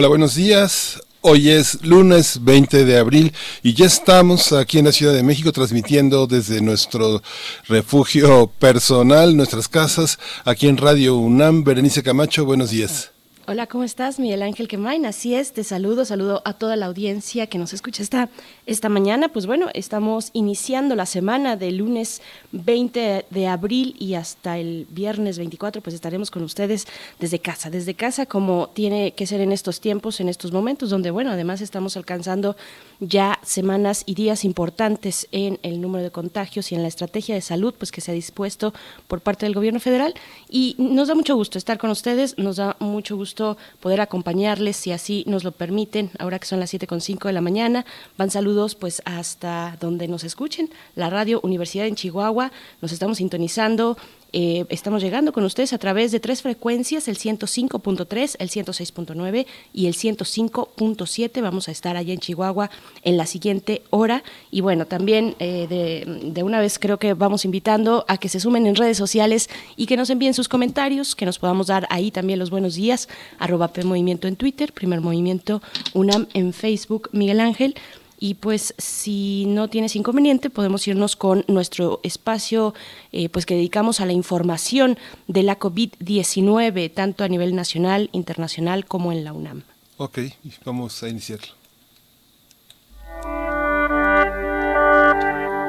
Hola, buenos días. Hoy es lunes 20 de abril y ya estamos aquí en la Ciudad de México transmitiendo desde nuestro refugio personal, nuestras casas, aquí en Radio UNAM. Berenice Camacho, buenos días. Hola, ¿cómo estás? Miguel Ángel Quemain, así es, te saludo, saludo a toda la audiencia que nos escucha esta, esta mañana. Pues bueno, estamos iniciando la semana del lunes 20 de abril y hasta el viernes 24, pues estaremos con ustedes desde casa, desde casa como tiene que ser en estos tiempos, en estos momentos, donde bueno, además estamos alcanzando ya semanas y días importantes en el número de contagios y en la estrategia de salud, pues que se ha dispuesto por parte del gobierno federal. Y nos da mucho gusto estar con ustedes, nos da mucho gusto poder acompañarles si así nos lo permiten, ahora que son las 7.5 de la mañana. Van saludos pues hasta donde nos escuchen, la radio Universidad en Chihuahua, nos estamos sintonizando eh, estamos llegando con ustedes a través de tres frecuencias, el 105.3, el 106.9 y el 105.7. Vamos a estar allá en Chihuahua en la siguiente hora. Y bueno, también eh, de, de, una vez creo que vamos invitando a que se sumen en redes sociales y que nos envíen sus comentarios, que nos podamos dar ahí también los buenos días. Arroba P Movimiento en Twitter, Primer Movimiento UNAM en Facebook, Miguel Ángel. Y pues si no tienes inconveniente, podemos irnos con nuestro espacio eh, pues que dedicamos a la información de la COVID-19, tanto a nivel nacional, internacional como en la UNAM. Ok, vamos a iniciarlo.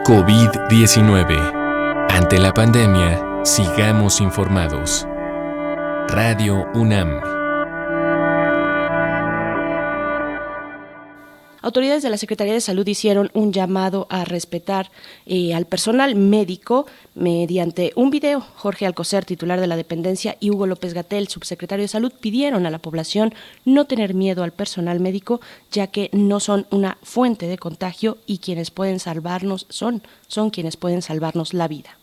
COVID-19. Ante la pandemia, sigamos informados. Radio UNAM. Autoridades de la Secretaría de Salud hicieron un llamado a respetar eh, al personal médico mediante un video. Jorge Alcocer, titular de la dependencia, y Hugo López Gatel, subsecretario de Salud, pidieron a la población no tener miedo al personal médico, ya que no son una fuente de contagio y quienes pueden salvarnos son, son quienes pueden salvarnos la vida.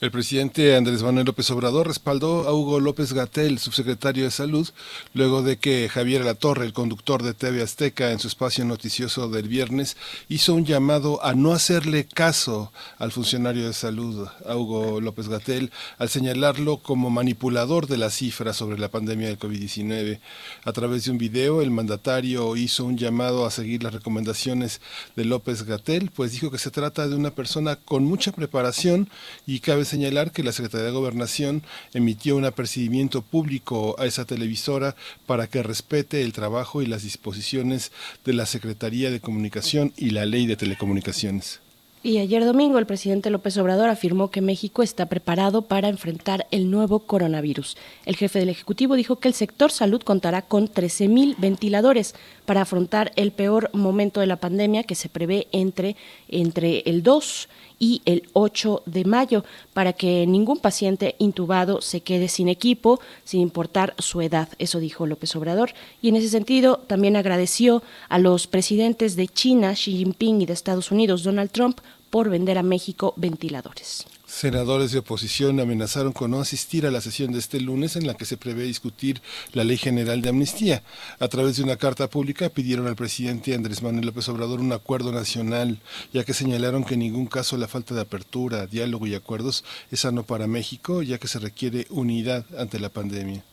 El presidente Andrés Manuel López Obrador respaldó a Hugo López Gatel, subsecretario de Salud, luego de que Javier Latorre, el conductor de TV Azteca, en su espacio noticioso del viernes, hizo un llamado a no hacerle caso al funcionario de salud, Hugo López Gatel, al señalarlo como manipulador de las cifras sobre la pandemia del COVID-19. A través de un video, el mandatario hizo un llamado a seguir las recomendaciones de López Gatel, pues dijo que se trata de una persona con mucha preparación y cabe señalar que la Secretaría de Gobernación emitió un apercibimiento público a esa televisora para que respete el trabajo y las disposiciones de la Secretaría de Comunicación y la Ley de Telecomunicaciones. Y ayer domingo el presidente López Obrador afirmó que México está preparado para enfrentar el nuevo coronavirus. El jefe del Ejecutivo dijo que el sector salud contará con 13.000 ventiladores para afrontar el peor momento de la pandemia que se prevé entre, entre el 2 y el 8 de mayo para que ningún paciente intubado se quede sin equipo, sin importar su edad. Eso dijo López Obrador. Y en ese sentido también agradeció a los presidentes de China, Xi Jinping, y de Estados Unidos, Donald Trump, por vender a México ventiladores. Senadores de oposición amenazaron con no asistir a la sesión de este lunes en la que se prevé discutir la Ley General de Amnistía. A través de una carta pública pidieron al presidente Andrés Manuel López Obrador un acuerdo nacional, ya que señalaron que en ningún caso la falta de apertura, diálogo y acuerdos es sano para México, ya que se requiere unidad ante la pandemia.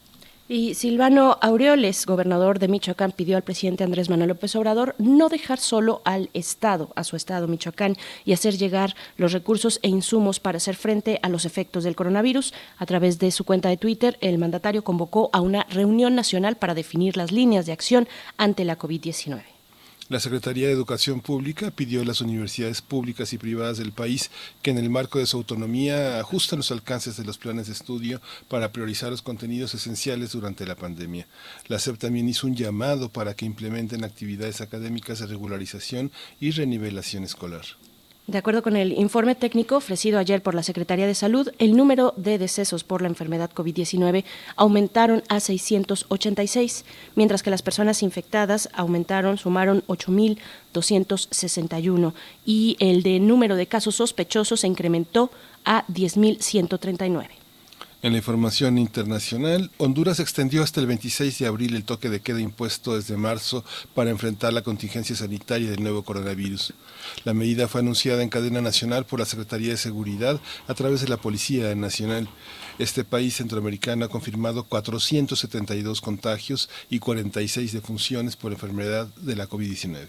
Y Silvano Aureoles, gobernador de Michoacán, pidió al presidente Andrés Manuel López Obrador no dejar solo al Estado, a su Estado Michoacán, y hacer llegar los recursos e insumos para hacer frente a los efectos del coronavirus. A través de su cuenta de Twitter, el mandatario convocó a una reunión nacional para definir las líneas de acción ante la COVID-19. La Secretaría de Educación Pública pidió a las universidades públicas y privadas del país que en el marco de su autonomía ajusten los alcances de los planes de estudio para priorizar los contenidos esenciales durante la pandemia. La SEP también hizo un llamado para que implementen actividades académicas de regularización y renivelación escolar. De acuerdo con el informe técnico ofrecido ayer por la Secretaría de Salud, el número de decesos por la enfermedad COVID-19 aumentaron a 686, mientras que las personas infectadas aumentaron, sumaron 8.261 y el de número de casos sospechosos se incrementó a 10.139. En la información internacional, Honduras extendió hasta el 26 de abril el toque de queda impuesto desde marzo para enfrentar la contingencia sanitaria del nuevo coronavirus. La medida fue anunciada en cadena nacional por la Secretaría de Seguridad a través de la Policía Nacional. Este país centroamericano ha confirmado 472 contagios y 46 defunciones por enfermedad de la COVID-19.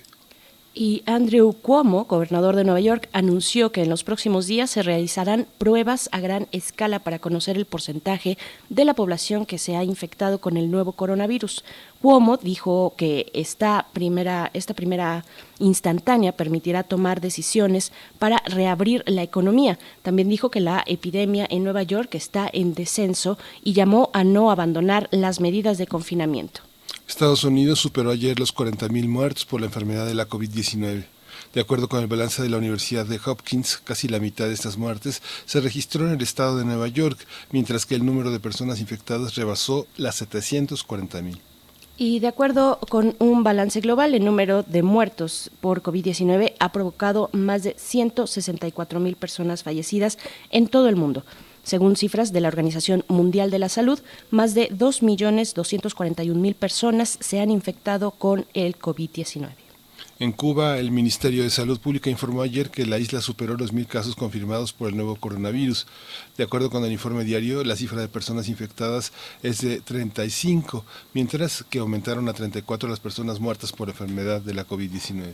Y Andrew Cuomo, gobernador de Nueva York, anunció que en los próximos días se realizarán pruebas a gran escala para conocer el porcentaje de la población que se ha infectado con el nuevo coronavirus. Cuomo dijo que esta primera, esta primera instantánea permitirá tomar decisiones para reabrir la economía. También dijo que la epidemia en Nueva York está en descenso y llamó a no abandonar las medidas de confinamiento. Estados Unidos superó ayer los 40.000 muertos por la enfermedad de la COVID-19. De acuerdo con el balance de la Universidad de Hopkins, casi la mitad de estas muertes se registró en el estado de Nueva York, mientras que el número de personas infectadas rebasó las 740.000. Y de acuerdo con un balance global, el número de muertos por COVID-19 ha provocado más de 164.000 personas fallecidas en todo el mundo. Según cifras de la Organización Mundial de la Salud, más de 2.241.000 personas se han infectado con el COVID-19. En Cuba, el Ministerio de Salud Pública informó ayer que la isla superó los mil casos confirmados por el nuevo coronavirus. De acuerdo con el informe diario, la cifra de personas infectadas es de 35, mientras que aumentaron a 34 las personas muertas por enfermedad de la COVID-19.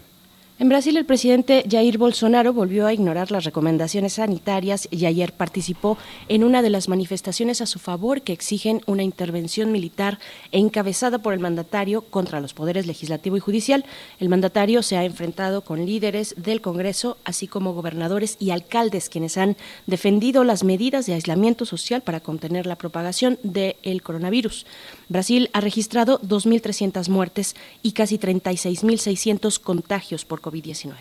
En Brasil, el presidente Jair Bolsonaro volvió a ignorar las recomendaciones sanitarias y ayer participó en una de las manifestaciones a su favor que exigen una intervención militar encabezada por el mandatario contra los poderes legislativo y judicial. El mandatario se ha enfrentado con líderes del Congreso, así como gobernadores y alcaldes, quienes han defendido las medidas de aislamiento social para contener la propagación del coronavirus. Brasil ha registrado 2.300 muertes y casi 36.600 contagios por COVID-19.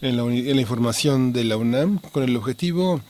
En la, en la información de la UNAM, con el objetivo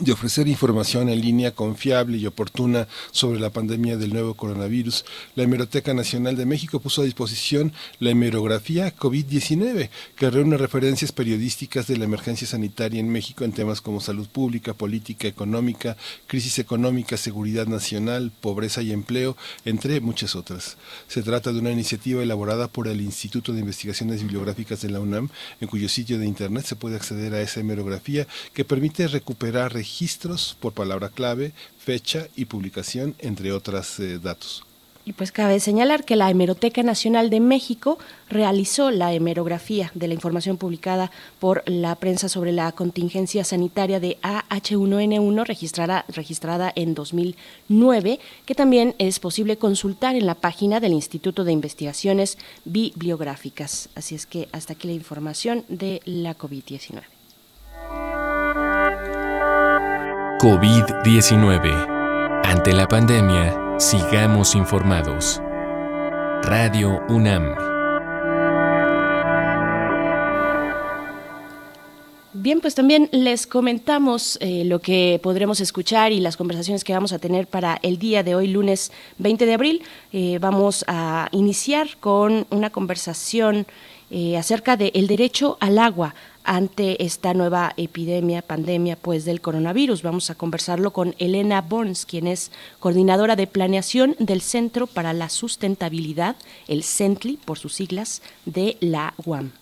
de ofrecer información en línea confiable y oportuna sobre la pandemia del nuevo coronavirus, la Hemeroteca Nacional de México puso a disposición la hemerografía COVID-19, que reúne referencias periodísticas de la emergencia sanitaria en México en temas como salud pública, política económica, crisis económica, seguridad nacional, pobreza y empleo, entre muchas otras. Se trata de una iniciativa elaborada por el Instituto de Investigaciones Bibliográficas de la UNAM, en cuyo sitio de internet se puede acceder a esa hemerografía que permite recuperar registros por palabra clave, fecha y publicación, entre otros eh, datos. Y pues cabe señalar que la Hemeroteca Nacional de México realizó la hemerografía de la información publicada por la prensa sobre la contingencia sanitaria de AH1N1 registrada, registrada en 2009, que también es posible consultar en la página del Instituto de Investigaciones Bibliográficas. Así es que hasta aquí la información de la COVID-19. COVID-19. Ante la pandemia, sigamos informados. Radio UNAM. Bien, pues también les comentamos eh, lo que podremos escuchar y las conversaciones que vamos a tener para el día de hoy, lunes 20 de abril. Eh, vamos a iniciar con una conversación eh, acerca del derecho al agua ante esta nueva epidemia, pandemia, pues del coronavirus. Vamos a conversarlo con Elena Burns, quien es coordinadora de planeación del Centro para la Sustentabilidad, el CENTLI, por sus siglas, de la UAM.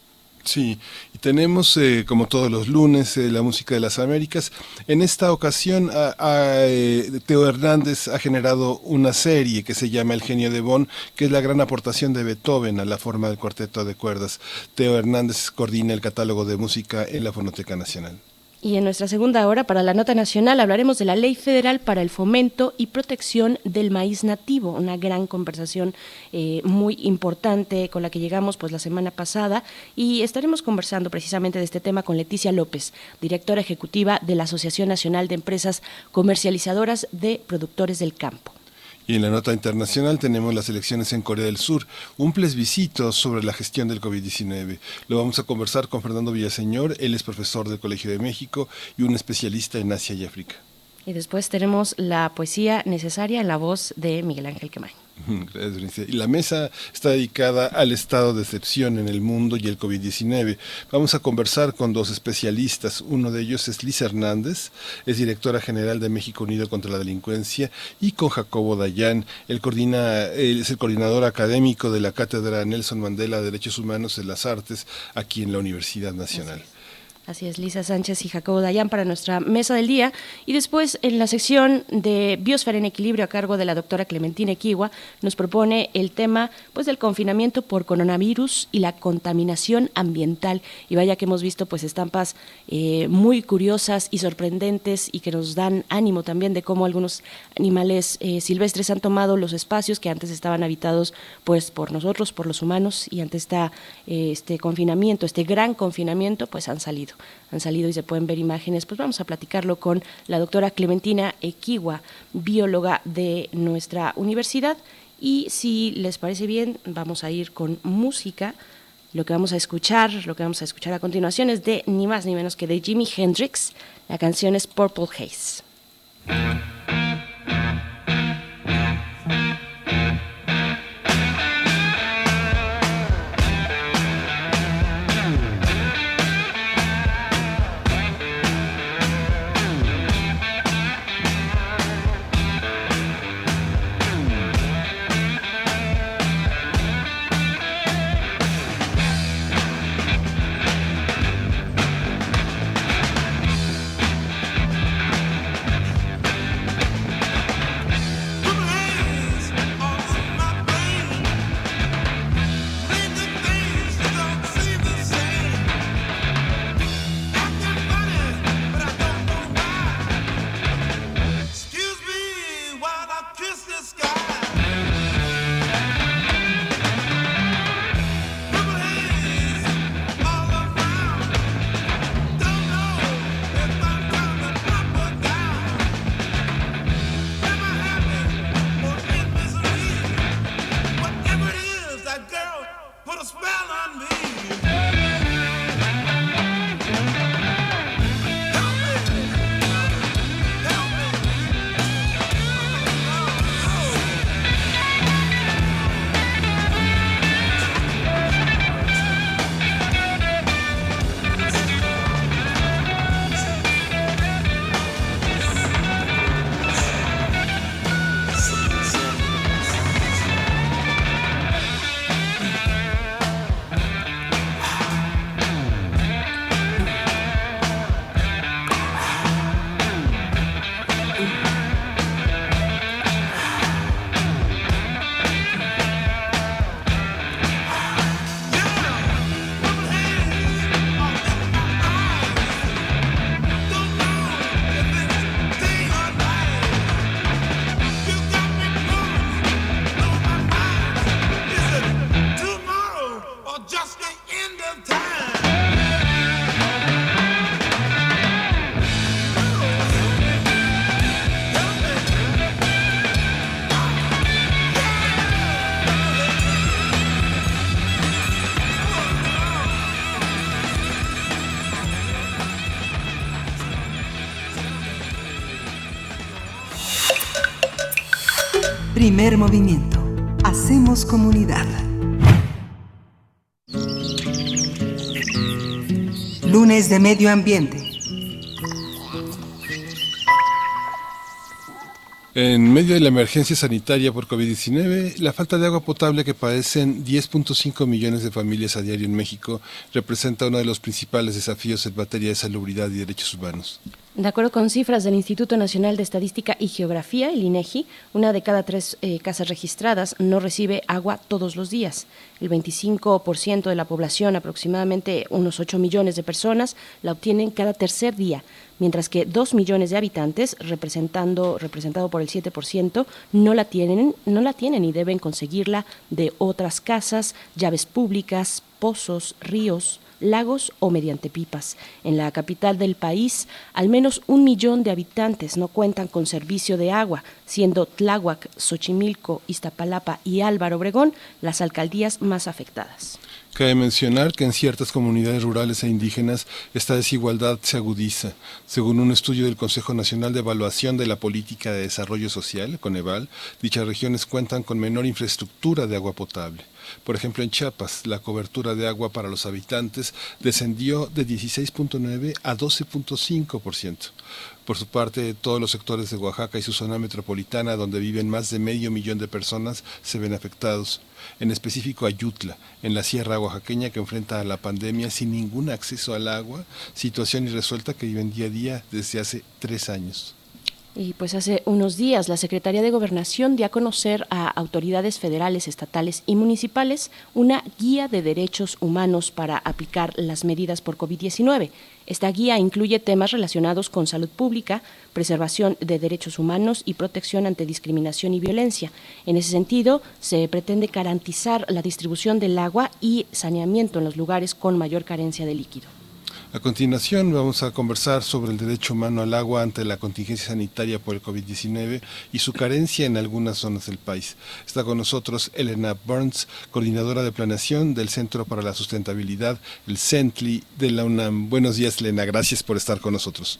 Sí, y tenemos eh, como todos los lunes eh, la música de las Américas. En esta ocasión eh, Teo Hernández ha generado una serie que se llama El genio de Bonn, que es la gran aportación de Beethoven a la forma del cuarteto de cuerdas. Teo Hernández coordina el catálogo de música en la Fonoteca Nacional. Y en nuestra segunda hora, para la nota nacional, hablaremos de la Ley Federal para el Fomento y Protección del Maíz Nativo, una gran conversación eh, muy importante con la que llegamos pues la semana pasada y estaremos conversando precisamente de este tema con Leticia López, directora ejecutiva de la Asociación Nacional de Empresas Comercializadoras de Productores del Campo. Y en la nota internacional tenemos las elecciones en Corea del Sur, un plebiscito sobre la gestión del COVID-19. Lo vamos a conversar con Fernando Villaseñor, él es profesor del Colegio de México y un especialista en Asia y África. Y después tenemos la poesía necesaria en la voz de Miguel Ángel Quemay. Y la mesa está dedicada al estado de excepción en el mundo y el COVID-19. Vamos a conversar con dos especialistas. Uno de ellos es Liz Hernández, es directora general de México Unido contra la Delincuencia, y con Jacobo Dayan, él, coordina, es el coordinador académico de la Cátedra Nelson Mandela de Derechos Humanos en las Artes aquí en la Universidad Nacional. Así es, Lisa Sánchez y Jacobo Dayan para nuestra mesa del día. Y después, en la sección de Biosfera en Equilibrio a cargo de la doctora Clementina Equigua, nos propone el tema pues, del confinamiento por coronavirus y la contaminación ambiental. Y vaya que hemos visto pues estampas eh, muy curiosas y sorprendentes y que nos dan ánimo también de cómo algunos animales eh, silvestres han tomado los espacios que antes estaban habitados pues por nosotros, por los humanos, y ante esta, eh, este confinamiento, este gran confinamiento, pues han salido han salido y se pueden ver imágenes, pues vamos a platicarlo con la doctora Clementina Equiwa, bióloga de nuestra universidad. Y si les parece bien, vamos a ir con música. Lo que vamos a escuchar, lo que vamos a escuchar a continuación es de ni más ni menos que de Jimi Hendrix. La canción es Purple Haze. Primer movimiento. Hacemos comunidad. Lunes de Medio Ambiente. En medio de la emergencia sanitaria por COVID-19, la falta de agua potable que padecen 10.5 millones de familias a diario en México representa uno de los principales desafíos en materia de salubridad y derechos humanos. De acuerdo con cifras del Instituto Nacional de Estadística y Geografía, el INEGI, una de cada tres eh, casas registradas no recibe agua todos los días. El 25% de la población, aproximadamente unos 8 millones de personas, la obtienen cada tercer día, mientras que 2 millones de habitantes, representando, representado por el 7%, no la tienen, no la tienen y deben conseguirla de otras casas, llaves públicas, pozos, ríos, lagos o mediante pipas. En la capital del país, al menos un millón de habitantes no cuentan con servicio de agua, siendo Tláhuac, Xochimilco, Iztapalapa y Álvaro Obregón las alcaldías más afectadas. Cabe mencionar que en ciertas comunidades rurales e indígenas esta desigualdad se agudiza. Según un estudio del Consejo Nacional de Evaluación de la Política de Desarrollo Social, Coneval, dichas regiones cuentan con menor infraestructura de agua potable. Por ejemplo, en Chiapas, la cobertura de agua para los habitantes descendió de 16.9 a 12.5%. Por su parte, todos los sectores de Oaxaca y su zona metropolitana, donde viven más de medio millón de personas, se ven afectados. En específico Ayutla, en la sierra oaxaqueña que enfrenta a la pandemia sin ningún acceso al agua, situación irresuelta que viven día a día desde hace tres años. Y pues hace unos días la Secretaría de Gobernación dio a conocer a autoridades federales, estatales y municipales una guía de derechos humanos para aplicar las medidas por COVID-19. Esta guía incluye temas relacionados con salud pública, preservación de derechos humanos y protección ante discriminación y violencia. En ese sentido, se pretende garantizar la distribución del agua y saneamiento en los lugares con mayor carencia de líquido. A continuación vamos a conversar sobre el derecho humano al agua ante la contingencia sanitaria por el COVID-19 y su carencia en algunas zonas del país. Está con nosotros Elena Burns, coordinadora de planeación del Centro para la Sustentabilidad, el CENTLI de la UNAM. Buenos días, Elena. Gracias por estar con nosotros.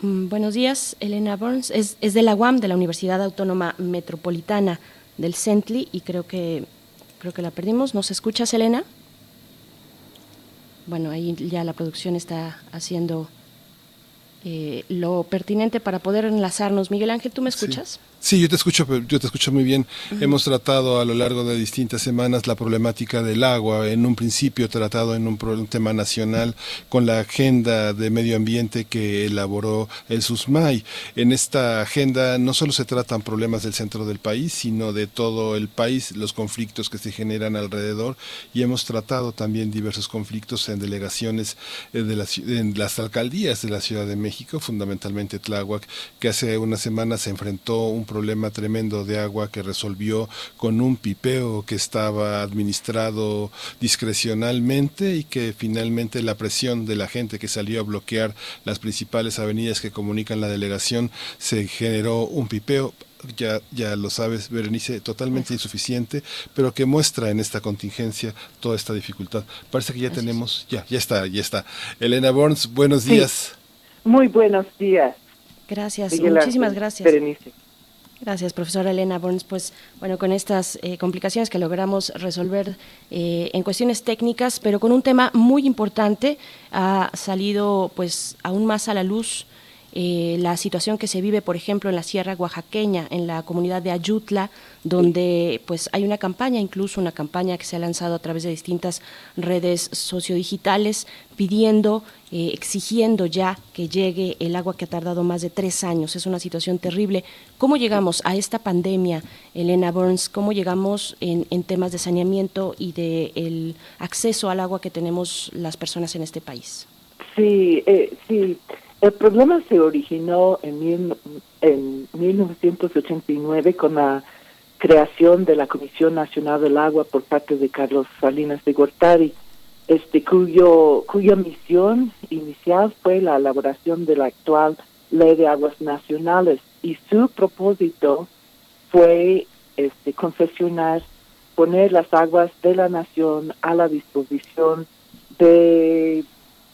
Mm, buenos días, Elena Burns. Es, de la UAM, de la Universidad Autónoma Metropolitana del CENTLI, y creo que, creo que la perdimos. ¿Nos escuchas, Elena? Bueno, ahí ya la producción está haciendo eh, lo pertinente para poder enlazarnos. Miguel Ángel, ¿tú me escuchas? Sí, yo te escucho, yo te escucho muy bien. Hemos tratado a lo largo de distintas semanas la problemática del agua. En un principio tratado en un, tema nacional con la agenda de medio ambiente que elaboró el SUSMAI. En esta agenda no solo se tratan problemas del centro del país, sino de todo el país, los conflictos que se generan alrededor. Y hemos tratado también diversos conflictos en delegaciones eh, de las, en las alcaldías de la Ciudad de México, fundamentalmente Tláhuac, que hace unas semanas se enfrentó un problema tremendo de agua que resolvió con un pipeo que estaba administrado discrecionalmente y que finalmente la presión de la gente que salió a bloquear las principales avenidas que comunican la delegación se generó un pipeo ya, ya lo sabes, Berenice, totalmente insuficiente, pero que muestra en esta contingencia toda esta dificultad. Parece que ya tenemos, ya, ya está, ya está. Elena Burns, buenos días. Muy buenos días. Gracias, muchísimas gracias. Berenice. Gracias, profesora Elena Burns. Pues bueno, con estas eh, complicaciones que logramos resolver eh, en cuestiones técnicas, pero con un tema muy importante, ha salido pues aún más a la luz eh, la situación que se vive, por ejemplo, en la Sierra Oaxaqueña, en la comunidad de Ayutla, donde pues hay una campaña, incluso una campaña que se ha lanzado a través de distintas redes sociodigitales, pidiendo, eh, exigiendo ya que llegue el agua que ha tardado más de tres años. Es una situación terrible. ¿Cómo llegamos a esta pandemia, Elena Burns? ¿Cómo llegamos en, temas de saneamiento y de el acceso al agua que tenemos las personas en este país? Sí, eh, sí. El problema se originó en, en 1989 con la creación de la Comisión Nacional del Agua por parte de Carlos Salinas de Gortari, este, cuyo, cuya misión inicial fue la elaboración de la actual Ley de Aguas Nacionales y su propósito fue este, concesionar, poner las aguas de la nación a la disposición de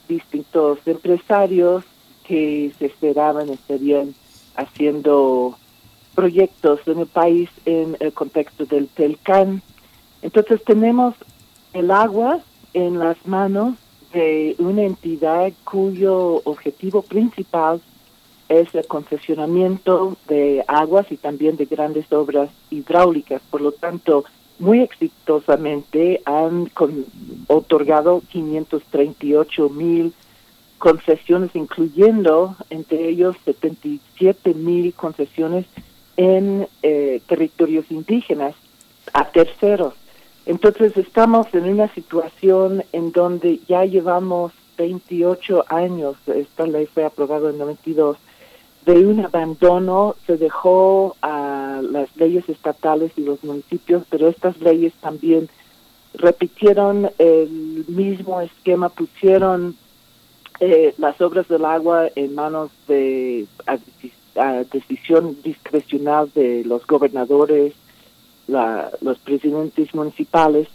distintos empresarios que se esperaban estarían haciendo proyectos en el país en el contexto del Telcán. Entonces tenemos el agua en las manos de una entidad cuyo objetivo principal es el concesionamiento de aguas y también de grandes obras hidráulicas. Por lo tanto, muy exitosamente han otorgado 538 mil concesiones, incluyendo entre ellos 77 mil concesiones en eh, territorios indígenas a terceros. Entonces estamos en una situación en donde ya llevamos 28 años, esta ley fue aprobada en 92, de un abandono, se dejó a las leyes estatales y los municipios, pero estas leyes también repitieron el mismo esquema, pusieron eh, las obras del agua en manos de decisión discrecional de los gobernadores, los presidentes municipales.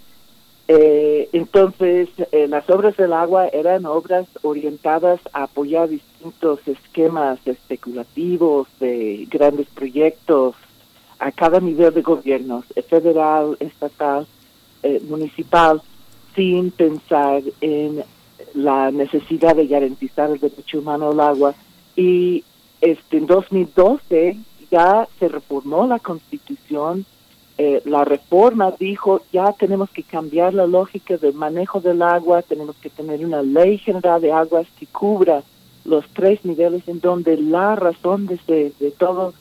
Eh, entonces, eh, las obras del agua eran obras orientadas a apoyar distintos esquemas especulativos de grandes proyectos a cada nivel de gobierno, federal, estatal, eh, municipal, sin pensar en la necesidad de garantizar el derecho humano al agua. Y este, en 2012 ya se reformó la constitución. Eh, la reforma dijo ya tenemos que cambiar la lógica del manejo del agua, tenemos que tener una ley general de aguas que cubra los tres niveles en donde la razón de, de todos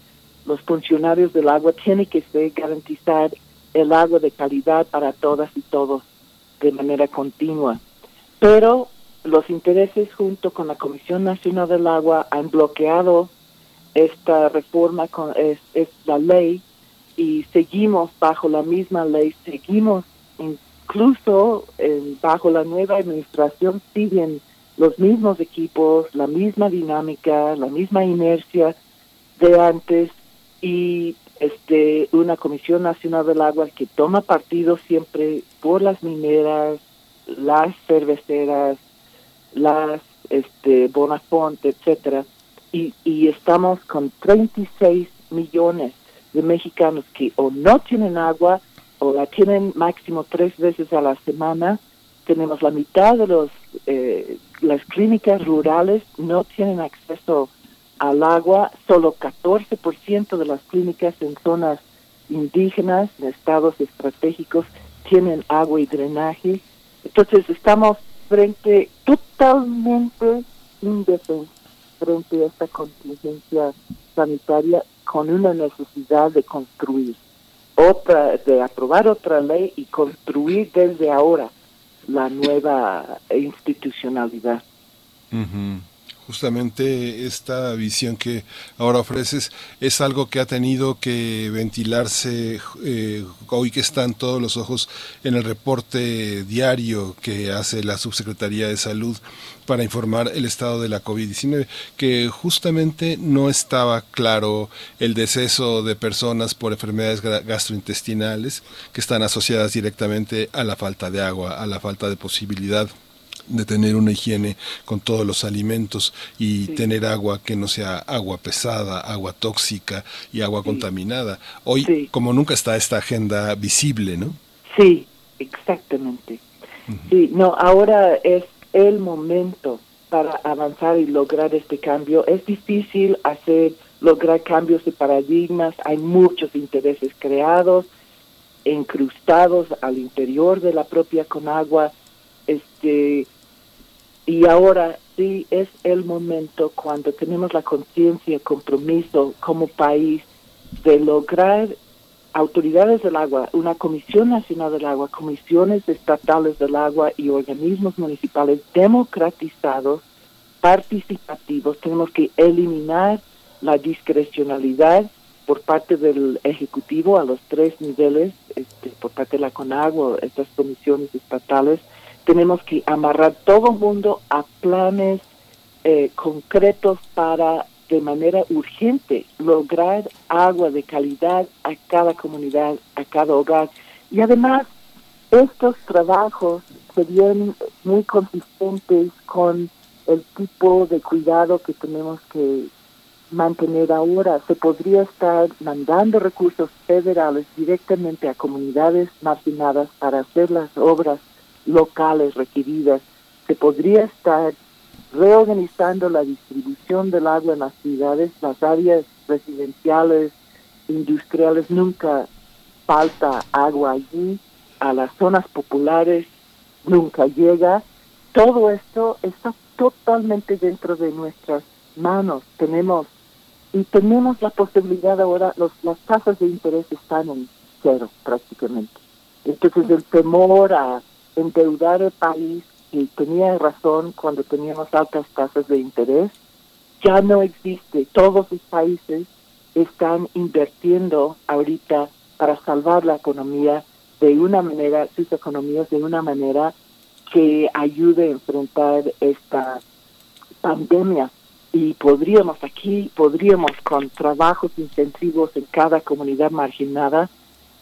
los funcionarios del agua tiene que ser garantizar el agua de calidad para todas y todos de manera continua. Pero los intereses junto con la Comisión Nacional del Agua han bloqueado esta reforma, con, es, la ley, y seguimos bajo la misma ley, seguimos incluso bajo la nueva administración, siguen los mismos equipos, la misma dinámica, la misma inercia de antes y este una Comisión Nacional del Agua que toma partido siempre por las mineras, las cerveceras, las este Bonafont, etcétera, y, y estamos con 36 millones de mexicanos que o no tienen agua o la tienen máximo tres veces a la semana. Tenemos la mitad de los eh, las clínicas rurales no tienen acceso al agua, solo 14% de las clínicas en zonas indígenas, en estados estratégicos, tienen agua y drenaje. Entonces estamos frente totalmente indefensos frente a esta contingencia sanitaria con una necesidad de construir otra, de aprobar otra ley y construir desde ahora la nueva institucionalidad justamente esta visión que ahora ofreces es algo que ha tenido que ventilarse eh, hoy que están todos los ojos en el reporte diario que hace la Subsecretaría de Salud para informar el estado de la COVID-19, que justamente no estaba claro el deceso de personas por enfermedades gastrointestinales que están asociadas directamente a la falta de agua, a la falta de posibilidad de tener una higiene con todos los alimentos y tener agua que no sea agua pesada, agua tóxica y agua contaminada. Hoy, como nunca está esta agenda visible, ¿no? Sí, exactamente. Sí, no, ahora es el momento para avanzar y lograr este cambio. Es difícil hacer, lograr cambios de paradigmas, hay muchos intereses creados, incrustados al interior de la propia Conagua, este y ahora sí es el momento cuando tenemos la conciencia, compromiso como país de lograr autoridades del agua, una Comisión Nacional del Agua, comisiones estatales del agua y organismos municipales democratizados, participativos. Tenemos que eliminar la discrecionalidad por parte del Ejecutivo a los tres niveles, este, por parte de la CONAGUA, estas comisiones estatales, tenemos que amarrar todo el mundo a planes eh, concretos para de manera urgente lograr agua de calidad a cada comunidad, a cada hogar. Y además, estos trabajos serían muy consistentes con el tipo de cuidado que tenemos que mantener ahora. Se podría estar mandando recursos federales directamente a comunidades marginadas para hacer las obras locales requeridas. Se podría estar reorganizando la distribución del agua en las ciudades, las áreas residenciales, industriales, nunca falta agua allí, a las zonas populares nunca llega. Todo esto está totalmente dentro de nuestras manos. Tenemos y tenemos la posibilidad ahora, los, las tasas de interés están en cero prácticamente. Entonces el temor a endeudar el país, y tenía razón cuando teníamos altas tasas de interés, ya no existe. Todos los países están invirtiendo ahorita para salvar la economía de una manera, sus economías de una manera que ayude a enfrentar esta pandemia y podríamos aquí, podríamos con trabajos intensivos en cada comunidad marginada,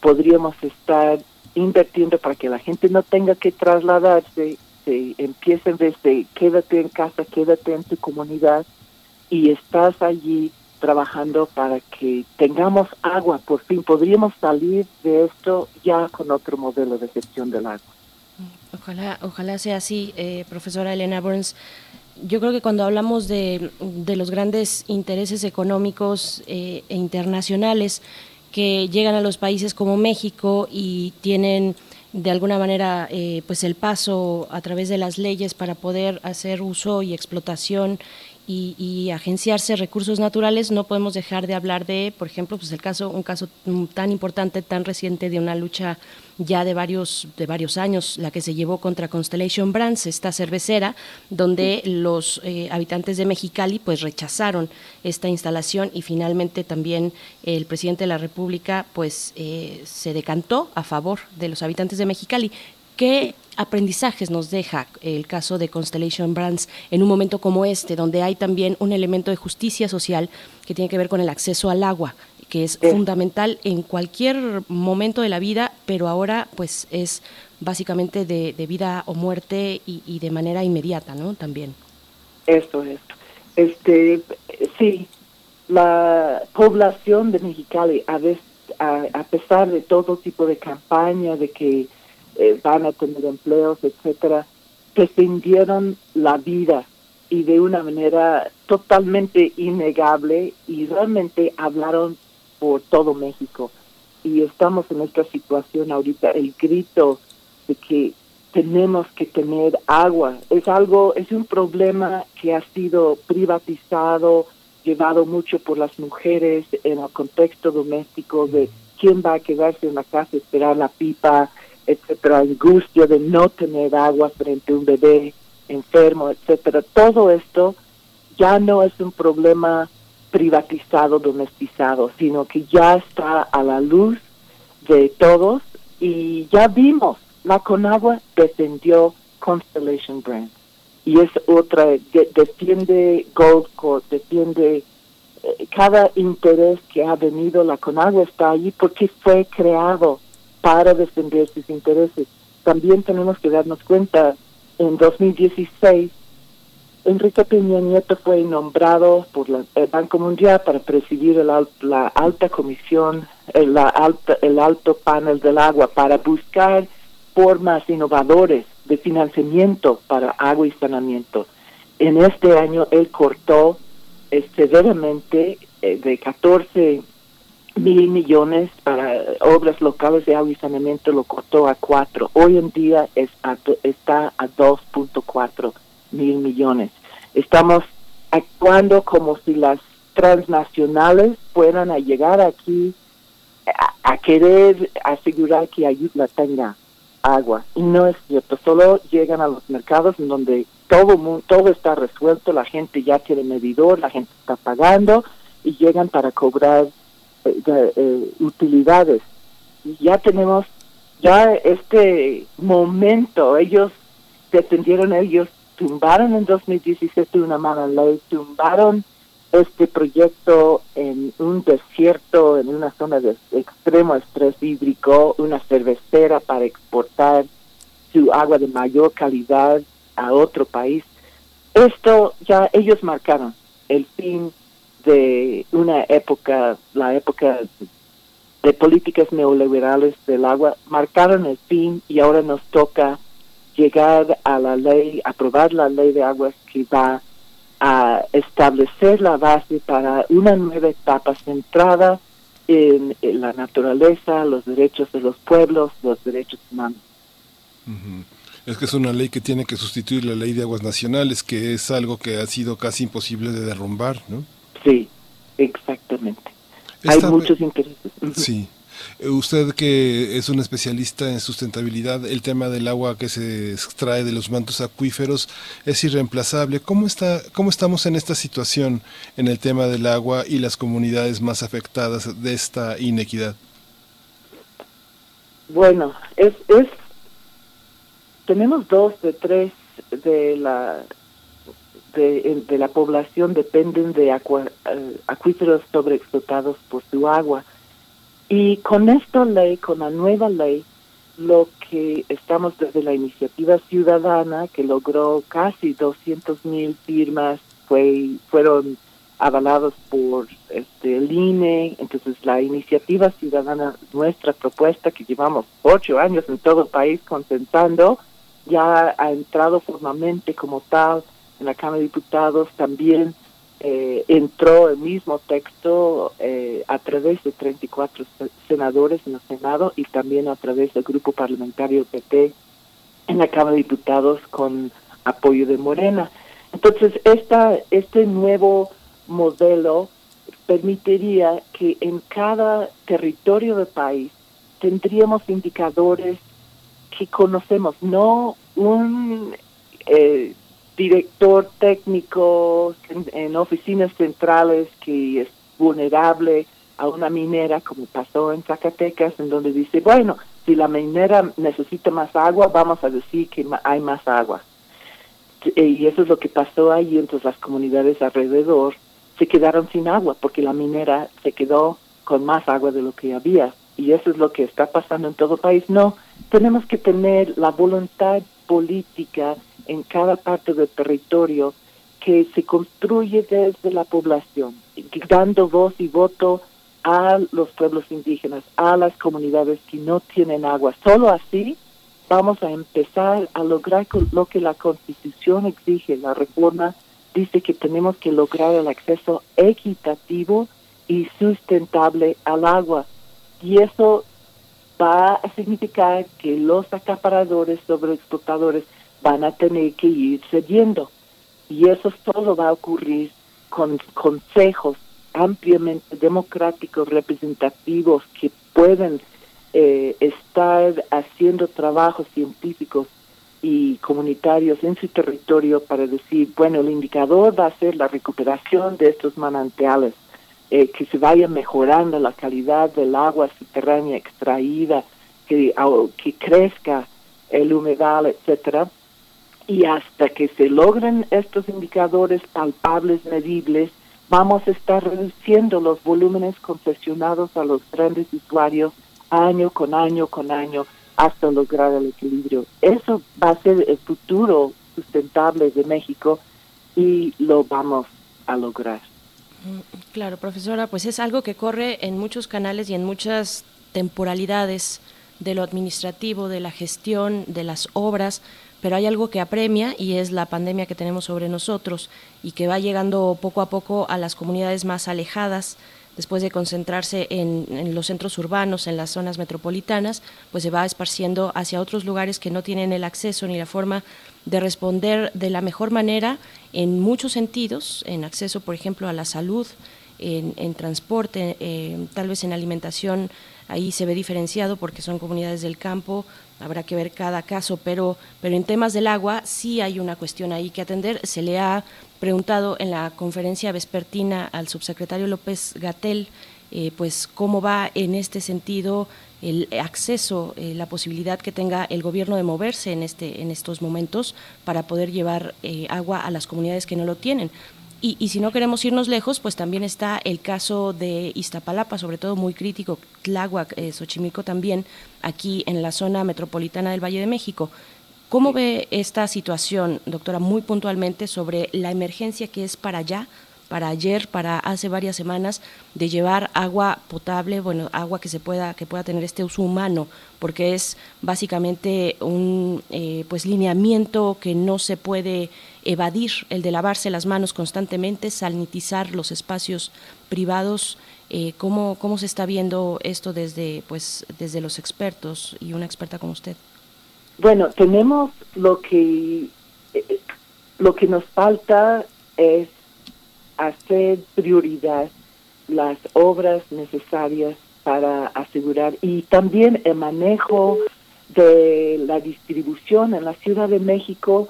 podríamos estar invirtiendo para que la gente no tenga que trasladarse, se empiecen desde quédate en casa, quédate en tu comunidad y estás allí trabajando para que tengamos agua. Por fin podríamos salir de esto ya con otro modelo de gestión del agua. Ojalá, ojalá sea así, eh, profesora Elena Burns. Yo creo que cuando hablamos de, de los grandes intereses económicos eh, e internacionales que llegan a los países como México y tienen de alguna manera eh, pues el paso a través de las leyes para poder hacer uso y explotación y, agenciarse recursos naturales, no podemos dejar de hablar de, por ejemplo, pues el caso, un caso tan importante, tan reciente de una lucha ya de varios, de varios años, la que se llevó contra Constellation Brands, esta cervecera, donde los eh, habitantes de Mexicali pues rechazaron esta instalación y finalmente también el presidente de la República pues eh, se decantó a favor de los habitantes de Mexicali. ¿Qué aprendizajes nos deja el caso de Constellation Brands en un momento como este, donde hay también un elemento de justicia social que tiene que ver con el acceso al agua, que es fundamental en cualquier momento de la vida, pero ahora pues es básicamente de, vida o muerte y, de manera inmediata, ¿no? También. Esto es. Este, sí, la población de Mexicali, a, a pesar de todo tipo de campaña, de que eh, van a tener empleos, etcétera, defendieron la vida y de una manera totalmente innegable y realmente hablaron por todo México. Y estamos en esta situación ahorita, el grito de que tenemos que tener agua. Es algo, es un problema que ha sido privatizado, llevado mucho por las mujeres en el contexto doméstico de quién va a quedarse en la casa esperar la pipa, etcétera, angustia de no tener agua frente a un bebé enfermo, etcétera. Todo esto ya no es un problema privatizado, domesticado, sino que ya está a la luz de todos y ya vimos, la Conagua defendió Constellation Brand y es otra, defiende Gold defiende eh, cada interés que ha venido, la Conagua está allí porque fue creado para defender sus intereses. También tenemos que darnos cuenta, en 2016, Enrique Peña Nieto fue nombrado por el Banco Mundial para presidir la alta comisión, el, el alto panel del agua, para buscar formas innovadoras de financiamiento para agua y saneamiento. En este año él cortó eh, severamente eh, de 14 mil millones para obras locales de agua y saneamiento lo cortó a cuatro. Hoy en día es está a 2.4 mil millones. Estamos actuando como si las transnacionales fueran a llegar aquí a, querer asegurar que ayuda tenga agua. Y no es cierto, solo llegan a los mercados en donde todo, todo está resuelto, la gente ya tiene medidor, la gente está pagando y llegan para cobrar eh, utilidades. Ya tenemos ya este momento, ellos defendieron, ellos tumbaron en 2017 una mala ley, tumbaron este proyecto en un desierto, en una zona de extremo estrés hídrico, una cervecera para exportar su agua de mayor calidad a otro país. Esto ya ellos marcaron el fin de una época, la época de políticas neoliberales del agua, marcaron el fin y ahora nos toca llegar a la ley, aprobar la ley de aguas que va a establecer la base para una nueva etapa centrada en, la naturaleza, los derechos de los pueblos, los derechos humanos. Es que es una ley que tiene que sustituir la ley de aguas nacionales, que es algo que ha sido casi imposible de derrumbar, ¿no? Sí, exactamente. Hay muchos intereses. Sí. Eh, usted que es un especialista en sustentabilidad, el tema del agua que se extrae de los mantos acuíferos es irreemplazable. ¿Cómo, está, ¿Cómo estamos en esta situación en el tema del agua y las comunidades más afectadas de esta inequidad? Bueno, es, es tenemos dos de tres de la de, la población dependen de agua, eh, acuíferos sobreexplotados por su agua. Y con esta ley, con la nueva ley, lo que estamos desde la iniciativa ciudadana, que logró casi 200 mil firmas, fue, fueron avalados por este, el INE, entonces la iniciativa ciudadana, nuestra propuesta que llevamos ocho años en todo el país consentando, ya ha entrado formalmente como tal en la Cámara de Diputados, también eh, entró el mismo texto eh, a través de 34 senadores en el Senado y también a través del grupo parlamentario PT en la Cámara de Diputados con apoyo de Morena. Entonces, esta, este nuevo modelo permitiría que en cada territorio del país tendríamos indicadores que conocemos, no un eh, director técnico en, oficinas centrales que es vulnerable a una minera, como pasó en Zacatecas, en donde dice, bueno, si la minera necesita más agua, vamos a decir que hay más agua. Y eso es lo que pasó ahí, entonces las comunidades alrededor se quedaron sin agua porque la minera se quedó con más agua de lo que había. Y eso es lo que está pasando en todo el país. No, tenemos que tener la voluntad política en cada parte del territorio que se construye desde la población, dando voz y voto a los pueblos indígenas, a las comunidades que no tienen agua. Solo así vamos a empezar a lograr lo que la Constitución exige, la reforma dice que tenemos que lograr el acceso equitativo y sustentable al agua. Y eso va a significar que los acaparadores, sobreexplotadores, van a tener que ir cediendo. Y eso todo va a ocurrir con consejos ampliamente democráticos, representativos, que pueden eh, estar haciendo trabajos científicos y comunitarios en su territorio para decir, bueno, el indicador va a ser la recuperación de estos manantiales, eh, que se vaya mejorando la calidad del agua subterránea extraída, que, que crezca el humedal, etcétera. Y hasta que se logren estos indicadores palpables, medibles, vamos a estar reduciendo los volúmenes concesionados a los grandes usuarios año con año con año hasta lograr el equilibrio. Eso va a ser el futuro sustentable de México y lo vamos a lograr. Mm, claro, profesora, pues es algo que corre en muchos canales y en muchas temporalidades de lo administrativo, de la gestión, de las obras, pero hay algo que apremia y es la pandemia que tenemos sobre nosotros y que va llegando poco a poco a las comunidades más alejadas. Después de concentrarse en, los centros urbanos, en las zonas metropolitanas, pues se va esparciendo hacia otros lugares que no tienen el acceso ni la forma de responder de la mejor manera en muchos sentidos, en acceso, por ejemplo, a la salud, en, transporte, eh, tal vez en alimentación, ahí se ve diferenciado porque son comunidades del campo, habrá que ver cada caso, pero, pero en temas del agua sí hay una cuestión ahí que atender. Se le ha preguntado en la conferencia vespertina al subsecretario López Gatel, eh, pues cómo va en este sentido el acceso, eh, la posibilidad que tenga el gobierno de moverse en este, en estos momentos para poder llevar eh, agua a las comunidades que no lo tienen. Y, si no queremos irnos lejos, pues también está el caso de Iztapalapa, sobre todo muy crítico, Tláhuac, Xochimilco también, aquí en la zona metropolitana del Valle de México. ¿Cómo ve esta situación, doctora, muy puntualmente sobre la emergencia que es para allá, para ayer, para hace varias semanas, de llevar agua potable, bueno, agua que se pueda, que pueda tener este uso humano, porque es básicamente un eh, pues lineamiento que no se puede evadir, el de lavarse las manos constantemente, sanitizar los espacios privados. Eh, ¿cómo, ¿Cómo se está viendo esto desde, pues, desde los expertos y una experta como usted? Bueno, tenemos lo que eh, lo que nos falta es hacer prioridad las obras necesarias para asegurar y también el manejo de la distribución en la Ciudad de México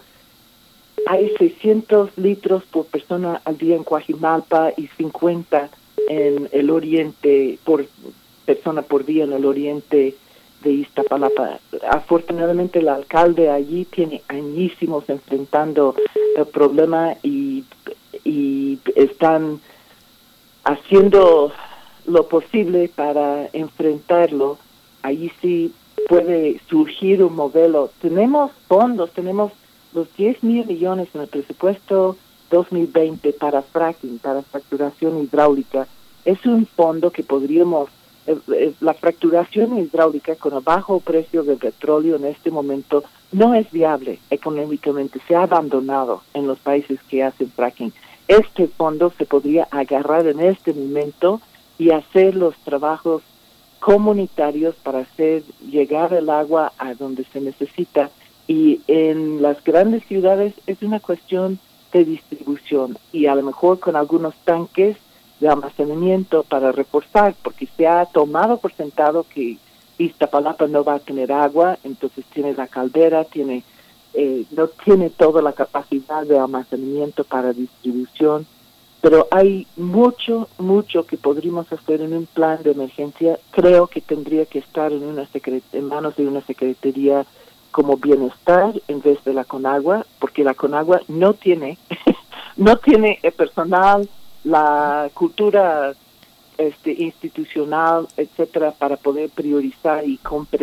hay 600 litros por persona al día en Coajimalpa y 50 en el oriente por persona por día en el oriente de Iztapalapa. Afortunadamente el alcalde allí tiene añísimos enfrentando el problema y, y están haciendo lo posible para enfrentarlo. Allí sí puede surgir un modelo. Tenemos fondos, tenemos los 10 mil millones en el presupuesto 2020 para fracking, para fracturación hidráulica. Es un fondo que podríamos la fracturación hidráulica con el bajo precio del petróleo en este momento no es viable económicamente, se ha abandonado en los países que hacen fracking. Este fondo se podría agarrar en este momento y hacer los trabajos comunitarios para hacer llegar el agua a donde se necesita. Y en las grandes ciudades es una cuestión de distribución y a lo mejor con algunos tanques de almacenamiento para reforzar, porque se ha tomado por sentado que Iztapalapa no va a tener agua, entonces tiene la caldera, tiene eh, no tiene toda la capacidad de almacenamiento para distribución, pero hay mucho, mucho que podríamos hacer en un plan de emergencia. Creo que tendría que estar en, una en manos de una secretaría como bienestar en vez de la Conagua, porque la Conagua no tiene, no tiene el personal, la cultura este, institucional, etcétera, para poder priorizar y,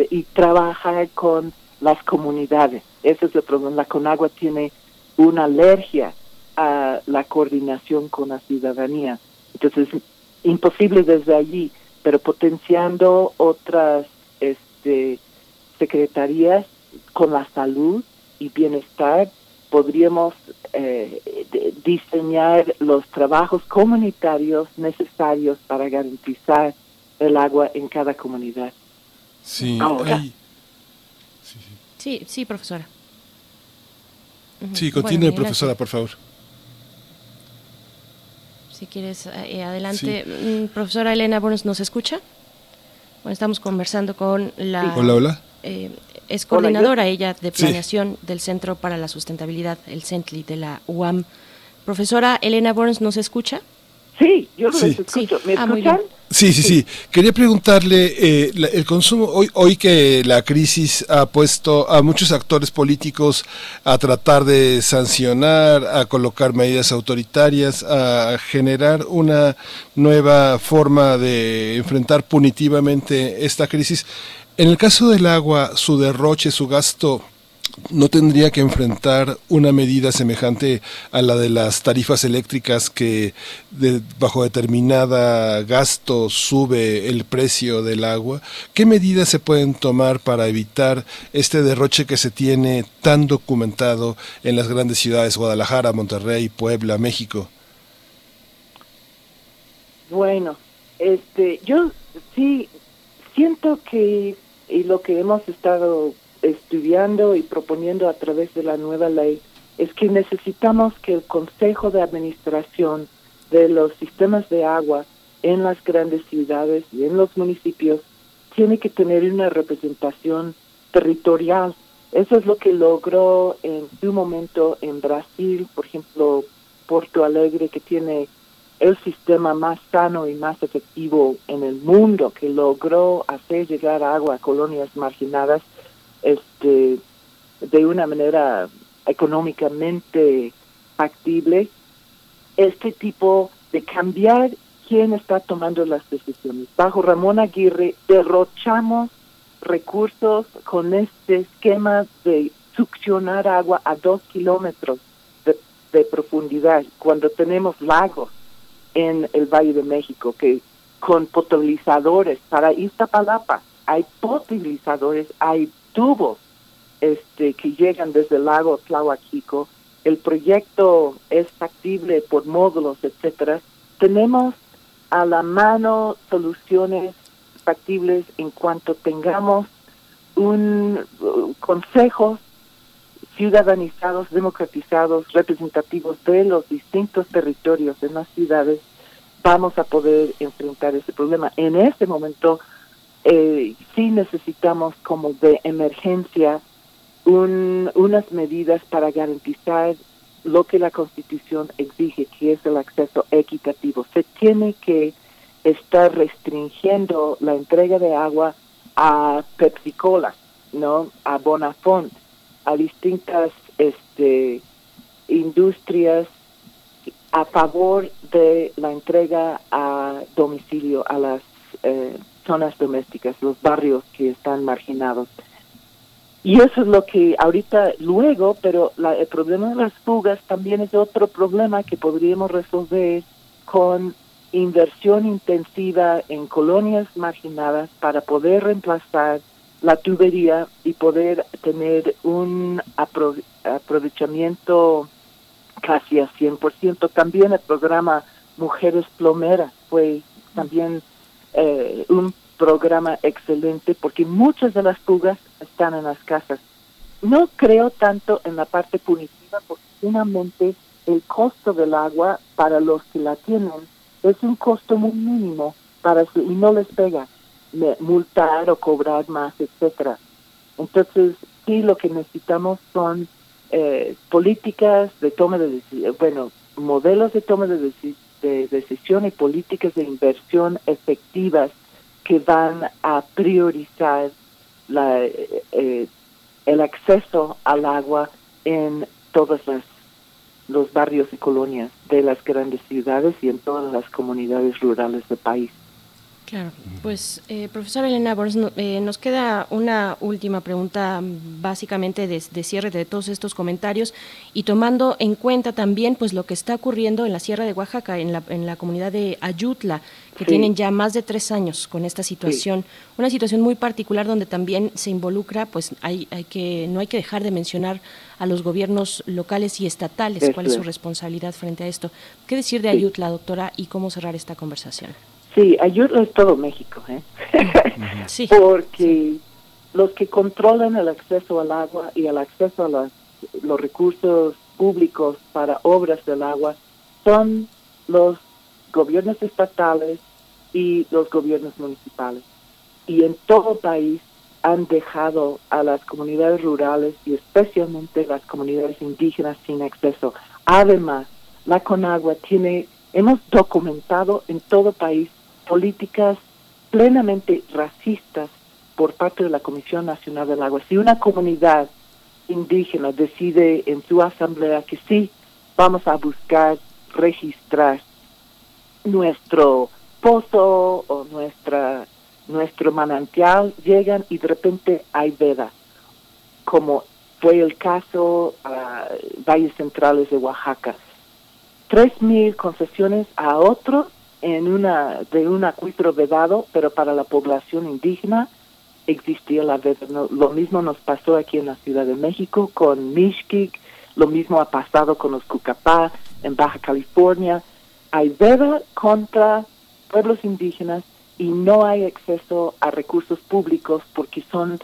y trabajar con las comunidades. Ese es el problema. La Conagua tiene una alergia a la coordinación con la ciudadanía. Entonces, imposible desde allí, pero potenciando otras este, secretarías con la salud y bienestar, podríamos eh, diseñar los trabajos comunitarios necesarios para garantizar el agua en cada comunidad. Sí, sí, sí. profesora. Sí, continúe, profesora, por favor. Si quieres, eh, adelante. Mm, profesora Elena Bonos, ¿nos escucha? Bueno, estamos conversando con la... Hola, hola. Eh, es coordinadora ella de planeación del Centro para la Sustentabilidad, el CENTLI de la UAM. Profesora Elena Burns, ¿nos escucha? Sí, yo lo escucho. ¿Me ah, escuchan? Sí, sí, sí. Quería preguntarle, eh, el consumo, hoy, hoy que la crisis ha puesto a muchos actores políticos a tratar de sancionar, a colocar medidas autoritarias, a generar una nueva forma de enfrentar punitivamente esta crisis. En el caso del agua, su derroche, su gasto no tendría que enfrentar una medida semejante a la de las tarifas eléctricas que bajo determinada gasto sube el precio del agua. ¿Qué medidas se pueden tomar para evitar este derroche que se tiene tan documentado en las grandes ciudades Guadalajara, Monterrey, Puebla, México? Bueno, este, yo sí siento que y lo que hemos estado estudiando y proponiendo a través de la nueva ley es que necesitamos que el Consejo de Administración de los sistemas de agua en las grandes ciudades y en los municipios tiene que tener una representación territorial. Eso es lo que logró en su momento en Brasil, por ejemplo, Porto Alegre, que tiene el sistema más sano y más efectivo en el mundo que logró hacer llegar agua a colonias marginadas este de una manera económicamente factible este tipo de cambiar quién está tomando las decisiones. Bajo Ramón Aguirre derrochamos recursos con este esquema de succionar agua a dos kilómetros de profundidad cuando tenemos lagos en el Valle de México, que con potabilizadores para Iztapalapa hay potabilizadores, hay tubos este, que llegan desde el lago Tlahuachico, el proyecto es factible por módulos, etcétera. Tenemos a la mano soluciones factibles en cuanto tengamos un uh, consejos ciudadanizados, democratizados, representativos de los distintos territorios en las ciudades, vamos a poder enfrentar ese problema. En este momento eh, sí necesitamos como de emergencia unas medidas para garantizar lo que la Constitución exige, que es el acceso equitativo. Se tiene que estar restringiendo la entrega de agua a Pepsi Cola, ¿no? A Bonafont, a distintas este, industrias a favor de la entrega a domicilio a las eh, zonas domésticas, los barrios que están marginados. Y eso es lo que ahorita luego, pero el problema de las fugas también es otro problema que podríamos resolver con inversión intensiva en colonias marginadas para poder reemplazar la tubería y poder tener un aprovechamiento casi a 100%. También el programa Mujeres Plomeras fue también eh, un programa excelente porque muchas de las fugas están en las casas. No creo tanto en la parte punitiva porque finalmente el costo del agua para los que la tienen es un costo muy mínimo para y no les pega multar o cobrar más, etcétera. Entonces, sí, lo que necesitamos son eh, políticas de toma de decisión, bueno, modelos de toma de, de decisión y políticas de inversión efectivas que van a priorizar la, eh, el acceso al agua en todos los barrios y colonias de las grandes ciudades y en todas las comunidades rurales del país. Claro, pues eh, profesora Elena Borges, eh, nos queda una última pregunta básicamente de, cierre de todos estos comentarios y tomando en cuenta también pues lo que está ocurriendo en la Sierra de Oaxaca, en la, en la comunidad de Ayutla, que tienen ya más de tres años con esta situación, una situación muy particular donde también se involucra, pues hay, hay que, no hay que dejar de mencionar a los gobiernos locales y estatales, cuál es su responsabilidad frente a esto. ¿Qué decir de Ayutla, doctora, y cómo cerrar esta conversación? Sí, Ayutla es todo México, ¿eh? sí. Porque los que controlan el acceso al agua y el acceso a los, recursos públicos para obras del agua son los gobiernos estatales y los gobiernos municipales. Y en todo el país han dejado a las comunidades rurales y especialmente las comunidades indígenas sin acceso. Además, la Conagua tiene, hemos documentado en todo el país políticas plenamente racistas por parte de la Comisión Nacional del Agua. Si una comunidad indígena decide en su asamblea que sí, vamos a buscar registrar nuestro pozo o nuestra nuestro manantial, llegan y de repente hay veda, como fue el caso a Valles Centrales de Oaxaca. Tres mil concesiones a otros en una de un acuífero vedado, pero para la población indígena existía la veda. lo mismo nos pasó aquí en la Ciudad de México con Mishkik, lo mismo ha pasado con los Cucapá en Baja California. Hay veda contra pueblos indígenas y no hay acceso a recursos públicos porque son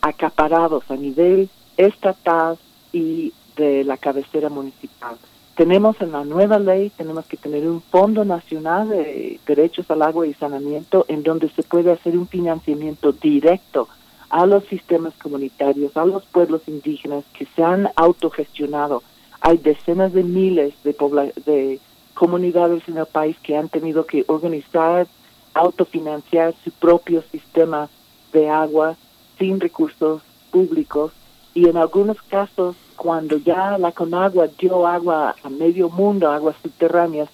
acaparados a nivel estatal y de la cabecera municipal tenemos en la nueva ley, tenemos que tener un Fondo Nacional de Derechos al Agua y Saneamiento en donde se puede hacer un financiamiento directo a los sistemas comunitarios, a los pueblos indígenas que se han autogestionado. Hay decenas de miles de, de comunidades en el país que han tenido que organizar, autofinanciar su propio sistema de agua sin recursos públicos y en algunos casos cuando ya la Conagua dio agua a medio mundo, aguas subterráneas,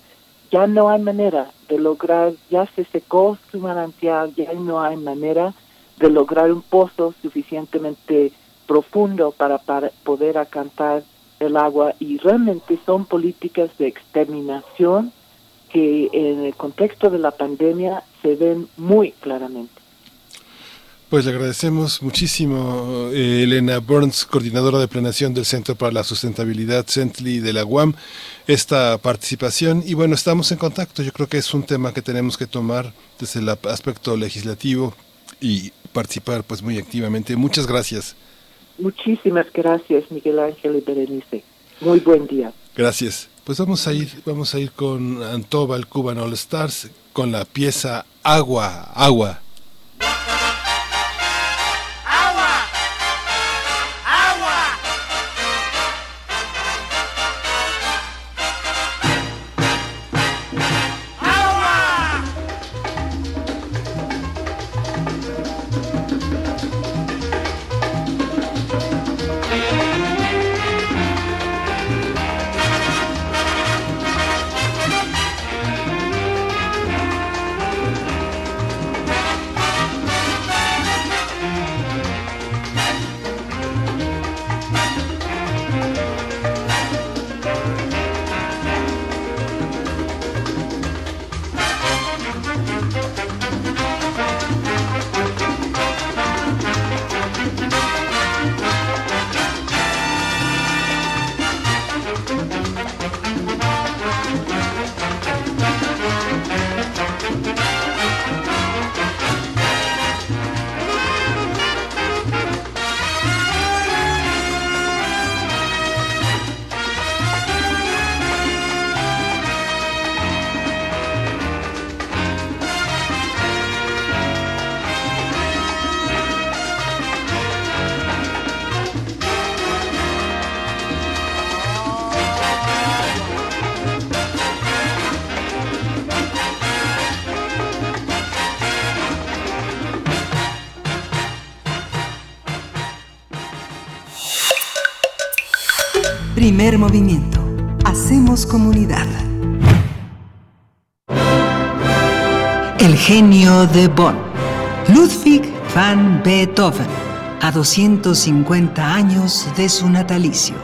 ya no hay manera de lograr, ya se secó su manantial, ya no hay manera de lograr un pozo suficientemente profundo para, para poder acantar el agua y realmente son políticas de exterminación que en el contexto de la pandemia se ven muy claramente. Pues le agradecemos muchísimo, eh, Elena Burns, coordinadora de planeación del Centro para la Sustentabilidad CENTLI de la UAM, esta participación. Y bueno, estamos en contacto. Yo creo que es un tema que tenemos que tomar desde el aspecto legislativo y participar pues muy activamente. Muchas gracias. Muchísimas gracias, Miguel Ángel y Berenice. Muy buen día. Gracias. Pues vamos a ir, vamos a ir con Antobal Cuban All Stars con la pieza Agua, Agua. De Bonn. Ludwig van Beethoven. A 250 años de su natalicio.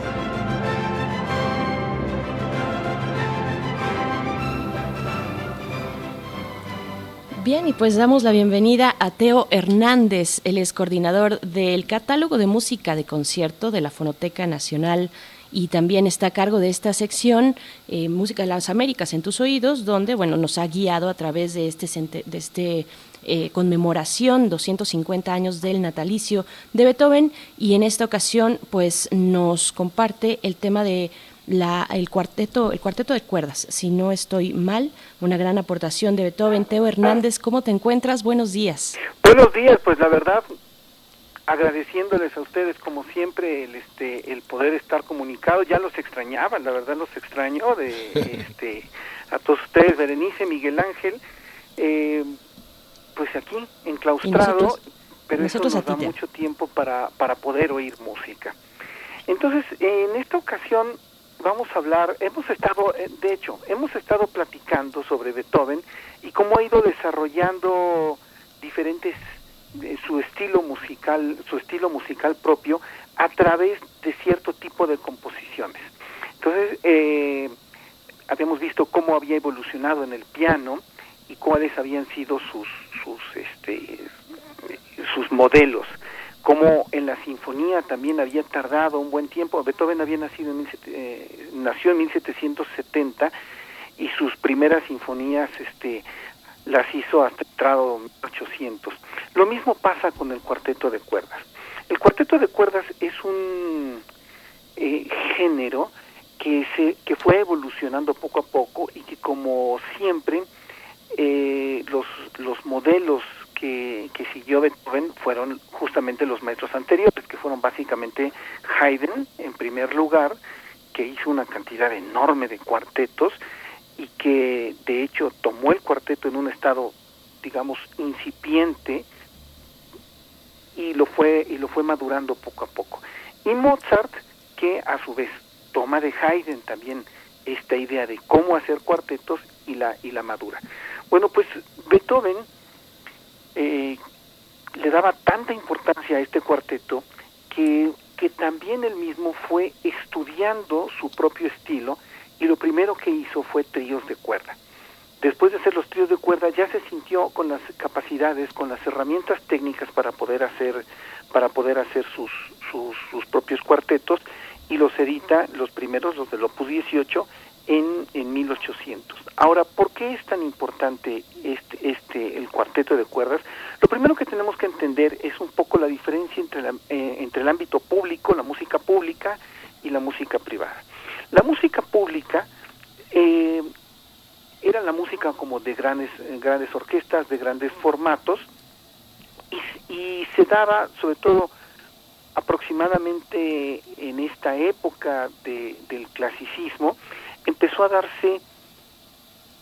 Bien, y pues damos la bienvenida a Teo Hernández, él es coordinador del catálogo de música de concierto de la Fonoteca Nacional y también está a cargo de esta sección eh, Música de las Américas en tus oídos, donde bueno nos ha guiado a través de este de este eh, conmemoración 250 años del natalicio de Beethoven y en esta ocasión pues nos comparte el tema de la, el cuarteto el cuarteto de cuerdas si no estoy mal una gran aportación de Beethoven. Teo Hernández cómo te encuentras buenos días. Buenos días pues la verdad agradeciéndoles a ustedes como siempre el este el poder estar comunicado. Ya los extrañaba la verdad los extraño de este a todos ustedes. Berenice Miguel Ángel eh, pues aquí enclaustrado pero eso nos da mucho tiempo para para poder oír música. Entonces en esta ocasión vamos a hablar, hemos estado, eh, de hecho, hemos estado platicando sobre Beethoven y cómo ha ido desarrollando diferentes su estilo musical, su estilo musical propio a través de cierto tipo de composiciones. Entonces, eh, habíamos visto cómo había evolucionado en el piano y cuáles habían sido sus sus este sus modelos como en la sinfonía también había tardado un buen tiempo. Beethoven había nacido en eh, nació en 1770 y sus primeras sinfonías este, las hizo hasta entrado 1800. Lo mismo pasa con el cuarteto de cuerdas. El cuarteto de cuerdas es un eh, género que, se, que fue evolucionando poco a poco y que como siempre eh, los, los modelos que, que siguió Beethoven fueron justamente los maestros anteriores, que fueron básicamente Haydn en primer lugar, que hizo una cantidad enorme de cuartetos y que de hecho tomó el cuarteto en un estado digamos incipiente y lo fue y lo fue madurando poco a poco. Y Mozart que a su vez toma de Haydn también esta idea de cómo hacer cuartetos y la y la madura. Bueno, pues Beethoven eh, le daba tanta importancia a este cuarteto que, que también él mismo fue estudiando su propio estilo y lo primero que hizo fue tríos de cuerda. Después de hacer los tríos de cuerda ya se sintió con las capacidades, con las herramientas técnicas para poder hacer, para poder hacer sus, sus, sus propios cuartetos y los edita, los primeros, los del Opus 18, en, en 1800. Ahora, ¿por qué es tan importante este, este, el cuarteto de cuerdas? Lo primero que tenemos que entender es un poco la diferencia entre, la, eh, entre el ámbito público, la música pública y la música privada. La música pública eh, era la música como de grandes, grandes orquestas, de grandes formatos, y, y se daba sobre todo aproximadamente en esta época de, del clasicismo, empezó a darse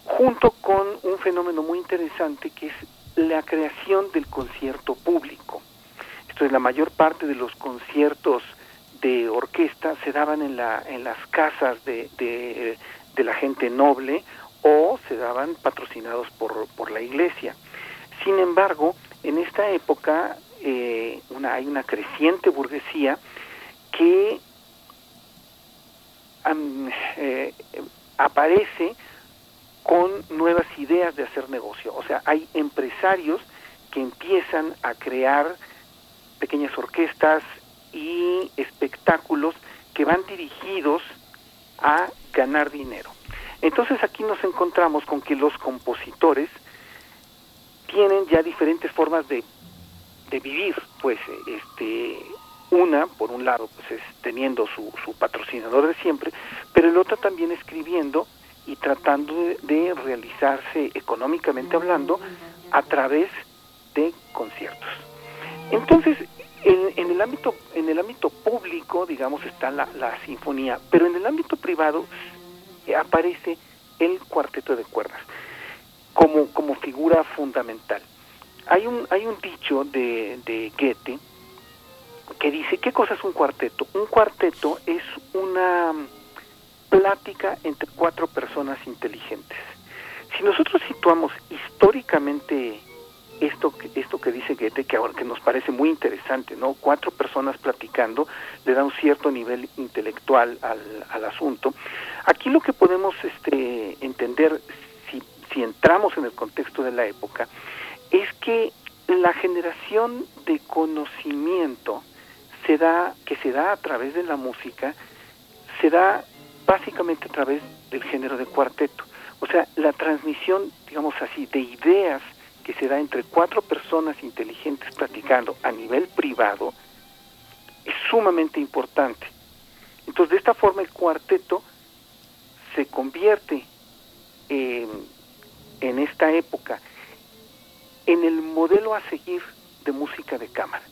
junto con un fenómeno muy interesante que es la creación del concierto público. Esto es la mayor parte de los conciertos de orquesta se daban en, la, en las casas de, de, la gente noble o se daban patrocinados por, por la iglesia. Sin embargo, en esta época eh, una, hay una creciente burguesía que eh, aparece con nuevas ideas de hacer negocio. O sea, hay empresarios que empiezan a crear pequeñas orquestas y espectáculos que van dirigidos a ganar dinero. Entonces aquí nos encontramos con que los compositores tienen ya diferentes formas de, de vivir, pues este una, por un lado, pues es teniendo su, su patrocinador de siempre, pero el otro también escribiendo y tratando de, realizarse económicamente hablando a través de conciertos. Entonces, en, el ámbito en el ámbito público, digamos, está la, la sinfonía, pero en el ámbito privado eh, aparece el cuarteto de cuerdas como como figura fundamental. Hay un hay un dicho de, de Goethe que dice, ¿qué cosa es un cuarteto? Un cuarteto es una plática entre cuatro personas inteligentes. Si nosotros situamos históricamente esto, esto que dice Goethe, que ahora que nos parece muy interesante, ¿no? Cuatro personas platicando le da un cierto nivel intelectual al, al asunto. Aquí lo que podemos este, entender, si, si entramos en el contexto de la época, es que la generación de conocimiento se da, que se da a través de la música, se da básicamente a través del género de cuarteto. O sea, la transmisión, digamos así, de ideas que se da entre cuatro personas inteligentes platicando a nivel privado es sumamente importante. Entonces, de esta forma el cuarteto se convierte en, en esta época en el modelo a seguir de música de cámara.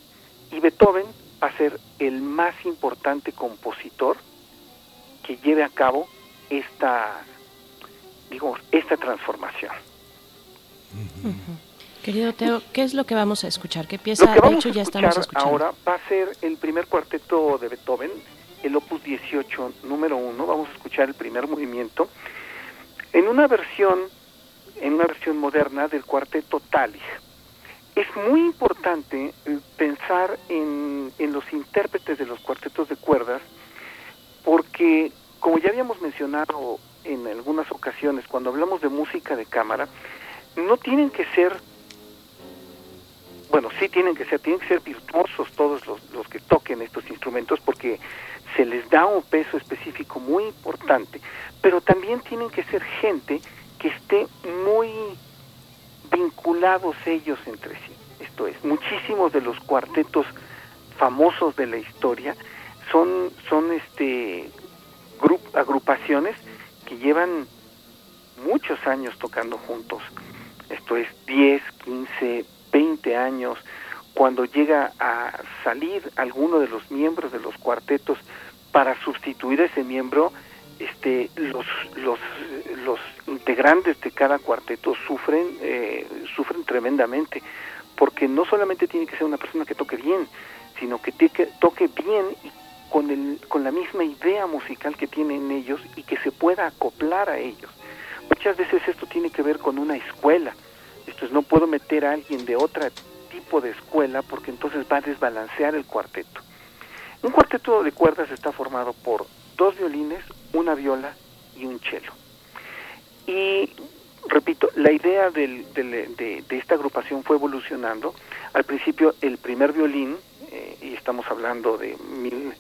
Y Beethoven va a ser el más importante compositor que lleve a cabo esta, digamos, esta transformación. Querido Teo, ¿qué es lo que vamos a escuchar? ¿Qué pieza de hecho ya estamos escuchando? ahora va a ser el primer cuarteto de Beethoven, el Opus 18, número 1. Vamos a escuchar el primer movimiento en una versión, en una versión moderna del cuarteto Talig. Es muy importante eh, pensar en, en los intérpretes de los cuartetos de cuerdas, porque como ya habíamos mencionado en algunas ocasiones, cuando hablamos de música de cámara, no tienen que ser bueno, sí tienen que ser, tienen que ser virtuosos todos los, los que toquen estos instrumentos porque se les da un peso específico muy importante, pero también tienen que ser gente que esté muy vinculados ellos entre sí. Esto es, muchísimos de los cuartetos famosos de la historia son, son este grup- agrupaciones que llevan muchos años tocando juntos. Esto es 10, 15, 20 años. Cuando llega a salir alguno de los miembros de los cuartetos para sustituir a ese miembro, este, los, los, los integrantes de cada cuarteto sufren, eh, sufren tremendamente, porque no solamente tiene que ser una persona que toque bien, sino que, toque bien y con, el, con la misma idea musical que tienen ellos y que se pueda acoplar a ellos. Muchas veces esto tiene que ver con una escuela. Esto es, no puedo meter a alguien de otro tipo de escuela porque entonces va a desbalancear el cuarteto. Un cuarteto de cuerdas está formado por dos violines, una viola y un cello. Y repito, la idea del- del- de, de esta agrupación fue evolucionando. Al principio el primer violín, eh, y estamos hablando de mil,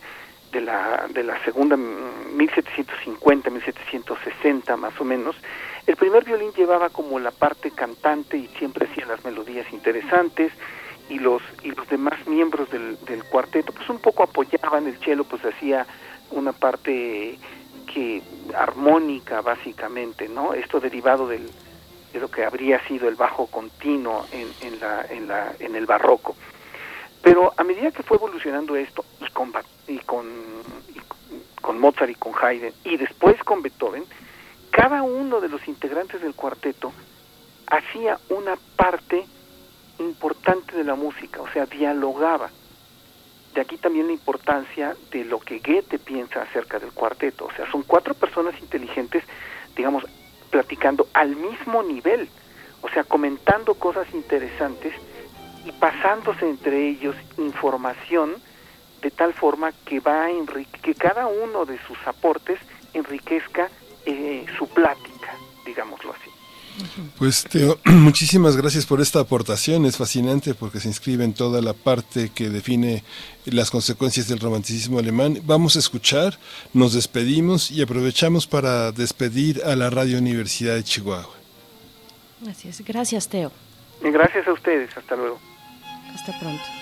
de la, de la segunda, mm, 1750, 1760 más o menos, el primer violín llevaba como la parte cantante y siempre hacía las melodías interesantes y los y los demás miembros del, del cuarteto pues un poco apoyaban el cello pues hacía una parte que armónica básicamente no esto derivado del de lo que habría sido el bajo continuo en, en la en la en el barroco pero a medida que fue evolucionando esto y con y con con Mozart y con Haydn y después con Beethoven cada uno de los integrantes del cuarteto hacía una parte importante de la música, o sea, dialogaba. De aquí también la importancia de lo que Goethe piensa acerca del cuarteto. O sea, son cuatro personas inteligentes, digamos, platicando al mismo nivel, o sea, comentando cosas interesantes y pasándose entre ellos información de tal forma que va a enrique- que cada uno de sus aportes enriquezca eh, su plática, digámoslo así. Pues Teo, muchísimas gracias por esta aportación. Es fascinante porque se inscribe en toda la parte que define las consecuencias del romanticismo alemán. Vamos a escuchar, nos despedimos y aprovechamos para despedir a la Radio Universidad de Chihuahua. Así es. Gracias, Teo. Gracias a ustedes, hasta luego. Hasta pronto.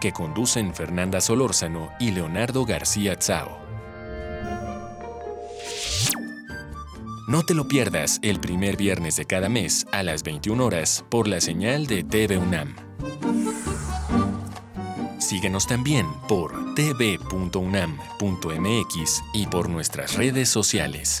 que conducen Fernanda Solórzano y Leonardo García Tsao. No te lo pierdas el primer viernes de cada mes a las 21 horas por la señal de TV UNAM. Síguenos también por tv.unam.mx y por nuestras redes sociales.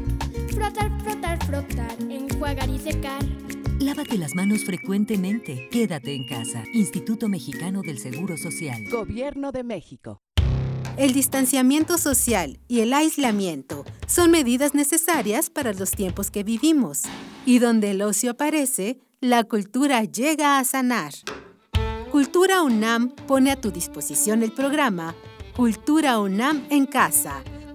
frotar, frotar, frotar, enjuagar y secar. Lávate las manos frecuentemente. Quédate en casa. Instituto Mexicano del Seguro Social. Gobierno de México. El distanciamiento social y el aislamiento son medidas necesarias para los tiempos que vivimos. Y donde el ocio aparece, la cultura llega a sanar. Cultura UNAM pone a tu disposición el programa Cultura UNAM en Casa,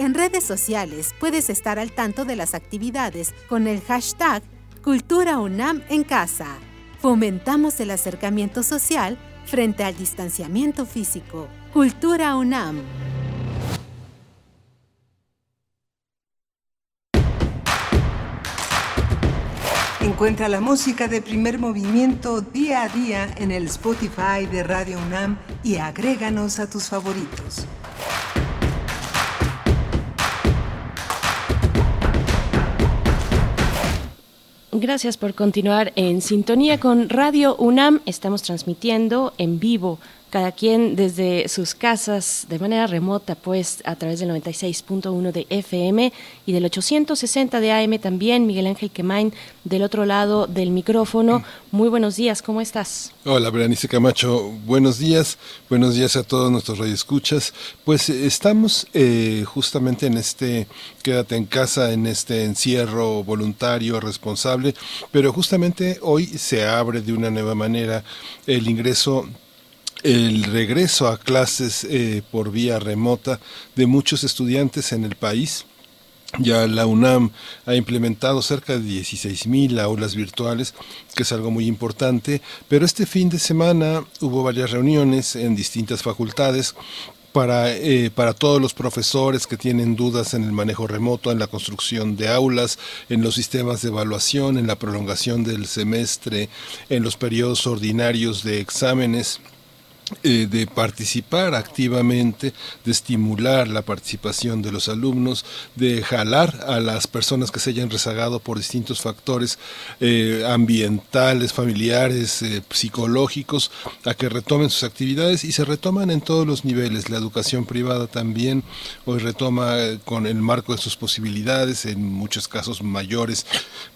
En redes sociales puedes estar al tanto de las actividades con el hashtag Cultura en casa. Fomentamos el acercamiento social frente al distanciamiento físico. Cultura UNAM. Encuentra la música de primer movimiento día a día en el Spotify de Radio UNAM y agréganos a tus favoritos. Gracias por continuar en sintonía con Radio UNAM. Estamos transmitiendo en vivo cada quien desde sus casas de manera remota, pues a través del 96.1 de FM y del 860 de AM también. Miguel Ángel Quemain del otro lado del micrófono. Muy buenos días, ¿cómo estás? Hola, Berenice Camacho. Buenos días. Buenos días a todos nuestros radioescuchas. Pues estamos eh, justamente en este quédate en casa, en este encierro voluntario, responsable, pero justamente hoy se abre de una nueva manera el ingreso el regreso a clases eh, por vía remota de muchos estudiantes en el país. Ya la UNAM ha implementado cerca de 16.000 aulas virtuales, que es algo muy importante, pero este fin de semana hubo varias reuniones en distintas facultades para, eh, para todos los profesores que tienen dudas en el manejo remoto, en la construcción de aulas, en los sistemas de evaluación, en la prolongación del semestre, en los periodos ordinarios de exámenes eh, de participar activamente, de estimular la participación de los alumnos, de jalar a las personas que se hayan rezagado por distintos factores eh, ambientales, familiares, eh, psicológicos, a que retomen sus actividades y se retoman en todos los niveles. La educación privada también hoy retoma con el marco de sus posibilidades, en muchos casos mayores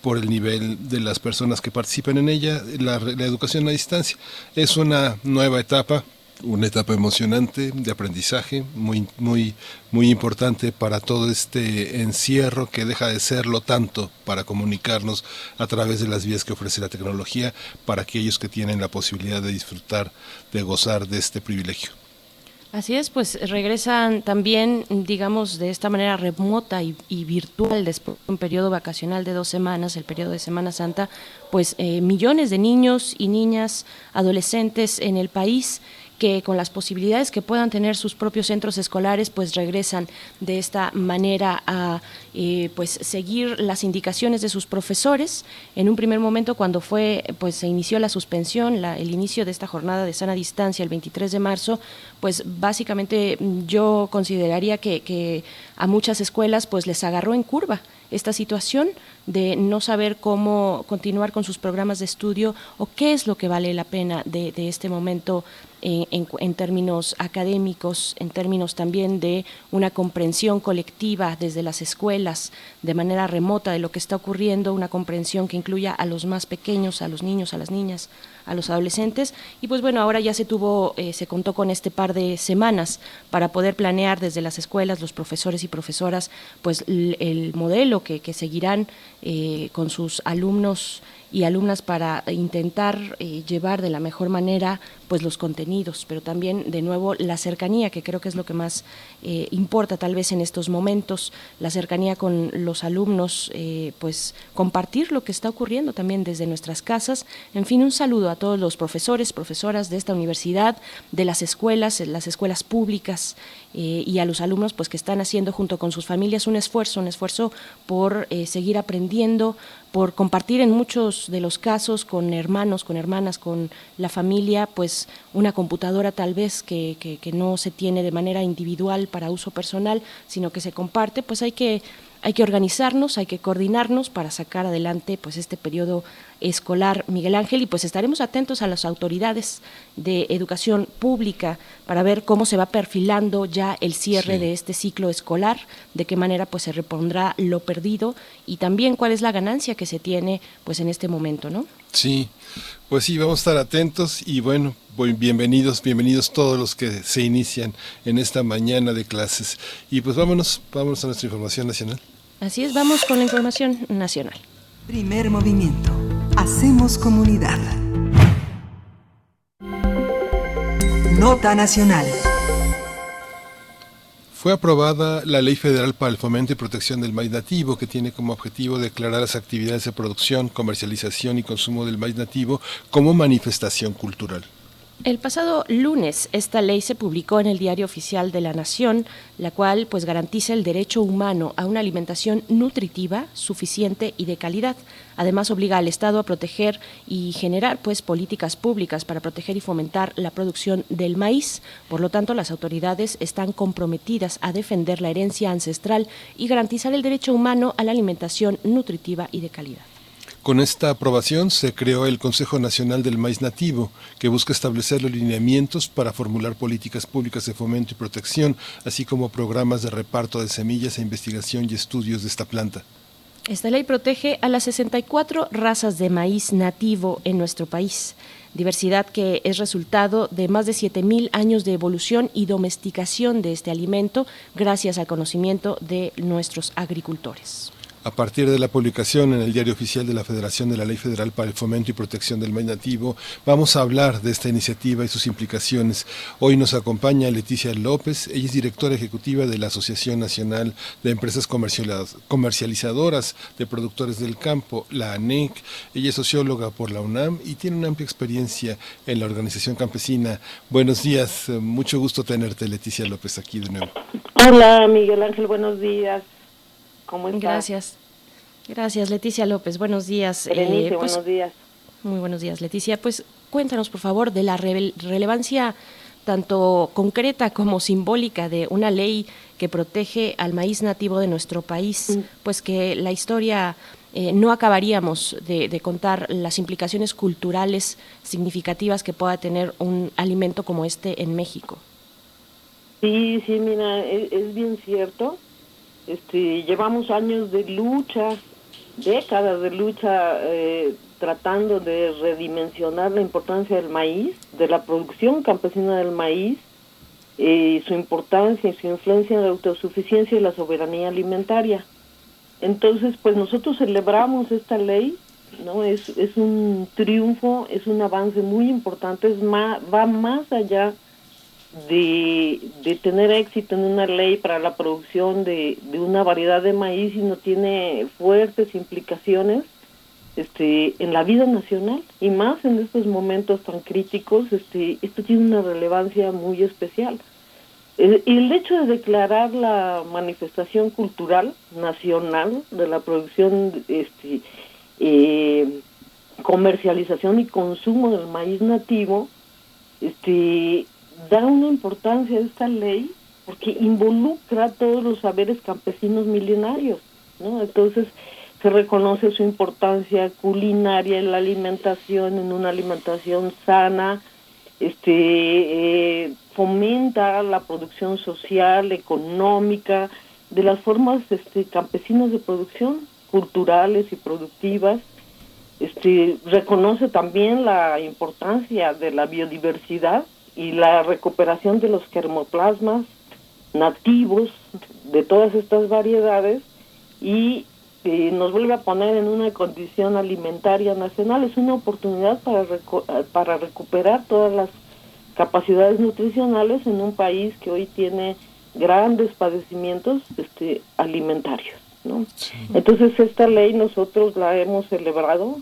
por el nivel de las personas que participan en ella, la, la educación a distancia. Es una nueva etapa una etapa emocionante de aprendizaje, muy, muy, muy importante para todo este encierro que deja de serlo tanto para comunicarnos a través de las vías que ofrece la tecnología para aquellos que tienen la posibilidad de disfrutar, de gozar de este privilegio. Así es, pues regresan también, digamos, de esta manera remota y, virtual después de un periodo vacacional de dos semanas, el periodo de Semana Santa, pues eh, millones de niños y niñas, adolescentes en el país que con las posibilidades que puedan tener sus propios centros escolares, pues regresan de esta manera a eh, pues seguir las indicaciones de sus profesores. En un primer momento, cuando fue pues se inició la suspensión, la, el inicio de esta jornada de sana distancia el 23 de marzo, pues básicamente yo consideraría que, que a muchas escuelas pues les agarró en curva esta situación de no saber cómo continuar con sus programas de estudio o qué es lo que vale la pena de, este momento en, términos académicos, en términos también de una comprensión colectiva desde las escuelas, de manera remota de lo que está ocurriendo, una comprensión que incluya a los más pequeños, a los niños, a las niñas, a los adolescentes. Y pues bueno, ahora ya se tuvo, eh, se contó con este par de semanas para poder planear desde las escuelas, los profesores y profesoras, pues el, modelo que, seguirán eh, con sus alumnos y alumnas para intentar eh, llevar de la mejor manera pues los contenidos, pero también de nuevo la cercanía, que creo que es lo que más eh, importa tal vez en estos momentos, la cercanía con los alumnos, eh, pues compartir lo que está ocurriendo también desde nuestras casas. En fin, un saludo a todos los profesores, profesoras de esta universidad, de las escuelas, las escuelas públicas y a los alumnos pues que están haciendo junto con sus familias un esfuerzo, un esfuerzo por seguir aprendiendo, por compartir en muchos de los casos con hermanos, con hermanas, con la familia, pues una computadora tal vez que, que, no se tiene de manera individual para uso personal, sino que se comparte, pues hay que hay que organizarnos, hay que coordinarnos para sacar adelante pues este periodo escolar, Miguel Ángel, y pues estaremos atentos a las autoridades de educación pública para ver cómo se va perfilando ya el cierre de este ciclo escolar, de qué manera pues se repondrá lo perdido y también cuál es la ganancia que se tiene pues en este momento, ¿no? Sí, pues sí, vamos a estar atentos y bueno, bienvenidos, bienvenidos todos los que se inician en esta mañana de clases. Y pues vámonos, vámonos a nuestra información nacional. Así es, vamos con la información nacional. Primer movimiento. Hacemos comunidad. Nota nacional. Fue aprobada la Ley Federal para el Fomento y Protección del Maíz Nativo, que tiene como objetivo declarar las actividades de producción, comercialización y consumo del maíz nativo como manifestación cultural. El pasado lunes esta ley se publicó en el Diario Oficial de la Nación, la cual pues garantiza el derecho humano a una alimentación nutritiva, suficiente y de calidad. Además obliga al Estado a proteger y generar pues políticas públicas para proteger y fomentar la producción del maíz. Por lo tanto, las autoridades están comprometidas a defender la herencia ancestral y garantizar el derecho humano a la alimentación nutritiva y de calidad. Con esta aprobación se creó el Consejo Nacional del Maíz Nativo, que busca establecer los lineamientos para formular políticas públicas de fomento y protección, así como programas de reparto de semillas e investigación y estudios de esta planta. Esta ley protege a las 64 razas de maíz nativo en nuestro país, diversidad que es resultado de más de 7.000 años de evolución y domesticación de este alimento gracias al conocimiento de nuestros agricultores. A partir de la publicación en el Diario Oficial de la Federación de la Ley Federal para el Fomento y Protección del Maíz Nativo, vamos a hablar de esta iniciativa y sus implicaciones. Hoy nos acompaña Leticia López, ella es directora ejecutiva de la Asociación Nacional de Empresas Comercializadoras de Productores del Campo, la ANEC. Ella es socióloga por la UNAM y tiene una amplia experiencia en la organización campesina. Buenos días, mucho gusto tenerte, Leticia López, aquí de nuevo. Hola, Miguel Ángel, buenos días. Gracias. Gracias, Leticia López. Buenos días. Eh, pues, buenos días. Muy buenos días, Leticia. Pues cuéntanos, por favor, de la relevancia tanto concreta como simbólica de una ley que protege al maíz nativo de nuestro país, mm. pues que la historia eh, no acabaríamos de, contar las implicaciones culturales significativas que pueda tener un alimento como este en México. Sí, sí, mira, es bien cierto. Este, llevamos años de lucha décadas de lucha eh, tratando de redimensionar la importancia del maíz, de la producción campesina del maíz, y su importancia y su influencia en la autosuficiencia y la soberanía alimentaria. Entonces, pues nosotros celebramos esta ley, ¿no? Es, es un triunfo, es un avance muy importante, es más, va más allá de, de tener éxito en una ley para la producción de, de una variedad de maíz, sino tiene fuertes implicaciones este, en la vida nacional y más en estos momentos tan críticos, este, esto tiene una relevancia muy especial. El, el hecho de declarar la manifestación cultural nacional de la producción, este, eh, comercialización y consumo del maíz nativo, este, da una importancia a esta ley porque involucra todos los saberes campesinos milenarios, ¿no? Entonces, se reconoce su importancia culinaria en la alimentación, en una alimentación sana, este eh, fomenta la producción social, económica, de las formas este, campesinas de producción, culturales y productivas. Este, reconoce también la importancia de la biodiversidad y la recuperación de los germoplasmas nativos de todas estas variedades y nos vuelve a poner en una condición alimentaria nacional. Es una oportunidad para, para recuperar todas las capacidades nutricionales en un país que hoy tiene grandes padecimientos este, alimentarios. ¿no? Entonces esta ley nosotros la hemos celebrado.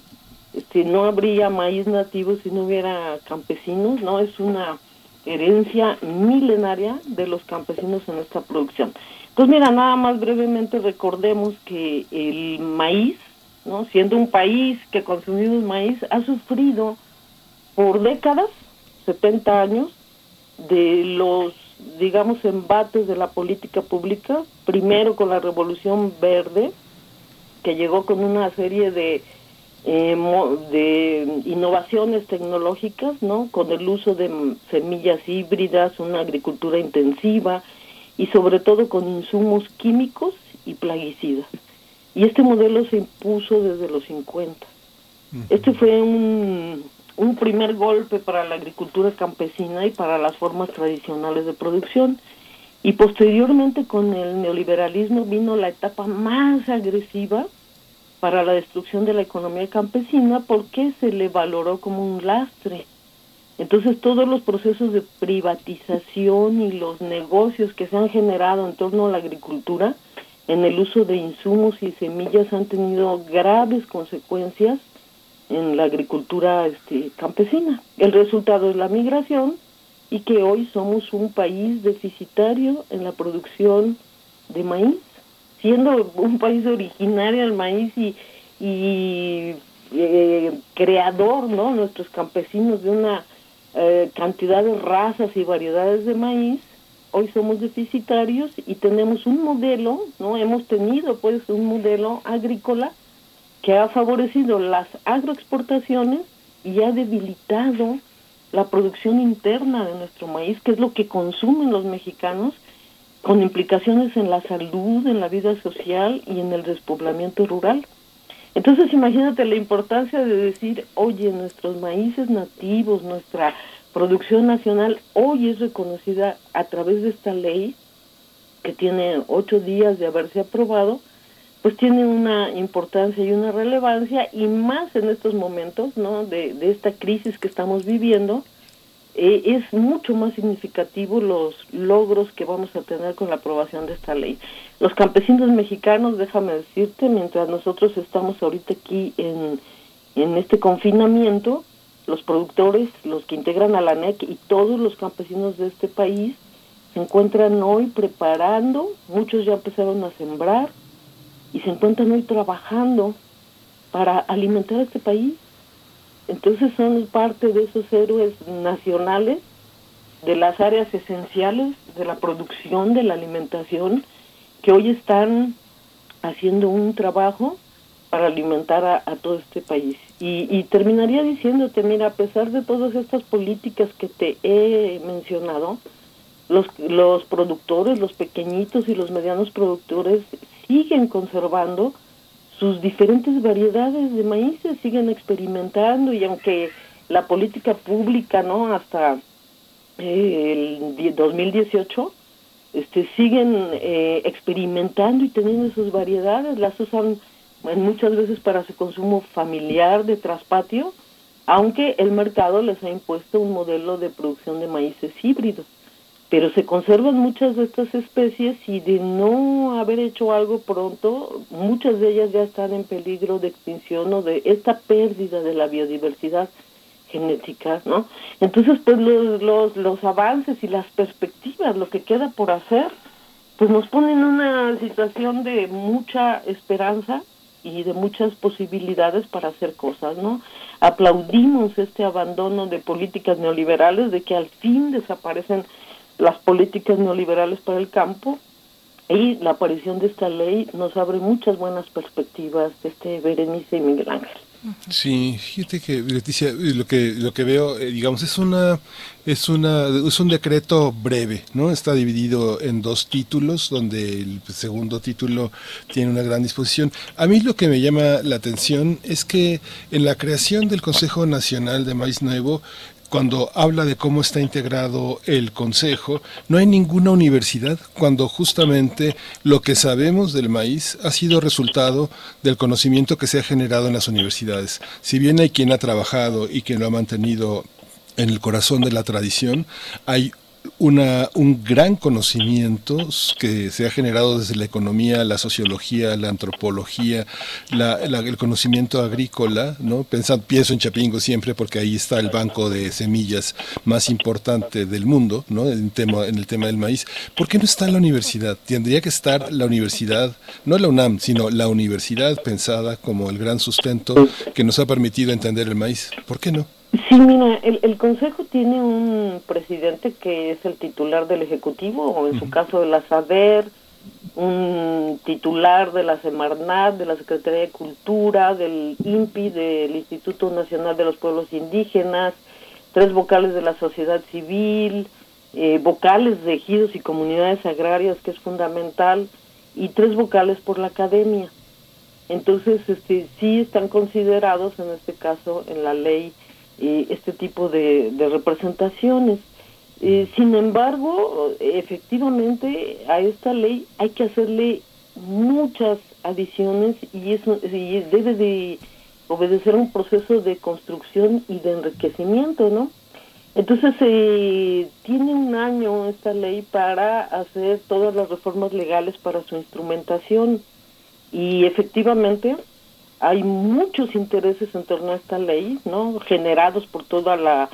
Este, no habría maíz nativo si no hubiera campesinos, no es una herencia milenaria de los campesinos en esta producción. Pues mira, nada más brevemente recordemos que el maíz, ¿no? siendo un país que consumimos maíz, ha sufrido por décadas, 70 años, de los, digamos, embates de la política pública, primero con la Revolución Verde, que llegó con una serie de, eh, de innovaciones tecnológicas, ¿no? Con el uso de semillas híbridas, una agricultura intensiva, y sobre todo con insumos químicos y plaguicidas. Y este modelo se impuso desde los 50. Este fue un, un primer golpe para la agricultura campesina y para las formas tradicionales de producción. Y posteriormente con el neoliberalismo vino la etapa más agresiva para la destrucción de la economía campesina porque se le valoró como un lastre entonces todos los procesos de privatización y los negocios que se han generado en torno a la agricultura, en el uso de insumos y semillas han tenido graves consecuencias en la agricultura este, campesina. El resultado es la migración y que hoy somos un país deficitario en la producción de maíz, siendo un país originario del maíz y, y eh, creador, ¿no? Nuestros campesinos de una eh, cantidad de razas y variedades de maíz, hoy somos deficitarios y tenemos un modelo, ¿no? Hemos tenido pues un modelo agrícola que ha favorecido las agroexportaciones y ha debilitado la producción interna de nuestro maíz, que es lo que consumen los mexicanos, con implicaciones en la salud, en la vida social y en el despoblamiento rural. Entonces imagínate la importancia de decir, oye, nuestros maíces nativos, nuestra producción nacional hoy es reconocida a través de esta ley que tiene ocho días de haberse aprobado, pues tiene una importancia y una relevancia y más en estos momentos, ¿no? De, de esta crisis que estamos viviendo, eh, es mucho más significativo los logros que vamos a tener con la aprobación de esta ley. Los campesinos mexicanos, déjame decirte, mientras nosotros estamos ahorita aquí en, en este confinamiento, los productores, los que integran a la NEC y todos los campesinos de este país se encuentran hoy preparando, muchos ya empezaron a sembrar y se encuentran hoy trabajando para alimentar a este país entonces son parte de esos héroes nacionales de las áreas esenciales de la producción, de la alimentación, que hoy están haciendo un trabajo para alimentar a, todo este país. Y, y, terminaría diciéndote, mira, a pesar de todas estas políticas que te he mencionado, los, los productores, los pequeñitos y los medianos productores siguen conservando sus diferentes variedades de maíz, se siguen experimentando y aunque la política pública, ¿no? Hasta eh, el 2018, este, siguen eh, experimentando y teniendo sus variedades, las usan muchas veces para su consumo familiar de traspatio, aunque el mercado les ha impuesto un modelo de producción de maíces híbridos. Pero se conservan muchas de estas especies y de no haber hecho algo pronto, muchas de ellas ya están en peligro de extinción o de esta pérdida de la biodiversidad genética, ¿no? Entonces, pues los, los, los avances y las perspectivas, lo que queda por hacer, pues nos ponen en una situación de mucha esperanza y de muchas posibilidades para hacer cosas, ¿no? Aplaudimos este abandono de políticas neoliberales, de que al fin desaparecen las políticas neoliberales para el campo y la aparición de esta ley nos abre muchas buenas perspectivas, este Berenice y Miguel Ángel. Sí, fíjate que Leticia, lo que lo que veo, eh, digamos, es una es una es un decreto breve, ¿no? Está dividido en dos títulos, donde el segundo título tiene una gran disposición. A mí lo que me llama la atención es que en la creación del Consejo Nacional de Maíz Nuevo cuando habla de cómo está integrado el Consejo, no hay ninguna universidad, cuando justamente lo que sabemos del maíz ha sido resultado del conocimiento que se ha generado en las universidades. Si bien hay quien ha trabajado y quien lo ha mantenido en el corazón de la tradición, hay una, un gran conocimiento que se ha generado desde la economía, la sociología, la antropología, la, el conocimiento agrícola, ¿no? Pienso en Chapingo siempre porque ahí está el banco de semillas más importante del mundo, ¿no? En, tema, en el tema del maíz. ¿Por qué no está en la universidad? Tendría que estar la universidad, no la UNAM, sino la universidad pensada como el gran sustento que nos ha permitido entender el maíz. ¿Por qué no? Sí, mira, el, el, Consejo tiene un presidente que es el titular del Ejecutivo, o en su caso de la SADER, un titular de la Semarnat, de la Secretaría de Cultura, del INPI, del Instituto Nacional de los Pueblos Indígenas, tres vocales de la sociedad civil, eh, vocales de ejidos y comunidades agrarias, que es fundamental, y tres vocales por la academia. Entonces, este, sí están considerados en este caso en la ley este tipo de, representaciones. sin embargo, efectivamente, a esta ley hay que hacerle muchas adiciones y eso debe de obedecer un proceso de construcción y de enriquecimiento, ¿no? Entonces, eh, tiene un año esta ley para hacer todas las reformas legales para su instrumentación y efectivamente hay muchos intereses en torno a esta ley, ¿no? Generados por toda la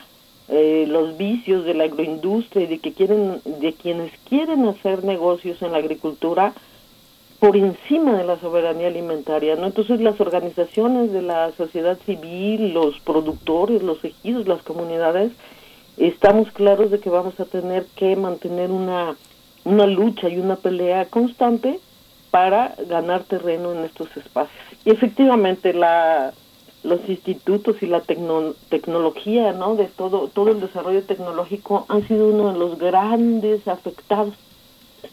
eh, los vicios de la agroindustria y de que quieren de quienes quieren hacer negocios en la agricultura por encima de la soberanía alimentaria, ¿no? Entonces las organizaciones de la sociedad civil, los productores, los ejidos, las comunidades, estamos claros de que vamos a tener que mantener una una lucha y una pelea constante para ganar terreno en estos espacios. Y efectivamente la los institutos y la tecnología, ¿no? De todo todo el desarrollo tecnológico han sido uno de los grandes afectados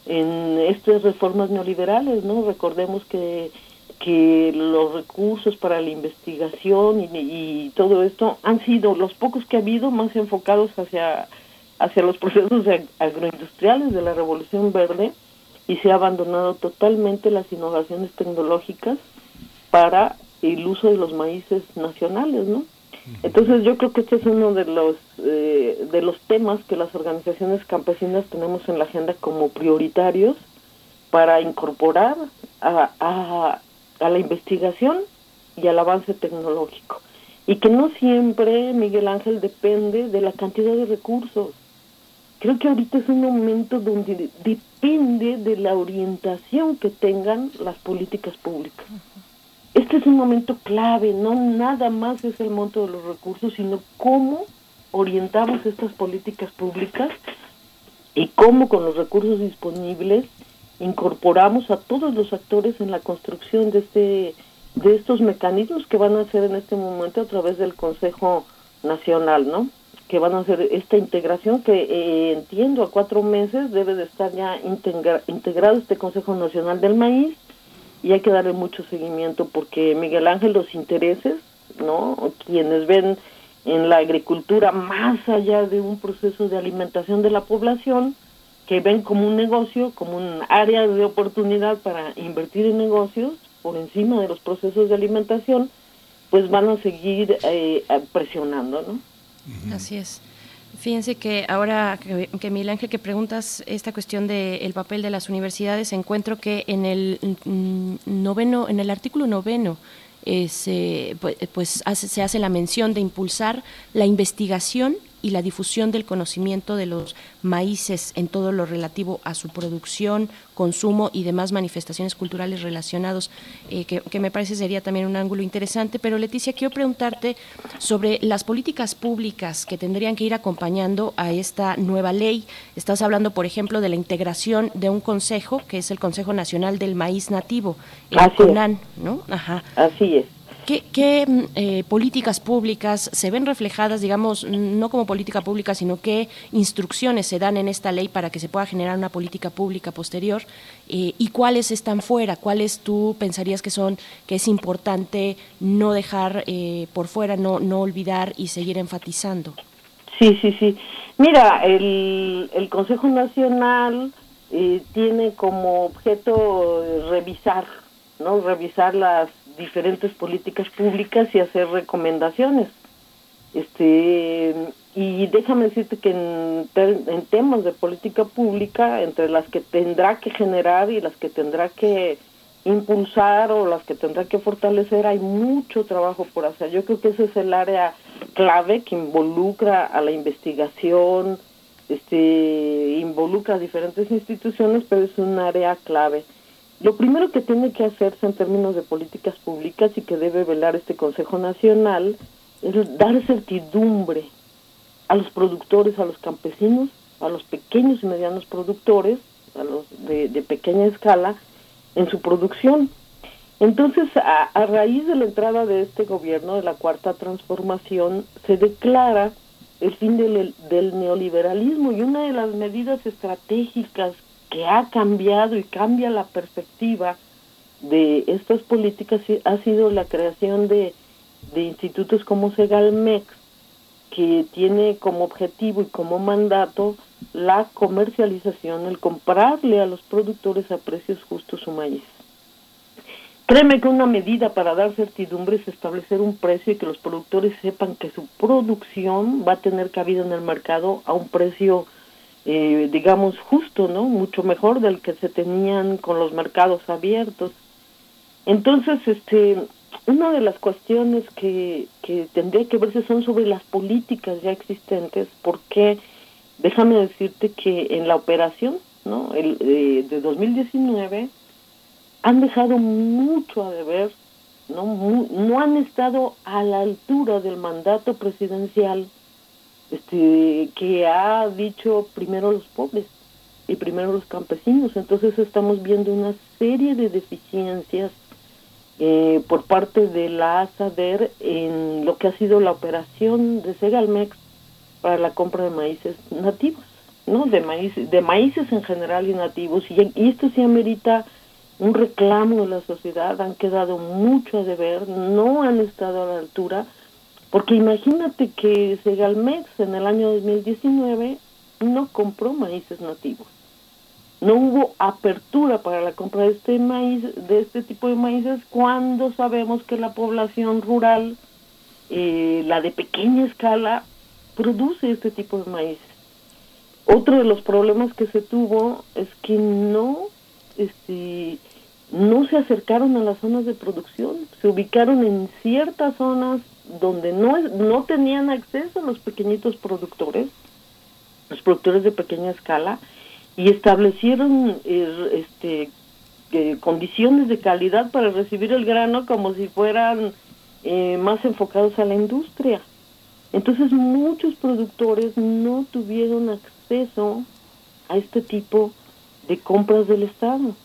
en estas reformas neoliberales, ¿no? Recordemos que que los recursos para la investigación y, y, todo esto han sido los pocos que ha habido más enfocados hacia hacia los procesos agroindustriales de la revolución verde y se ha abandonado totalmente las innovaciones tecnológicas para el uso de los maíces nacionales, ¿no? Entonces yo creo que este es uno de los eh, de los temas que las organizaciones campesinas tenemos en la agenda como prioritarios para incorporar a, a, a la investigación y al avance tecnológico y que no siempre Miguel Ángel depende de la cantidad de recursos creo que ahorita es un momento donde depende de la orientación que tengan las políticas públicas. Este es un momento clave, no nada más es el monto de los recursos, sino cómo orientamos estas políticas públicas y cómo con los recursos disponibles incorporamos a todos los actores en la construcción de este de estos mecanismos que van a hacer en este momento a través del Consejo Nacional, ¿no? que van a hacer esta integración que eh, entiendo a cuatro meses debe de estar ya integrado este Consejo Nacional del Maíz y hay que darle mucho seguimiento porque Miguel Ángel los intereses, ¿no? Quienes ven en la agricultura más allá de un proceso de alimentación de la población, que ven como un negocio, como un área de oportunidad para invertir en negocios por encima de los procesos de alimentación, pues van a seguir eh, presionando, ¿no? Así es. Fíjense que ahora que, que Miguel que preguntas esta cuestión del papel de las universidades, encuentro que en el mm, noveno, en el artículo noveno eh, se, pues, pues se hace la mención de impulsar la investigación y la difusión del conocimiento de los maíces en todo lo relativo a su producción, consumo y demás manifestaciones culturales relacionados, eh, que, me parece sería también un ángulo interesante. Pero Leticia, quiero preguntarte sobre las políticas públicas que tendrían que ir acompañando a esta nueva ley. Estás hablando, por ejemplo, de la integración de un consejo, que es el Consejo Nacional del Maíz Nativo, el CONAN, ¿no? Ajá. Así es. ¿Qué, mm, eh, políticas públicas se ven reflejadas, digamos, no como política pública, sino qué instrucciones se dan en esta ley para que se pueda generar una política pública posterior? Eh, ¿Y cuáles están fuera? ¿Cuáles tú pensarías que son, que es importante no dejar eh, por fuera, no, no olvidar y seguir enfatizando? Sí, sí, sí. Mira, el, el Consejo Nacional tiene como objeto revisar, ¿no? Revisar las diferentes políticas públicas y hacer recomendaciones. Este, y déjame decirte que en, en, temas de política pública, entre las que tendrá que generar y las que tendrá que impulsar o las que tendrá que fortalecer, hay mucho trabajo por hacer. Yo creo que ese es el área clave que involucra a la investigación, este, involucra a diferentes instituciones, pero es un área clave. Lo primero que tiene que hacerse en términos de políticas públicas y que debe velar este Consejo Nacional es dar certidumbre a los productores, a los campesinos, a los pequeños y medianos productores, a los de, pequeña escala, en su producción. Entonces, a, raíz de la entrada de este gobierno, de la cuarta transformación, se declara el fin del, del neoliberalismo y una de las medidas estratégicas que ha cambiado y cambia la perspectiva de estas políticas ha sido la creación de, institutos como Segalmex, que tiene como objetivo y como mandato la comercialización, el comprarle a los productores a precios justos su maíz. Créeme que una medida para dar certidumbre es establecer un precio y que los productores sepan que su producción va a tener cabida en el mercado a un precio eh, digamos, justo, ¿no? Mucho mejor del que se tenían con los mercados abiertos. Entonces, este, una de las cuestiones que, que tendría que verse son sobre las políticas ya existentes, porque déjame decirte que en la operación, ¿no? El, eh, de 2019 han dejado mucho a deber, ¿no? no han estado a la altura del mandato presidencial este, que ha dicho primero los pobres y primero los campesinos. Entonces estamos viendo una serie de deficiencias eh, por parte de la ASADER en lo que ha sido la operación de Segalmex para la compra de maíces nativos, ¿no? De maíz, de maíces en general y nativos. Y, y esto sí amerita un reclamo de la sociedad, han quedado mucho a deber, no han estado a la altura porque imagínate que Segalmex en el año 2019 no compró maíces nativos. No hubo apertura para la compra de este maíz, de este tipo de maíces, cuando sabemos que la población rural, eh, la de pequeña escala, produce este tipo de maíz. Otro de los problemas que se tuvo es que no, este, no se acercaron a las zonas de producción, se ubicaron en ciertas zonas donde no, no tenían acceso los pequeñitos productores, los productores de pequeña escala, y establecieron eh, este, condiciones de calidad para recibir el grano como si fueran eh, más enfocados a la industria. Entonces muchos productores no tuvieron acceso a este tipo de compras del Estado.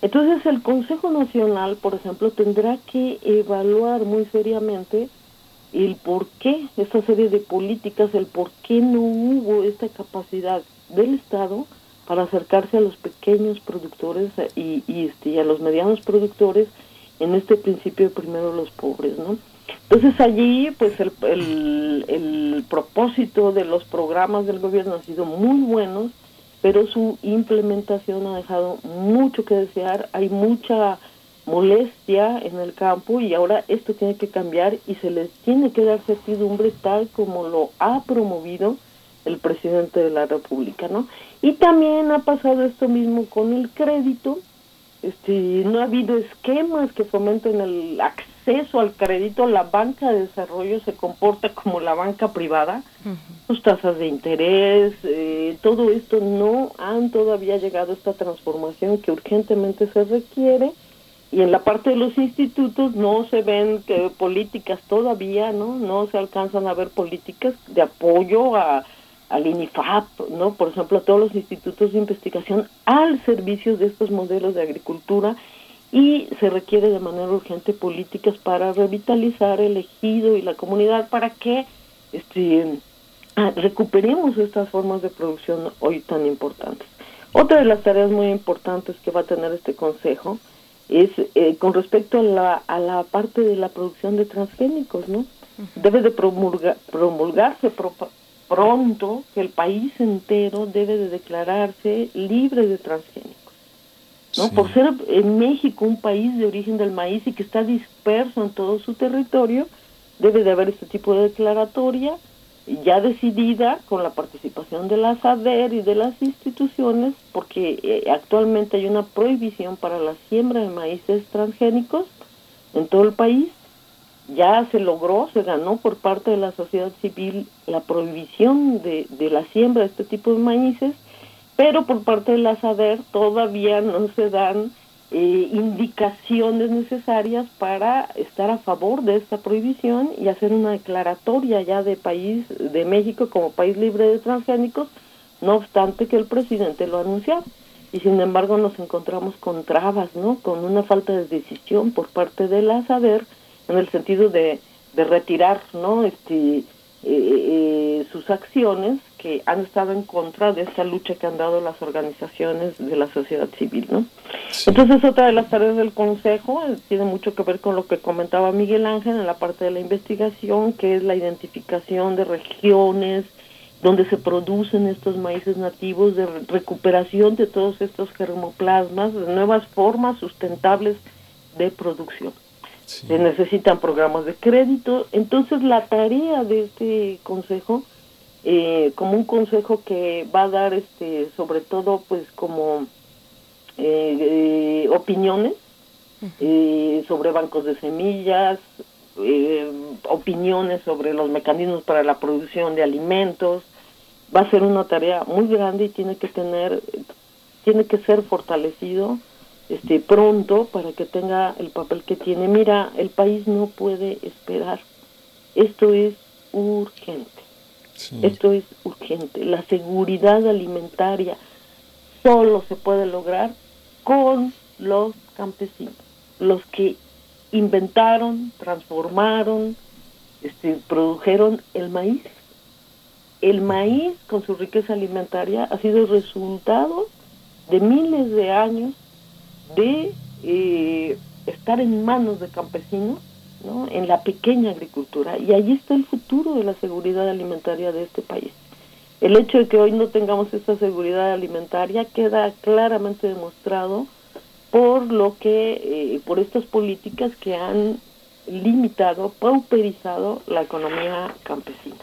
Entonces el Consejo Nacional, por ejemplo, tendrá que evaluar muy seriamente el por qué esta serie de políticas, el por qué no hubo esta capacidad del Estado para acercarse a los pequeños productores y, y, este, a los medianos productores en este principio primero los pobres, ¿no? Entonces allí, pues el, el, el propósito de los programas del gobierno ha sido muy buenos, pero su implementación ha dejado mucho que desear, hay mucha molestia en el campo y ahora esto tiene que cambiar y se les tiene que dar certidumbre tal como lo ha promovido el presidente de la República, ¿no? Y también ha pasado esto mismo con el crédito, este, no ha habido esquemas que fomenten el acceso al crédito, la banca de desarrollo se comporta como la banca privada, sus tasas de interés, eh, todo esto no han todavía llegado a esta transformación que urgentemente se requiere y en la parte de los institutos no se ven políticas todavía, ¿no? No se alcanzan a ver políticas de apoyo a al INIFAP, ¿no? Por ejemplo, a todos los institutos de investigación al servicio de estos modelos de agricultura y se requiere de manera urgente políticas para revitalizar el ejido y la comunidad para que este, ah, recuperemos estas formas de producción hoy tan importantes. Otra de las tareas muy importantes que va a tener este consejo es eh, con respecto a la, a la parte de la producción de transgénicos, ¿no? Debe de promulgarse pronto que el país entero debe de declararse libre de transgénicos. ¿no? Por ser en México un país de origen del maíz y que está disperso en todo su territorio, debe de haber este tipo de declaratoria ya decidida con la participación de la SADER y de las instituciones, porque eh, actualmente hay una prohibición para la siembra de maíces transgénicos en todo el país. Ya se logró, se ganó por parte de la sociedad civil la prohibición de, de la siembra de este tipo de maíces, pero por parte de la SADER todavía no se dan eh, indicaciones necesarias para estar a favor de esta prohibición y hacer una declaratoria ya de país de México como país libre de transgénicos, no obstante que el presidente lo anunció. Y sin embargo nos encontramos con trabas, ¿no? Con una falta de decisión por parte de la SADER en el sentido de, de retirar no este eh, eh, sus acciones que han estado en contra de esta lucha que han dado las organizaciones de la sociedad civil no entonces otra de las tareas del consejo eh, tiene mucho que ver con lo que comentaba Miguel Ángel en la parte de la investigación que es la identificación de regiones donde se producen estos maíces nativos, de recuperación de todos estos germoplasmas, de nuevas formas sustentables de producción se necesitan programas de crédito. Entonces la tarea de este consejo, eh, como un consejo que va a dar este sobre todo pues como eh, eh, opiniones sobre bancos de semillas, opiniones sobre los mecanismos para la producción de alimentos, va a ser una tarea muy grande y tiene que tener, tiene que ser fortalecido este pronto para que tenga el papel que tiene. Mira, el país no puede esperar. Esto es urgente. Esto es urgente. La seguridad alimentaria solo se puede lograr con los campesinos, los que inventaron, transformaron, este, produjeron el maíz. El maíz, con su riqueza alimentaria, ha sido resultado de miles de años de eh, estar en manos de campesinos, ¿no? en la pequeña agricultura. Y ahí está el futuro de la seguridad alimentaria de este país. El hecho de que hoy no tengamos esta seguridad alimentaria queda claramente demostrado por lo que, eh, por estas políticas que han limitado, pauperizado la economía campesina.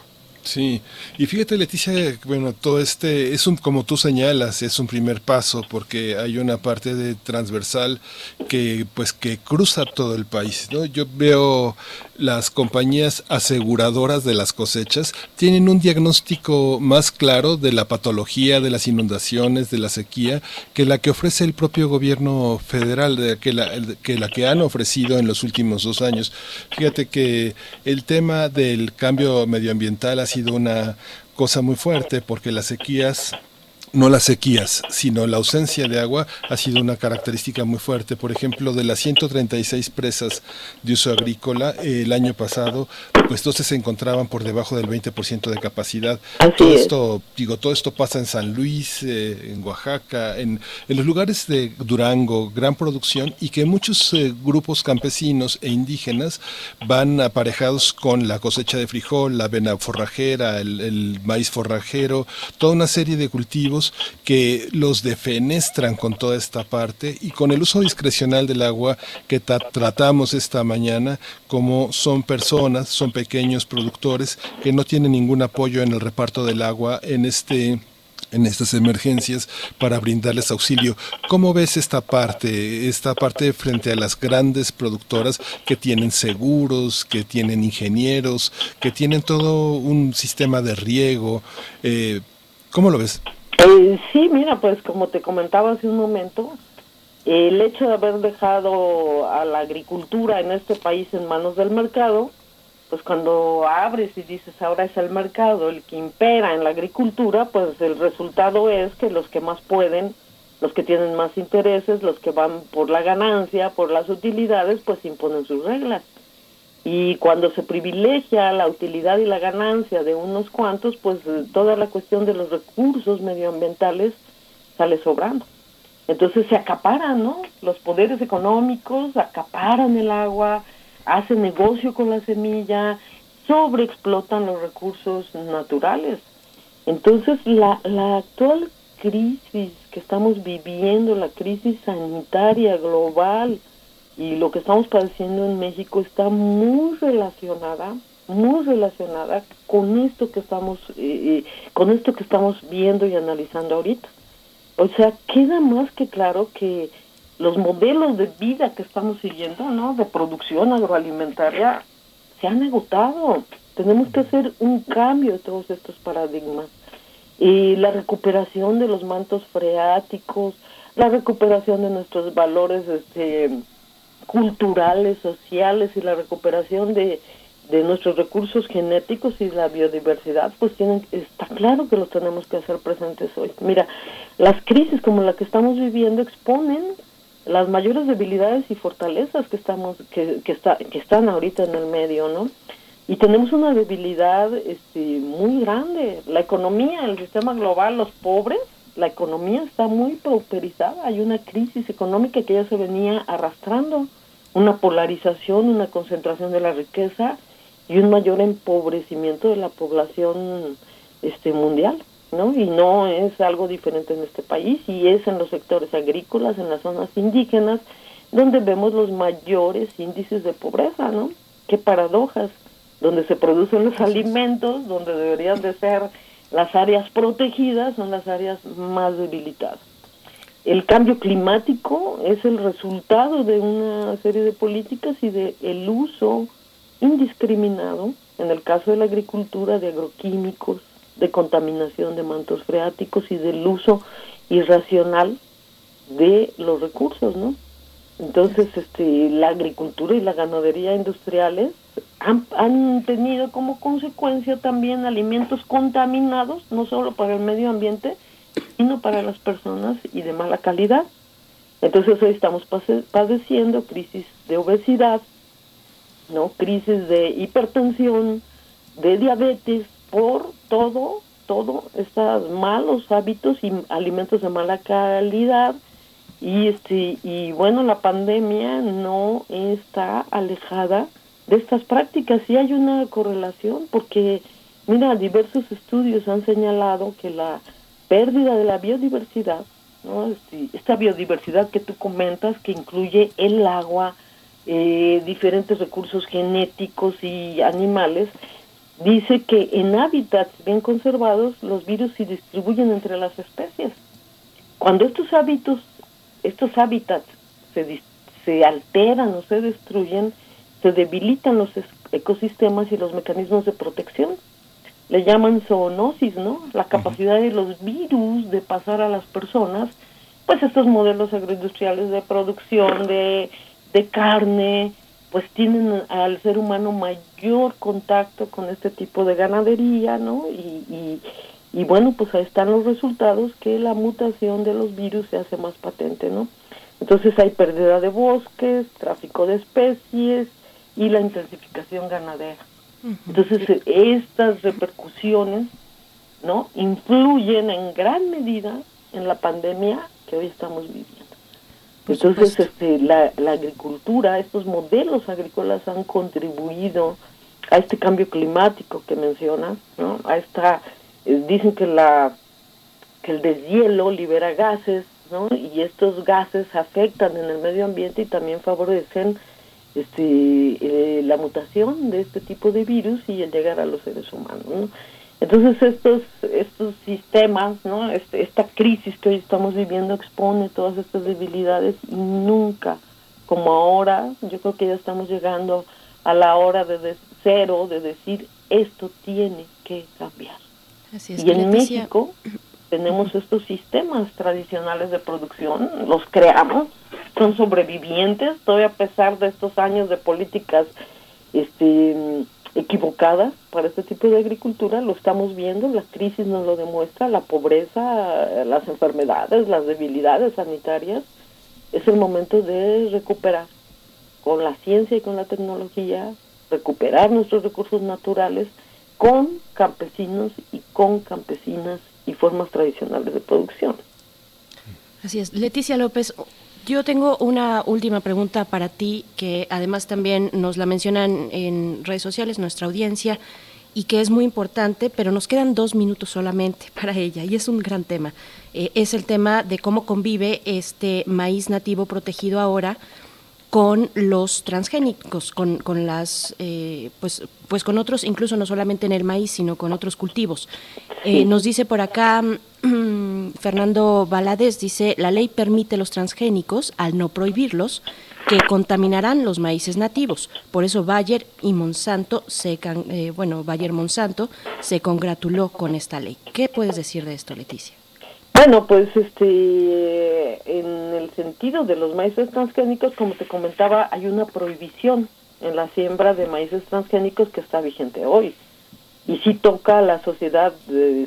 Sí, y fíjate Leticia, bueno, todo este es un, como tú señalas, es un primer paso porque hay una parte de transversal que pues que cruza todo el país, ¿no? Yo veo las compañías aseguradoras de las cosechas tienen un diagnóstico más claro de la patología, de las inundaciones, de la sequía, que la que ofrece el propio gobierno federal, de que la que, la que han ofrecido en los últimos dos años. Fíjate que el tema del cambio medioambiental ha sido una cosa muy fuerte porque las sequías no las sequías, sino la ausencia de agua ha sido una característica muy fuerte. Por ejemplo, de las 136 presas de uso agrícola, el año pasado, pues 12 se encontraban por debajo del 20% de capacidad. todo esto, digo, todo esto pasa en San Luis, eh, en Oaxaca, en, los lugares de Durango, gran producción, y que muchos eh, grupos campesinos e indígenas van aparejados con la cosecha de frijol, la avena forrajera, el maíz forrajero, toda una serie de cultivos que los defenestran con toda esta parte y con el uso discrecional del agua que tratamos esta mañana, como son personas, son pequeños productores que no tienen ningún apoyo en el reparto del agua en este en estas emergencias para brindarles auxilio. ¿Cómo ves esta parte, esta parte frente a las grandes productoras que tienen seguros, que tienen ingenieros, que tienen todo un sistema de riego? Eh, ¿Cómo lo ves? Eh, sí, mira, pues como te comentaba hace un momento, el hecho de haber dejado a la agricultura en este país en manos del mercado, pues cuando abres y dices ahora es el mercado el que impera en la agricultura, pues el resultado es que los que más pueden, los que tienen más intereses, los que van por la ganancia, por las utilidades, pues imponen sus reglas. Y cuando se privilegia la utilidad y la ganancia de unos cuantos, pues eh, toda la cuestión de los recursos medioambientales sale sobrando. Entonces se acaparan, ¿no? Los poderes económicos acaparan el agua, hacen negocio con la semilla, sobreexplotan los recursos naturales. Entonces la, la actual crisis que estamos viviendo, la crisis sanitaria global, y lo que estamos padeciendo en México está muy relacionada muy relacionada con esto que estamos eh, eh, con esto que estamos viendo y analizando ahorita. O sea queda más que claro que los modelos de vida que estamos siguiendo no de producción agroalimentaria se han agotado. Tenemos que hacer un cambio de todos estos paradigmas. Y la recuperación de los mantos freáticos la recuperación de nuestros valores este culturales, sociales y la recuperación de, de nuestros recursos genéticos y la biodiversidad, pues tienen, está claro que los tenemos que hacer presentes hoy. Mira, las crisis como la que estamos viviendo exponen las mayores debilidades y fortalezas que estamos que, que, está, que están ahorita en el medio, ¿no? Y tenemos una debilidad este, muy grande. La economía, el sistema global, los pobres, la economía está muy pauperizada. Hay una crisis económica que ya se venía arrastrando una polarización, una concentración de la riqueza y un mayor empobrecimiento de la población este mundial, ¿no? Y no es algo diferente en este país y es en los sectores agrícolas, en las zonas indígenas, donde vemos los mayores índices de pobreza, ¿no? Qué paradojas, donde se producen los alimentos, donde deberían de ser las áreas protegidas, son las áreas más debilitadas. El cambio climático es el resultado de una serie de políticas y de el uso indiscriminado, en el caso de la agricultura, de agroquímicos, de contaminación de mantos freáticos y del uso irracional de los recursos, ¿no? Entonces, este, la agricultura y la ganadería industriales han, han tenido como consecuencia también alimentos contaminados, no solo para el medio ambiente, sino para las personas y de mala calidad. Entonces hoy estamos padeciendo crisis de obesidad, no, crisis de hipertensión, de diabetes por todo, todo estos malos hábitos y alimentos de mala calidad y este y bueno la pandemia no está alejada de estas prácticas y hay una correlación porque mira diversos estudios han señalado que la pérdida de la biodiversidad, ¿no? Este, esta biodiversidad que tú comentas, que incluye el agua, eh, diferentes recursos genéticos y animales, dice que en hábitats bien conservados los virus se distribuyen entre las especies. Cuando estos hábitos, estos hábitats se, se alteran o se destruyen, se debilitan los ecosistemas y los mecanismos de protección le llaman zoonosis, ¿no? La capacidad de los virus de pasar a las personas, pues estos modelos agroindustriales de producción de, de carne, pues tienen al ser humano mayor contacto con este tipo de ganadería, ¿no? Y, y, Y bueno, pues ahí están los resultados que la mutación de los virus se hace más patente, ¿no? Entonces hay pérdida de bosques, tráfico de especies y la intensificación ganadera. Entonces estas repercusiones, ¿no? Influyen en gran medida en la pandemia que hoy estamos viviendo. Entonces, este, la, la agricultura, estos modelos agrícolas han contribuido a este cambio climático que mencionas, ¿no? A esta, dicen que la que el deshielo libera gases, ¿no? Y estos gases afectan en el medio ambiente y también favorecen este eh, la mutación de este tipo de virus y el llegar a los seres humanos, ¿no? Entonces estos estos sistemas, ¿no? Este, esta crisis que hoy estamos viviendo expone todas estas debilidades y nunca como ahora, yo creo que ya estamos llegando a la hora de, cero de decir esto tiene que cambiar. Y en México tenemos estos sistemas tradicionales de producción, los creamos, son sobrevivientes, todavía a pesar de estos años de políticas este equivocadas para este tipo de agricultura, lo estamos viendo, la crisis nos lo demuestra, la pobreza, las enfermedades, las debilidades sanitarias, es el momento de recuperar con la ciencia y con la tecnología, recuperar nuestros recursos naturales con campesinos y con campesinas y formas tradicionales de producción. Así es. Leticia López, yo tengo una última pregunta para ti, que además también nos la mencionan en redes sociales, nuestra audiencia, y que es muy importante, pero nos quedan dos minutos solamente para ella, y es un gran tema. Eh, es el tema de cómo convive este maíz nativo protegido ahora con los transgénicos, con, con las, eh, pues, pues con otros, incluso no solamente en el maíz, sino con otros cultivos. Eh, nos dice por acá Fernando Valadez, dice, la ley permite los transgénicos, al no prohibirlos, que contaminarán los maíces nativos. Por eso Bayer y Monsanto se, eh, bueno, Bayer Monsanto se congratuló con esta ley. ¿Qué puedes decir de esto, Leticia? Bueno, pues este, en el sentido de los maíces transgénicos, como te comentaba, hay una prohibición en la siembra de maíces transgénicos que está vigente hoy. Y sí toca a la sociedad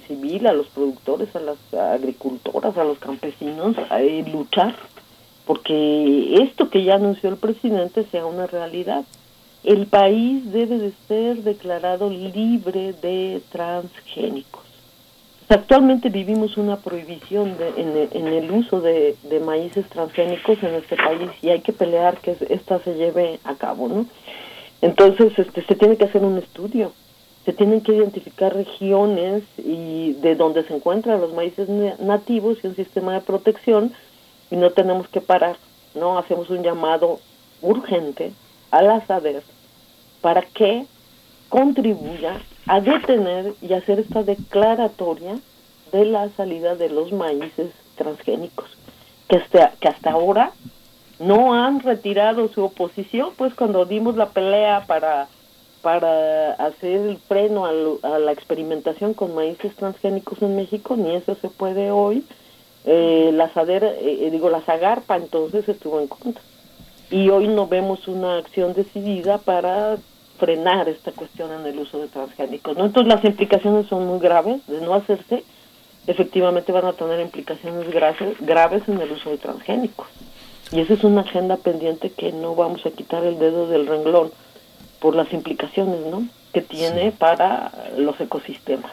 civil, a los productores, a las agricultoras, a los campesinos, a luchar porque esto que ya anunció el presidente sea una realidad. El país debe de ser declarado libre de transgénicos. Actualmente vivimos una prohibición en, el uso de, maíces transgénicos en este país y hay que pelear que esta se lleve a cabo, ¿no? Entonces, este, se tiene que hacer un estudio, se tienen que identificar regiones y de donde se encuentran los maíces nativos y un sistema de protección y no tenemos que parar, ¿no? Hacemos un llamado urgente a la SADER para que contribuya a detener y hacer esta declaratoria de la salida de los maíces transgénicos, que hasta, que hasta ahora no han retirado su oposición, pues cuando dimos la pelea para, para hacer el freno a, la experimentación con maíces transgénicos en México, ni eso se puede hoy, eh, la SADER, eh, digo, la SAGARPA entonces estuvo en contra. Y hoy no vemos una acción decidida para frenar esta cuestión en el uso de transgénicos. ¿no? Entonces las implicaciones son muy graves de no hacerse, efectivamente van a tener implicaciones graves, graves en el uso de transgénicos. Y esa es una agenda pendiente que no vamos a quitar el dedo del renglón por las implicaciones ¿no? que tiene para los ecosistemas.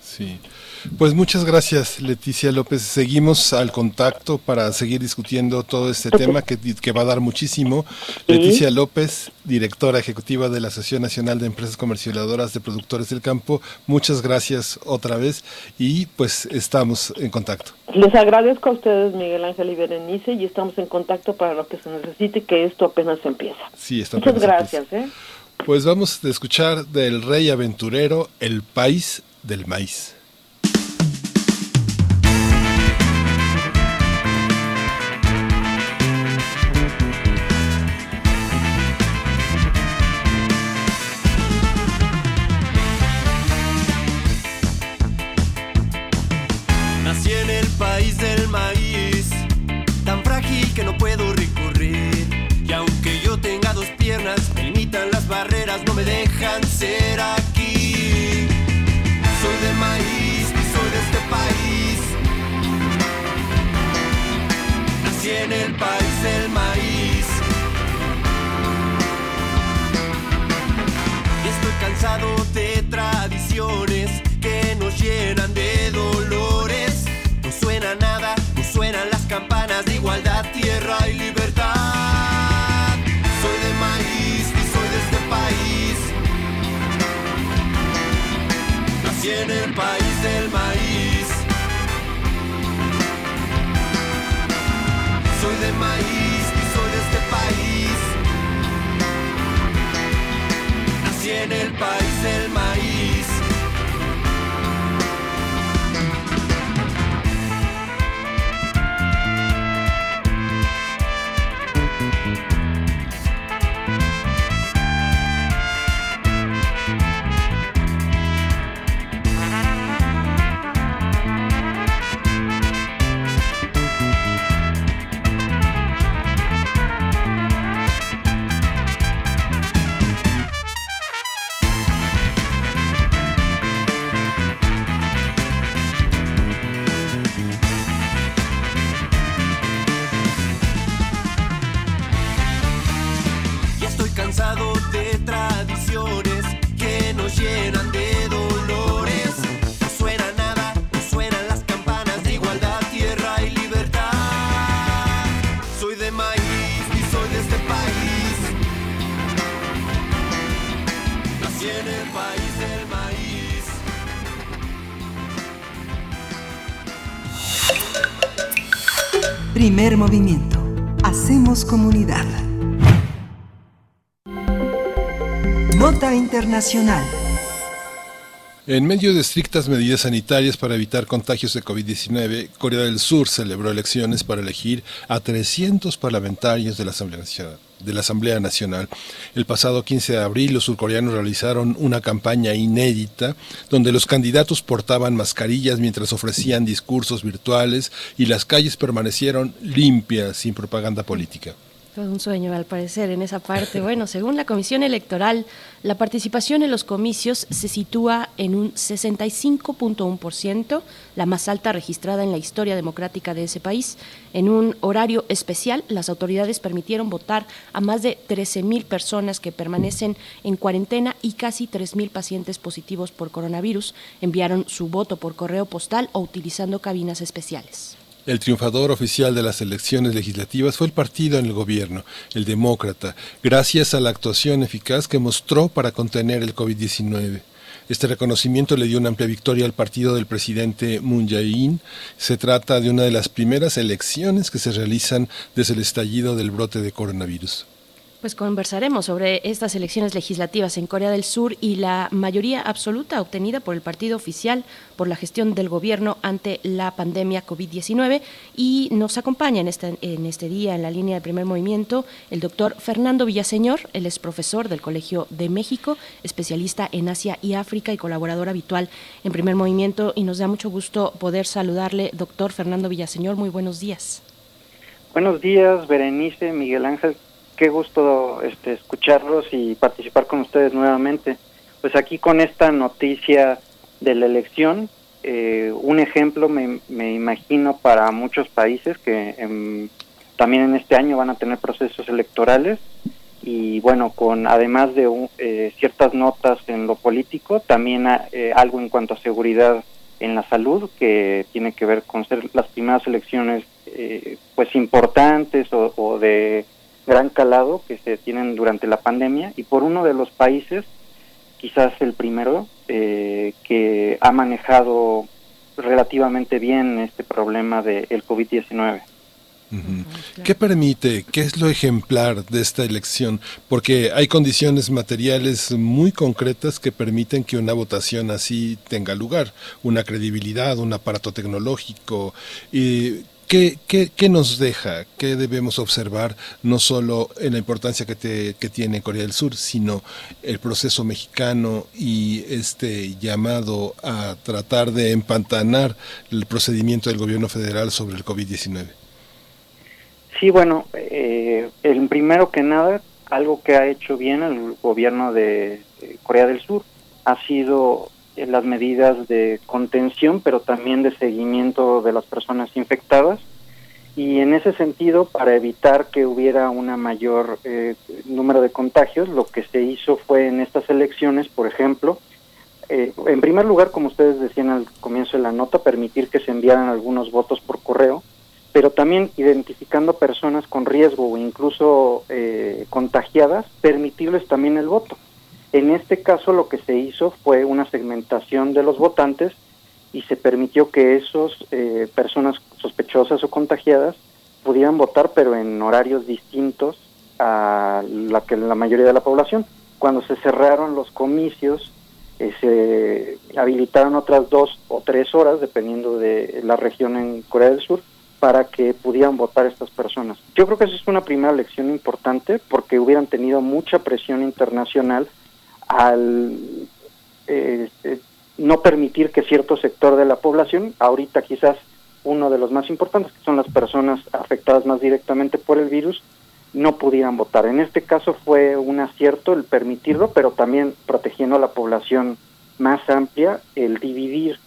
Sí. Pues muchas gracias, Leticia López. Seguimos al contacto para seguir discutiendo todo este tema que, que va a dar muchísimo. Leticia López, directora ejecutiva de la Asociación Nacional de Empresas Comercializadoras de Productores del Campo, muchas gracias otra vez y pues estamos en contacto. Les agradezco a ustedes, Miguel Ángel y Berenice, y estamos en contacto para lo que se necesite, que esto apenas empieza. Sí, esto Muchas gracias. ¿eh? Pues vamos a escuchar del rey aventurero El País del Maíz. dejan ser aquí. Soy de maíz y soy de este país. Nací en el país del maíz. Y estoy cansado de En el Primer movimiento. Hacemos comunidad. Nota Internacional. En medio de estrictas medidas sanitarias para evitar contagios de COVID-19, Corea del Sur celebró elecciones para elegir a 300 parlamentarios de la Asamblea Nacional. De la Asamblea Nacional. El pasado 15 de abril los surcoreanos realizaron una campaña inédita donde los candidatos portaban mascarillas mientras ofrecían discursos virtuales y las calles permanecieron limpias sin propaganda política. Todo un sueño, al parecer, en esa parte. Bueno, según la Comisión Electoral, la participación en los comicios se sitúa en un 65.1%, la más alta registrada en la historia democrática de ese país. En un horario especial, las autoridades permitieron votar a más de 13.000 personas que permanecen en cuarentena y casi 3.000 pacientes positivos por coronavirus enviaron su voto por correo postal o utilizando cabinas especiales. El triunfador oficial de las elecciones legislativas fue el partido en el gobierno, el demócrata, gracias a la actuación eficaz que mostró para contener el COVID-19. Este reconocimiento le dio una amplia victoria al partido del presidente Moon Jae-in. Se trata de una de las primeras elecciones que se realizan desde el estallido del brote de coronavirus. Pues conversaremos sobre estas elecciones legislativas en Corea del Sur y la mayoría absoluta obtenida por el partido oficial por la gestión del gobierno ante la pandemia COVID-19 y nos acompaña en este, en este día en la línea de primer movimiento el doctor Fernando Villaseñor, él es profesor del Colegio de México, especialista en Asia y África y colaborador habitual en primer movimiento. Y nos da mucho gusto poder saludarle, doctor Fernando Villaseñor, muy buenos días. Buenos días, Berenice, Miguel Ángel, qué gusto este, escucharlos y participar con ustedes nuevamente. Pues aquí con esta noticia de la elección, eh, un ejemplo me, me, imagino para muchos países que en, también en este año van a tener procesos electorales y bueno, con además de un, eh, ciertas notas en lo político, también eh, algo en cuanto a seguridad en la salud que tiene que ver con ser las primeras elecciones eh, pues importantes o de gran calado que se tienen durante la pandemia y por uno de los países, quizás el primero, eh, que ha manejado relativamente bien este problema del de COVID-19. Uh -huh. ¿Qué permite, qué es lo ejemplar de esta elección? Porque hay condiciones materiales muy concretas que permiten que una votación así tenga lugar, una credibilidad, un aparato tecnológico. Y ¿Qué, qué, qué nos deja? ¿Qué debemos observar no solo en la importancia que, te, tiene Corea del Sur, sino el proceso mexicano y este llamado a tratar de empantanar el procedimiento del gobierno federal sobre el COVID-19? Sí, bueno, eh, el primero que nada, algo que ha hecho bien el gobierno de, de Corea del Sur ha sido las medidas de contención, pero también de seguimiento de las personas infectadas. Y en ese sentido, para evitar que hubiera una mayor eh, número de contagios, lo que se hizo fue en estas elecciones, por ejemplo, eh, en primer lugar, como ustedes decían al comienzo de la nota, permitir que se enviaran algunos votos por correo, pero también identificando personas con riesgo o incluso eh, contagiadas, permitirles también el voto. En este caso lo que se hizo fue una segmentación de los votantes y se permitió que esos eh, personas sospechosas o contagiadas pudieran votar, pero en horarios distintos a la que la mayoría de la población. Cuando se cerraron los comicios, eh, se habilitaron otras dos o tres horas, dependiendo de la región en Corea del Sur, para que pudieran votar estas personas. Yo creo que esa es una primera lección importante porque hubieran tenido mucha presión internacional al eh, no permitir que cierto sector de la población, ahorita quizás uno de los más importantes, que son las personas afectadas más directamente por el virus, no pudieran votar. En este caso fue un acierto el permitirlo, pero también protegiendo a la población más amplia, el dividir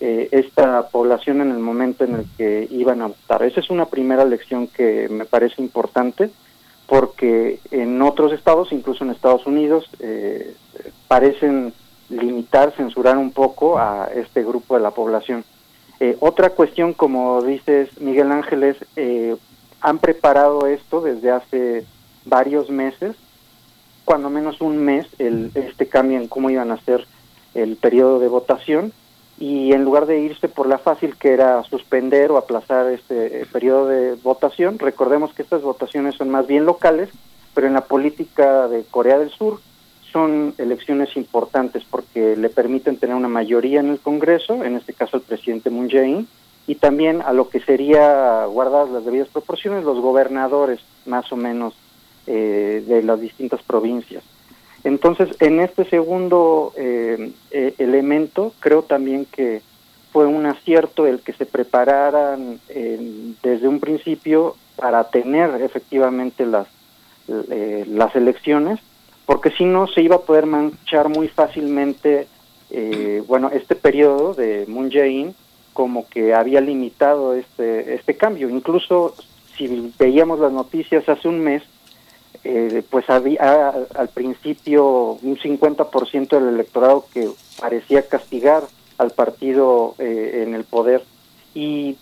eh, esta población en el momento en el que iban a votar. Esa es una primera lección que me parece importante porque en otros estados, incluso en Estados Unidos, eh, parecen limitar, censurar un poco a este grupo de la población. Eh, otra cuestión, como dices Miguel Ángeles, eh, han preparado esto desde hace varios meses, cuando menos un mes, el, este cambio en cómo iban a ser el periodo de votación y en lugar de irse por la fácil que era suspender o aplazar este eh, periodo de votación, recordemos que estas votaciones son más bien locales, pero en la política de Corea del Sur son elecciones importantes porque le permiten tener una mayoría en el Congreso, en este caso el presidente Moon Jae-in, y también a lo que sería guardadas las debidas proporciones los gobernadores más o menos eh, de las distintas provincias. Entonces, en este segundo eh, eh, elemento, creo también que fue un acierto el que se prepararan desde un principio para tener efectivamente las, las elecciones, porque si no se iba a poder manchar muy fácilmente, bueno, este periodo de Moon Jae-in como que había limitado este, este cambio. Incluso si veíamos las noticias hace un mes, eh, pues había al principio un 50% del electorado que parecía castigar al partido eh, en el poder. Y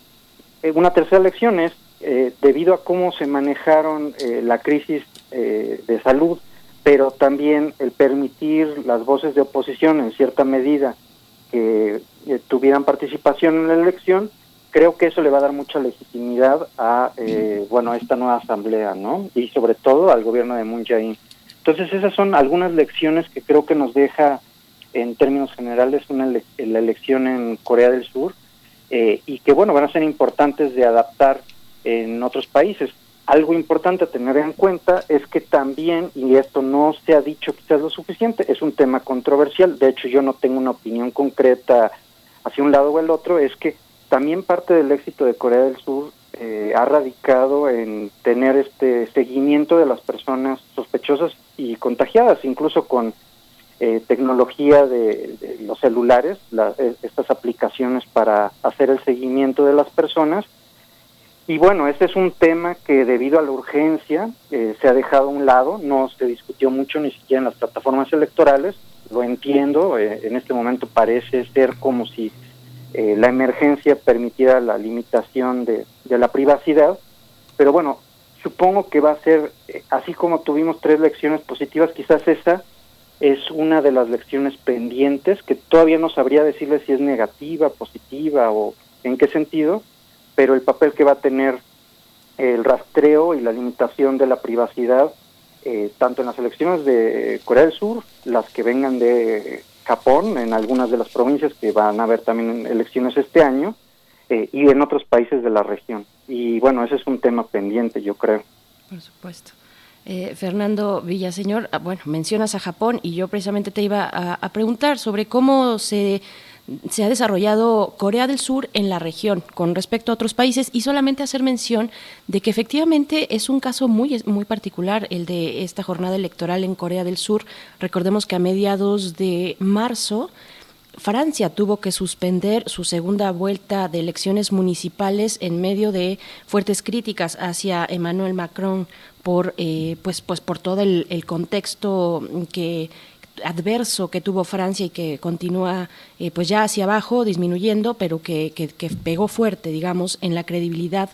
eh, una tercera lección es, debido a cómo se manejaron la crisis de salud, pero también el permitir las voces de oposición en cierta medida que tuvieran participación en la elección, creo que eso le va a dar mucha legitimidad a eh, bueno a esta nueva asamblea no y sobre todo al gobierno de Moon Jae-in. Entonces esas son algunas lecciones que creo que nos deja en términos generales una la elección en Corea del Sur eh, y que bueno van a ser importantes de adaptar en otros países. Algo importante a tener en cuenta es que también, y esto no se ha dicho quizás lo suficiente, es un tema controversial, de hecho yo no tengo una opinión concreta hacia un lado o el otro, es que también parte del éxito de Corea del Sur eh, ha radicado en tener este seguimiento de las personas sospechosas y contagiadas, incluso con eh, tecnología de, los celulares, eh, estas aplicaciones para hacer el seguimiento de las personas. Y bueno, este es un tema que debido a la urgencia se ha dejado a un lado, no se discutió mucho ni siquiera en las plataformas electorales, lo entiendo, en este momento parece ser como si eh, la emergencia permitiera la limitación de, la privacidad, pero bueno, supongo que va a ser, eh, así como tuvimos tres lecciones positivas, quizás esa es una de las lecciones pendientes que todavía no sabría decirle si es negativa, positiva o en qué sentido, pero el papel que va a tener el rastreo y la limitación de la privacidad, eh, tanto en las elecciones de Corea del Sur, las que vengan de Japón, en algunas de las provincias que van a haber también elecciones este año, eh, y en otros países de la región. Y bueno, ese es un tema pendiente, yo creo. Por supuesto. Eh, Fernando Villaseñor, ah, bueno, mencionas a Japón y yo precisamente te iba a preguntar sobre cómo se se ha desarrollado Corea del Sur en la región con respecto a otros países y solamente hacer mención de que efectivamente es un caso muy, muy particular el de esta jornada electoral en Corea del Sur. Recordemos que a mediados de marzo Francia tuvo que suspender su segunda vuelta de elecciones municipales en medio de fuertes críticas hacia Emmanuel Macron por eh, pues pues por todo el, el contexto que adverso que tuvo Francia y que continúa eh, pues ya hacia abajo, disminuyendo, pero que, que, pegó fuerte, digamos, en la credibilidad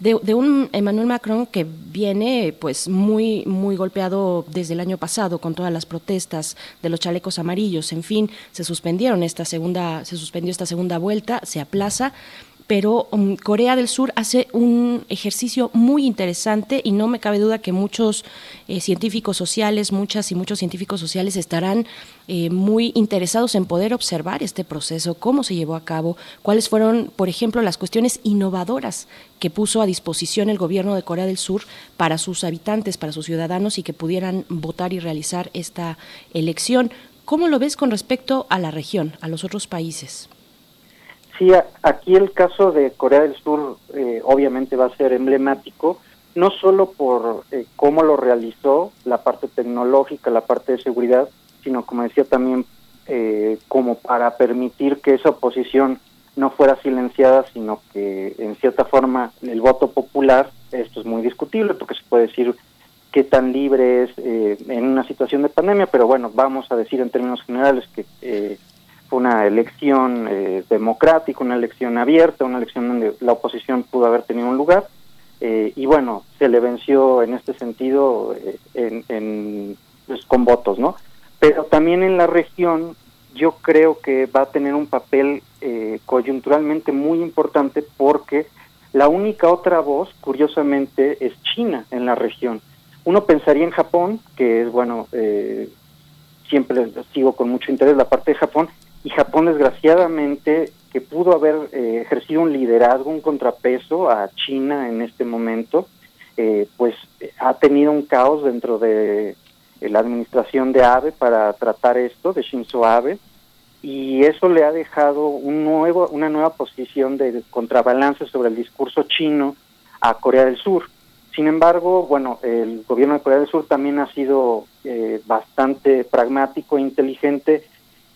de, de, un Emmanuel Macron que viene pues muy muy golpeado desde el año pasado con todas las protestas de los chalecos amarillos. En fin se suspendieron esta segunda se suspendió esta segunda vuelta se aplaza pero um, Corea del Sur hace un ejercicio muy interesante y no me cabe duda que muchos eh, científicos sociales, muchas y muchos científicos sociales estarán eh, muy interesados en poder observar este proceso, cómo se llevó a cabo, cuáles fueron, por ejemplo, las cuestiones innovadoras que puso a disposición el gobierno de Corea del Sur para sus habitantes, para sus ciudadanos y que pudieran votar y realizar esta elección. ¿Cómo lo ves con respecto a la región, a los otros países? Sí, aquí el caso de Corea del Sur eh, obviamente va a ser emblemático, no solo por eh, cómo lo realizó, la parte tecnológica, la parte de seguridad, sino como decía también eh, como para permitir que esa oposición no fuera silenciada, sino que en cierta forma el voto popular, esto es muy discutible porque se puede decir qué tan libre es en una situación de pandemia, pero bueno, vamos a decir en términos generales que fue una elección eh, democrática, una elección abierta, una elección donde la oposición pudo haber tenido un lugar. Eh, y bueno, se le venció en este sentido eh, en, en, pues, con votos, ¿no? Pero también en la región yo creo que va a tener un papel coyunturalmente muy importante porque la única otra voz, curiosamente, es China en la región. Uno pensaría en Japón, que es, bueno, siempre sigo con mucho interés la parte de Japón, y Japón desgraciadamente que pudo haber eh, ejercido un liderazgo, un contrapeso a China en este momento, eh, pues ha tenido un caos dentro de la administración de Abe para tratar esto, de Shinzo Abe, y eso le ha dejado un nuevo, una nueva posición de contrabalance sobre el discurso chino a Corea del Sur. Sin embargo, bueno, el gobierno de Corea del Sur también ha sido eh, bastante pragmático e inteligente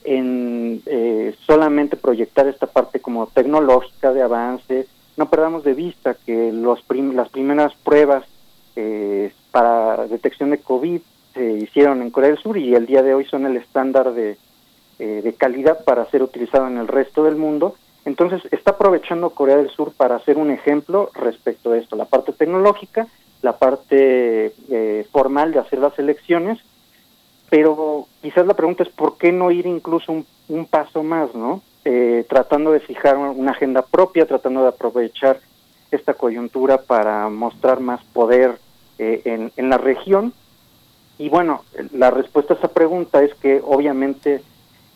en eh, solamente proyectar esta parte como tecnológica de avance. No perdamos de vista que los las primeras pruebas eh, para detección de COVID se hicieron en Corea del Sur y el día de hoy son el estándar de, eh, de calidad para ser utilizado en el resto del mundo. Entonces está aprovechando Corea del Sur para hacer un ejemplo respecto a esto, la parte tecnológica, la parte formal de hacer las elecciones pero quizás la pregunta es por qué no ir incluso un, paso más, ¿no? Eh, tratando de fijar una agenda propia, tratando de aprovechar esta coyuntura para mostrar más poder eh, en, la región. Y bueno, la respuesta a esa pregunta es que obviamente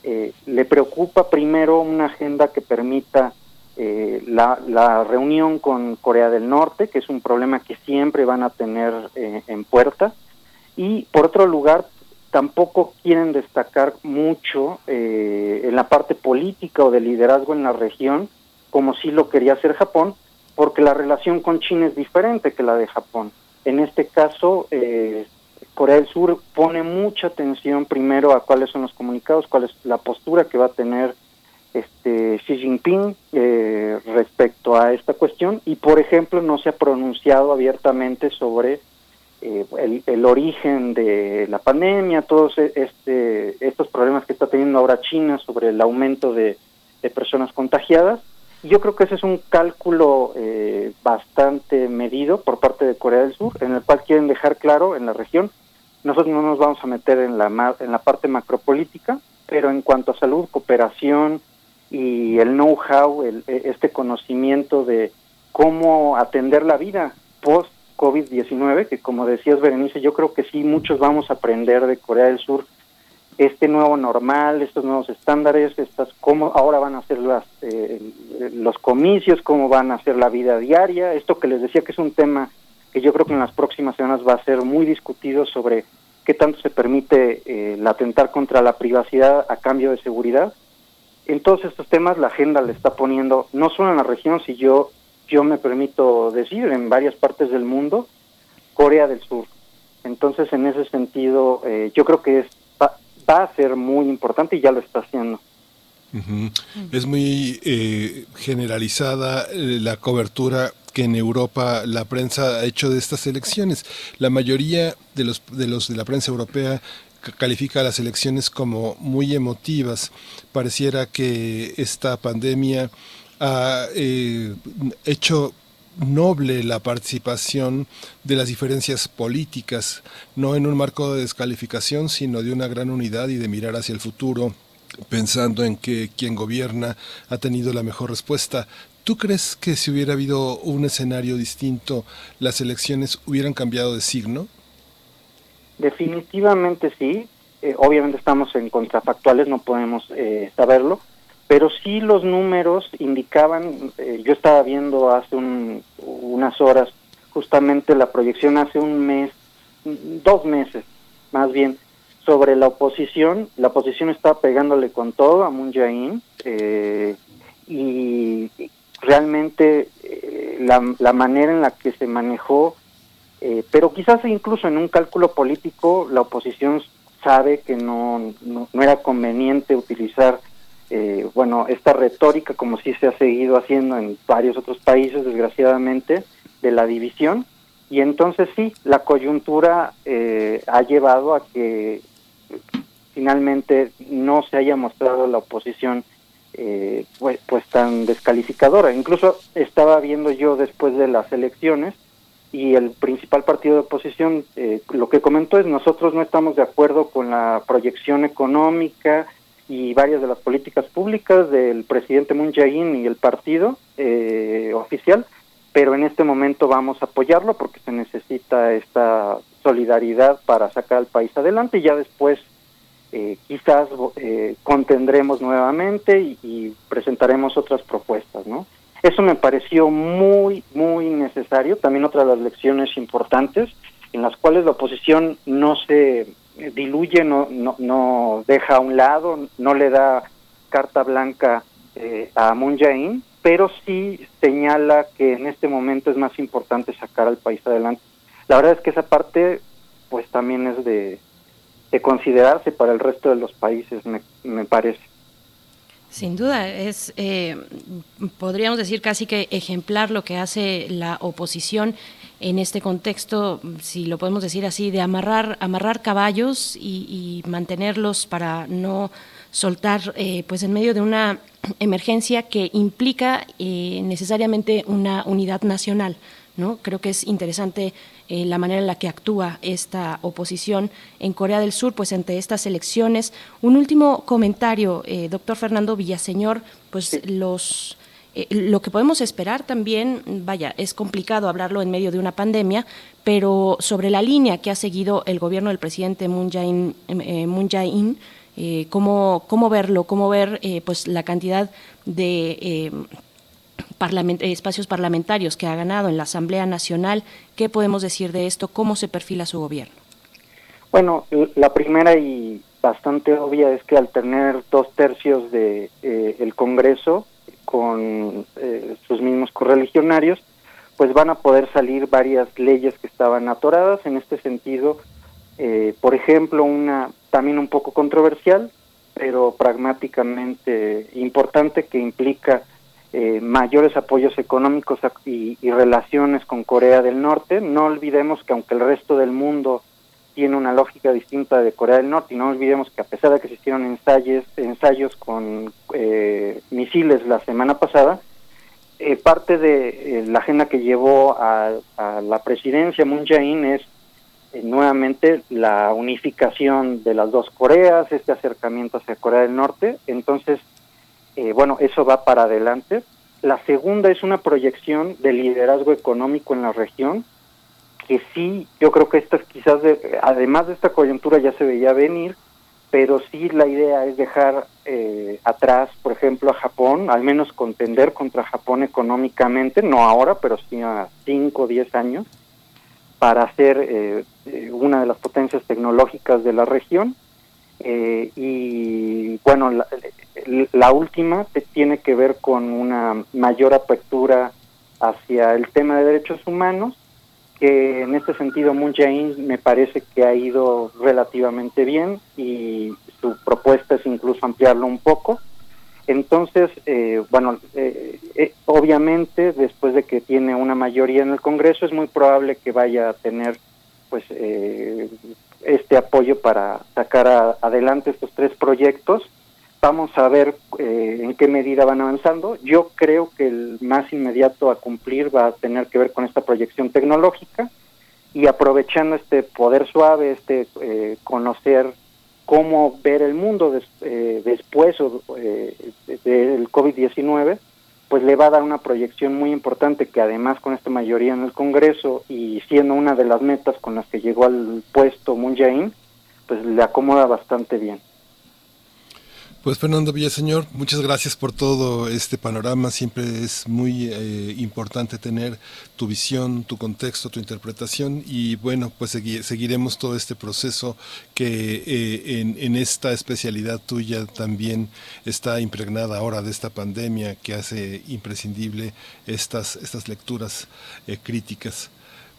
eh, le preocupa primero una agenda que permita la, la, reunión con Corea del Norte, que es un problema que siempre van a tener en puerta. Y por otro lugar, tampoco quieren destacar mucho eh, en la parte política o de liderazgo en la región, como sí lo quería hacer Japón, porque la relación con China es diferente que la de Japón. En este caso, eh, Corea del Sur pone mucha atención primero a cuáles son los comunicados, cuál es la postura que va a tener este Xi Jinping eh, respecto a esta cuestión y, por ejemplo, no se ha pronunciado abiertamente sobre eh, el, el, origen de la pandemia, todos e, este, estos problemas que está teniendo ahora China sobre el aumento de, personas contagiadas. Yo creo que ese es un cálculo eh, bastante medido por parte de Corea del Sur, en el cual quieren dejar claro en la región, nosotros no nos vamos a meter en la, en la parte macropolítica, pero en cuanto a salud, cooperación y el know-how, e, este conocimiento de cómo atender la vida post COVID-19, que como decías Berenice, yo creo que sí, muchos vamos a aprender de Corea del Sur este nuevo normal, estos nuevos estándares, estas cómo ahora van a ser las, eh, los comicios, cómo van a ser la vida diaria, esto que les decía que es un tema que yo creo que en las próximas semanas va a ser muy discutido sobre qué tanto se permite eh, el atentar contra la privacidad a cambio de seguridad. En todos estos temas la agenda le está poniendo, no solo en la región, si yo yo me permito decir, en varias partes del mundo, Corea del Sur. Entonces, en ese sentido, eh, yo creo que es, va, a ser muy importante y ya lo está haciendo. Es muy eh, generalizada eh, la cobertura que en Europa la prensa ha hecho de estas elecciones. La mayoría de los de los de la prensa europea califica las elecciones como muy emotivas. Pareciera que esta pandemia ha eh, hecho noble la participación de las diferencias políticas, no en un marco de descalificación, sino de una gran unidad y de mirar hacia el futuro, pensando en que quien gobierna ha tenido la mejor respuesta. ¿Tú crees que si hubiera habido un escenario distinto, las elecciones hubieran cambiado de signo? Definitivamente sí. Eh, obviamente estamos en contrafactuales, no podemos eh, saberlo, pero sí los números indicaban, eh, yo estaba viendo hace unas horas justamente la proyección hace un mes, dos meses más bien, sobre la oposición. La oposición estaba pegándole con todo a Moon Jae-in y realmente la, la manera en la que se manejó eh, pero quizás incluso en un cálculo político la oposición sabe que no, no, era conveniente utilizar eh, bueno esta retórica como sí se ha seguido haciendo en varios otros países desgraciadamente de la división. Y entonces sí la coyuntura eh, ha llevado a que finalmente no se haya mostrado la oposición pues, pues tan descalificadora. Incluso estaba viendo yo después de las elecciones y el principal partido de oposición eh, lo que comentó es nosotros no estamos de acuerdo con la proyección económica y varias de las políticas públicas del presidente Moon Jae-in y el partido eh, oficial, pero en este momento vamos a apoyarlo porque se necesita esta solidaridad para sacar al país adelante y ya después eh, quizás contendremos nuevamente y, y presentaremos otras propuestas, ¿no? Eso me pareció muy, muy necesario. También otra de las lecciones importantes en las cuales la oposición no se diluye, no, no, no deja a un lado, no le da carta blanca eh, a Moon Jae-in, pero sí señala que en este momento es más importante sacar al país adelante. La verdad es que esa parte pues también es de, de considerarse para el resto de los países, me, me parece. Sin duda, es, eh, podríamos decir casi que ejemplar lo que hace la oposición en este contexto, si lo podemos decir así, de amarrar, amarrar caballos y, mantenerlos para no soltar, eh, pues en medio de una emergencia que implica eh, necesariamente una unidad nacional. ¿no? Creo que es interesante eh, la manera en la que actúa esta oposición en Corea del Sur, pues ante estas elecciones. Un último comentario, eh, doctor Fernando Villaseñor, pues los eh, lo que podemos esperar también, vaya, es complicado hablarlo en medio de una pandemia, pero sobre la línea que ha seguido el gobierno del presidente Moon Jae-in, cómo, cómo verlo, cómo ver pues la cantidad de eh, espacios parlamentarios que ha ganado en la Asamblea Nacional. ¿Qué podemos decir de esto? ¿Cómo se perfila su gobierno? Bueno, la primera y bastante obvia es que al tener dos tercios de eh, el Congreso con eh, sus mismos correligionarios, pues van a poder salir varias leyes que estaban atoradas. En este sentido, por ejemplo, una también un poco controversial, pero pragmáticamente importante que implica eh, mayores apoyos económicos y, relaciones con Corea del Norte. No olvidemos que aunque el resto del mundo tiene una lógica distinta de Corea del Norte, y no olvidemos que a pesar de que se hicieron ensayos, ensayos con eh, misiles la semana pasada, eh, parte de la agenda que llevó a, la presidencia Moon Jae-in es nuevamente la unificación de las dos Coreas, este acercamiento hacia Corea del Norte. Entonces, eh, bueno, eso va para adelante. La segunda es una proyección de liderazgo económico en la región, que sí, yo creo que esta quizás, además de esta coyuntura ya se veía venir, pero sí la idea es dejar eh, atrás, por ejemplo, a Japón, al menos contender contra Japón económicamente, no ahora, pero sí a 5 o 10 años, para ser eh, una de las potencias tecnológicas de la región. y bueno, la, la última tiene que ver con una mayor apertura hacia el tema de derechos humanos, que en este sentido Moon Jae-in me parece que ha ido relativamente bien y su propuesta es incluso ampliarlo un poco. Entonces, eh, bueno, eh, eh, obviamente después de que tiene una mayoría en el Congreso es muy probable que vaya a tener pues este apoyo para sacar a- adelante estos tres proyectos. Vamos a ver eh, en qué medida van avanzando. Yo creo que el más inmediato a cumplir va a tener que ver con esta proyección tecnológica y aprovechando este poder suave, este eh, conocer cómo ver el mundo eh, después o, eh, de- del COVID-19, pues le va a dar una proyección muy importante que además con esta mayoría en el Congreso y siendo una de las metas con las que llegó al puesto Moon Jae-in, pues le acomoda bastante bien. Pues Fernando Villaseñor, muchas gracias por todo este panorama. Siempre es muy eh, importante tener tu visión, tu contexto, tu interpretación y bueno, pues segui- seguiremos todo este proceso que eh, en, en esta especialidad tuya también está impregnada ahora de esta pandemia que hace imprescindible estas, estas lecturas eh, críticas.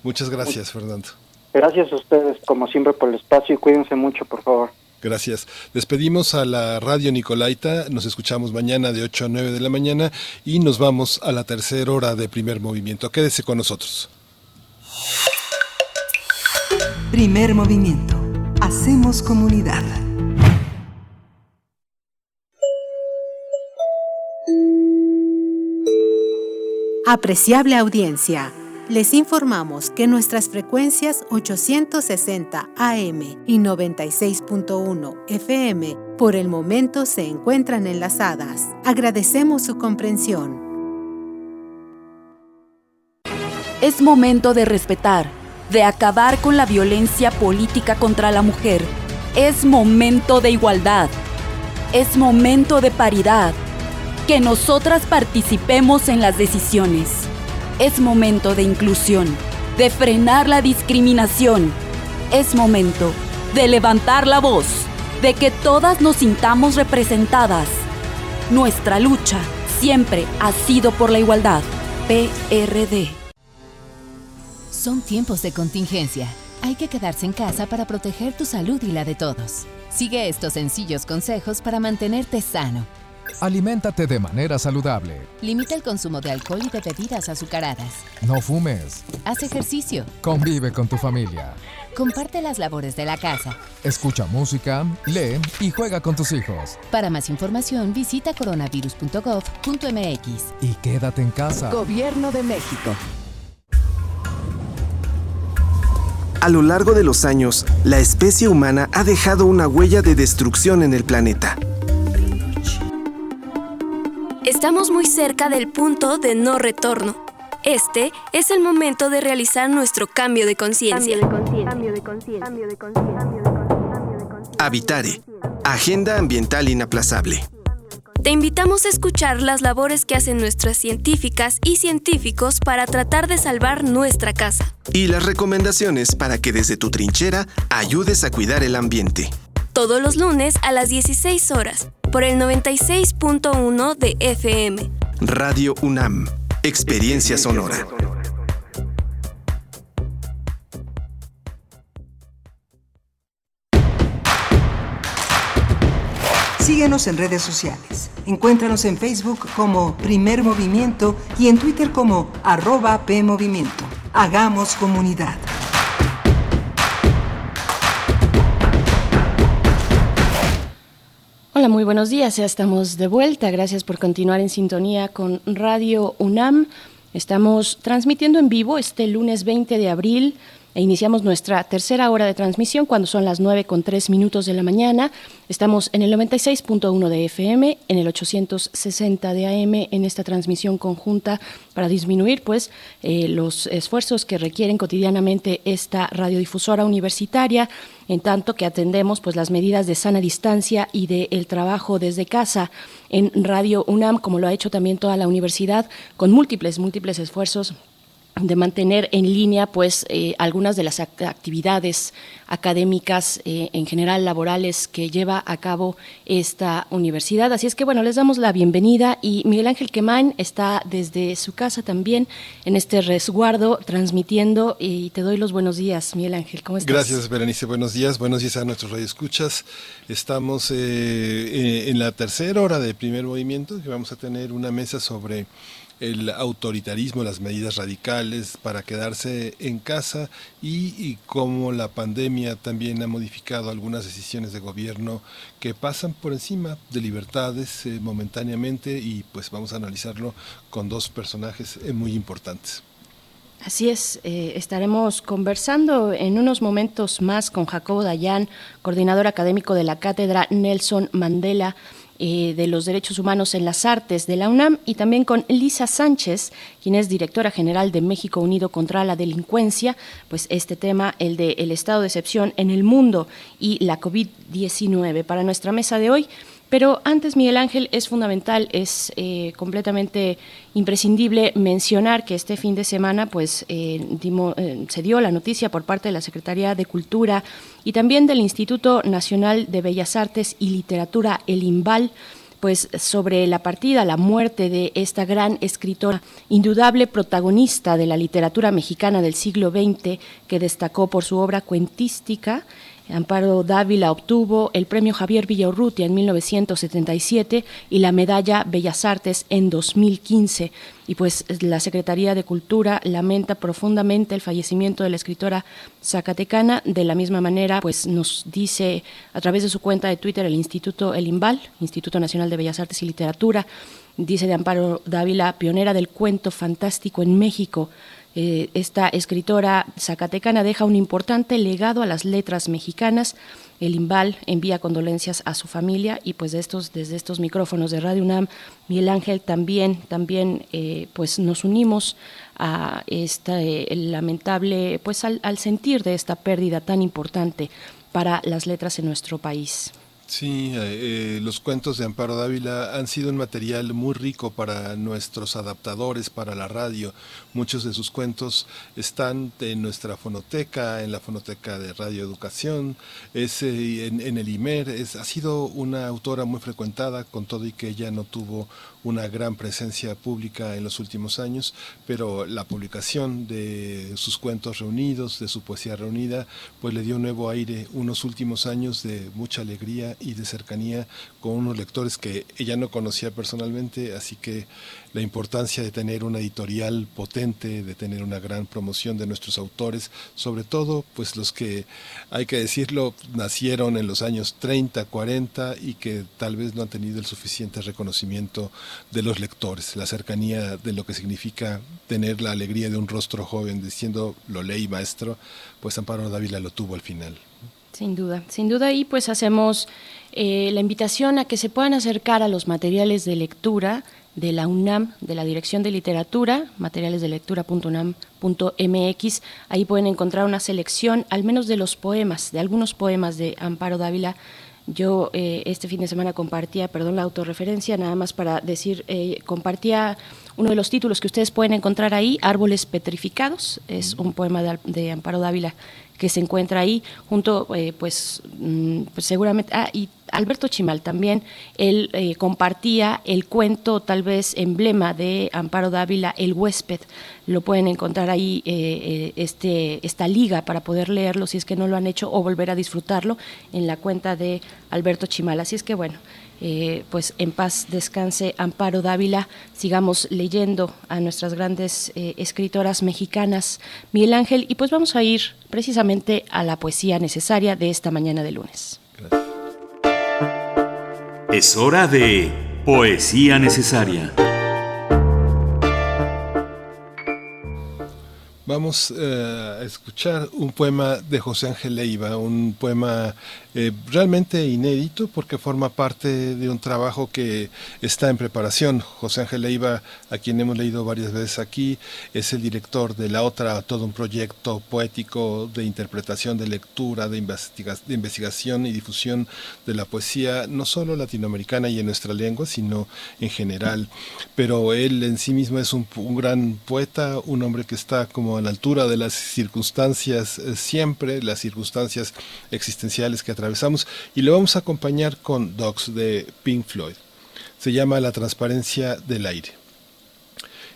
Muchas gracias, Fernando. Gracias a ustedes, como siempre, por el espacio y cuídense mucho, por favor. Gracias. Despedimos a la radio Nicolaita. Nos escuchamos mañana de 8 a 9 de la mañana y nos vamos a la tercera hora de primer movimiento. Quédese con nosotros. Primer movimiento. Hacemos comunidad. Apreciable audiencia, les informamos que nuestras frecuencias 860 AM y 96.1 FM por el momento se encuentran enlazadas. Agradecemos su comprensión. Es momento de respetar, de acabar con la violencia política contra la mujer. Es momento de igualdad. Es momento de paridad. Que nosotras participemos en las decisiones. Es momento de inclusión, de frenar la discriminación. Es momento de levantar la voz, de que todas nos sintamos representadas. Nuestra lucha siempre ha sido por la igualdad. PRD. Son tiempos de contingencia. Hay que quedarse en casa para proteger tu salud y la de todos. Sigue estos sencillos consejos para mantenerte sano. Aliméntate de manera saludable. Limita el consumo de alcohol y de bebidas azucaradas. No fumes. Haz ejercicio. Convive con tu familia. Comparte las labores de la casa. Escucha música, lee y juega con tus hijos. Para más información visita coronavirus.gov.mx. Y quédate en casa. Gobierno de México. A lo largo de los años, la especie humana ha dejado una huella de destrucción en el planeta. Estamos muy cerca del punto de no retorno. Este es el momento de realizar nuestro cambio de conciencia. Habitare. Agenda ambiental inaplazable. Te invitamos a escuchar las labores que hacen nuestras científicas y científicos para tratar de salvar nuestra casa. Y las recomendaciones para que desde tu trinchera ayudes a cuidar el ambiente. Todos los lunes a las 16 horas por el 96.1 de FM. Radio UNAM. Experiencia sonora. Síguenos en redes sociales. Encuéntranos en Facebook como Primer Movimiento y en Twitter como arroba PMovimiento. Hagamos comunidad. Hola, muy buenos días. Ya estamos de vuelta. Gracias por continuar en sintonía con Radio UNAM. Estamos transmitiendo en vivo este lunes 20 de abril e iniciamos nuestra tercera hora de transmisión cuando son las 9 con 3 minutos de la mañana. Estamos en el 96.1 de FM, en el 860 de AM en esta transmisión conjunta para disminuir pues eh, los esfuerzos que requieren cotidianamente esta radiodifusora universitaria en tanto que atendemos pues las medidas de sana distancia y del el trabajo desde casa en Radio UNAM como lo ha hecho también toda la universidad con múltiples múltiples esfuerzos de mantener en línea pues eh, algunas de las act actividades académicas eh, en general laborales que lleva a cabo esta universidad. Así es que bueno les damos la bienvenida y Miguel Ángel Quemán está desde su casa también en este resguardo transmitiendo y te doy los buenos días Miguel Ángel. Cómo estás Gracias Berenice. Buenos días. Buenos días a nuestros radioescuchas. Estamos eh, en la tercera hora de primer movimiento que vamos a tener una mesa sobre el autoritarismo, las medidas radicales para quedarse en casa y, cómo la pandemia también ha modificado algunas decisiones de gobierno que pasan por encima de libertades eh, momentáneamente y pues vamos a analizarlo con dos personajes eh, muy importantes. Así es, eh, estaremos conversando en unos momentos más con Jacobo Dayan, coordinador académico de la Cátedra Nelson Mandela eh, de los Derechos Humanos en las Artes de la UNAM y también con Lisa Sánchez, quien es directora general de México Unido contra la Delincuencia, pues este tema, el de el estado de excepción en el mundo y la COVID-19. Para nuestra mesa de hoy, pero antes, Miguel Ángel, es fundamental, es eh, completamente imprescindible mencionar que este fin de semana pues, eh, eh, se dio la noticia por parte de la Secretaría de Cultura y también del Instituto Nacional de Bellas Artes y Literatura, el IMBAL, pues sobre la partida, la muerte de esta gran escritora, indudable protagonista de la literatura mexicana del siglo XX, que destacó por su obra cuentística Amparo Dávila obtuvo el premio Javier Villaurrutia en 1977 y la medalla Bellas Artes en 2015. Y pues la Secretaría de Cultura lamenta profundamente el fallecimiento de la escritora zacatecana. De la misma manera, pues nos dice a través de su cuenta de Twitter el Instituto El Imbal, Instituto Nacional de Bellas Artes y Literatura, dice de Amparo Dávila, pionera del cuento fantástico en México eh, esta escritora zacatecana deja un importante legado a las letras mexicanas. El Imbal envía condolencias a su familia y pues de estos, desde estos micrófonos de Radio UNAM, Miguel Ángel también, también eh, pues nos unimos a esta lamentable, pues al sentir de esta pérdida tan importante para las letras en nuestro país. Sí, los cuentos de Amparo Dávila han sido un material muy rico para nuestros adaptadores, para la radio. Muchos de sus cuentos están en nuestra fonoteca, en la fonoteca de Radio Educación, es, eh, en, el IMER. Es, ha sido una autora muy frecuentada, con todo y que ella no tuvo una gran presencia pública en los últimos años, pero la publicación de sus cuentos reunidos, de su poesía reunida, pues le dio nuevo aire, unos últimos años de mucha alegría y de cercanía con unos lectores que ella no conocía personalmente, así que la importancia de tener una editorial potente, de tener una gran promoción de nuestros autores, sobre todo pues los que, hay que decirlo, nacieron en los años 30, 40 y que tal vez no han tenido el suficiente reconocimiento de los lectores, la cercanía de lo que significa tener la alegría de un rostro joven diciendo lo leí maestro, pues Amparo Dávila lo tuvo al final. Sin duda, sin duda y pues hacemos eh, la invitación a que se puedan acercar a los materiales de lectura de la UNAM, de la Dirección de Literatura, materialesdelectura.unam.mx. Ahí pueden encontrar una selección, al menos de los poemas, de algunos poemas de Amparo Dávila. Yo eh, este fin de semana compartía, perdón la autorreferencia, nada más para decir, eh, compartía uno de los títulos que ustedes pueden encontrar ahí, Árboles Petrificados, es un poema de, Amparo Dávila que se encuentra ahí, junto, eh, pues, mm, pues, seguramente, ah, y Alberto Chimal también, él eh, compartía el cuento, tal vez emblema de Amparo Dávila, El huésped, lo pueden encontrar ahí, eh, este, esta liga para poder leerlo si es que no lo han hecho o volver a disfrutarlo en la cuenta de Alberto Chimal. Así es que bueno, eh, pues en paz descanse Amparo Dávila, sigamos leyendo a nuestras grandes eh, escritoras mexicanas, Miguel Ángel, y pues vamos a ir precisamente a la poesía necesaria de esta mañana de lunes. Es hora de poesía necesaria. Vamos eh, a escuchar un poema de José Ángel Leiva, un poema eh, realmente inédito porque forma parte de un trabajo que está en preparación. José Ángel Leiva, a quien hemos leído varias veces aquí, es el director de La Otra, todo un proyecto poético de interpretación, de lectura, de, de investigación y difusión de la poesía, no solo latinoamericana y en nuestra lengua, sino en general. Pero él en sí mismo es un, gran poeta, un hombre que está como a la altura de las circunstancias eh, siempre, las circunstancias existenciales que atravesamos. Y lo vamos a acompañar con Dogs de Pink Floyd. Se llama La transparencia del aire.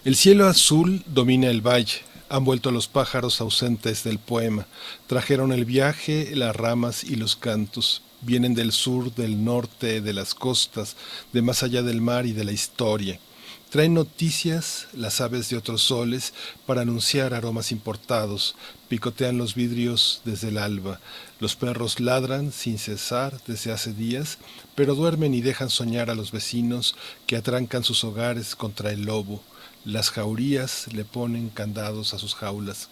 El cielo azul domina el valle, han vuelto los pájaros ausentes del poema, trajeron el viaje, las ramas y los cantos, vienen del sur, del norte, de las costas, de más allá del mar y de la historia Traen noticias las aves de otros soles para anunciar aromas importados, picotean los vidrios desde el alba, los perros ladran sin cesar desde hace días, pero duermen y dejan soñar a los vecinos que atrancan sus hogares contra el lobo. Las jaurías le ponen candados a sus jaulas.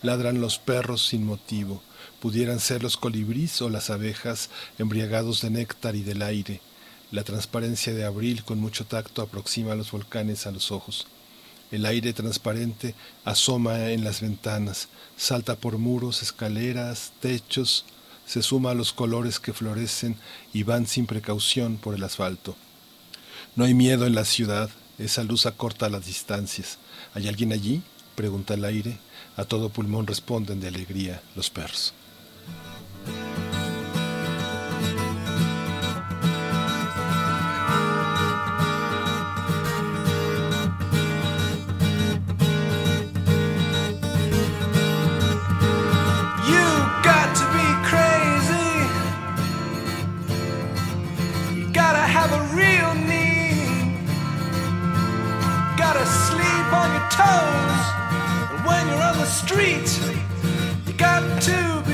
Ladran los perros sin motivo. Pudieran ser los colibrís o las abejas embriagados de néctar y del aire. La transparencia de abril con mucho tacto aproxima los volcanes a los ojos. El aire transparente asoma en las ventanas, salta por muros, escaleras, techos, se suma a los colores que florecen y van sin precaución por el asfalto. No hay miedo en la ciudad, esa luz acorta las distancias. ¿Hay alguien allí? pregunta el aire. A todo pulmón responden de alegría los perros. Toes. And when you're on the street, you got to be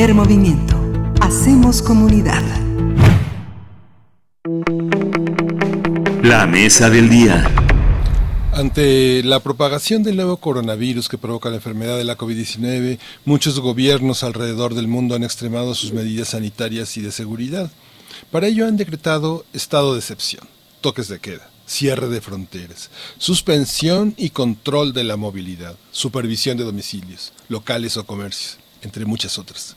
Primer movimiento. Hacemos comunidad. La mesa del día. Ante la propagación del nuevo coronavirus que provoca la enfermedad de la COVID-19, muchos gobiernos alrededor del mundo han extremado sus medidas sanitarias y de seguridad. Para ello han decretado estado de excepción, toques de queda, cierre de fronteras, suspensión y control de la movilidad, supervisión de domicilios, locales o comercios, entre muchas otras.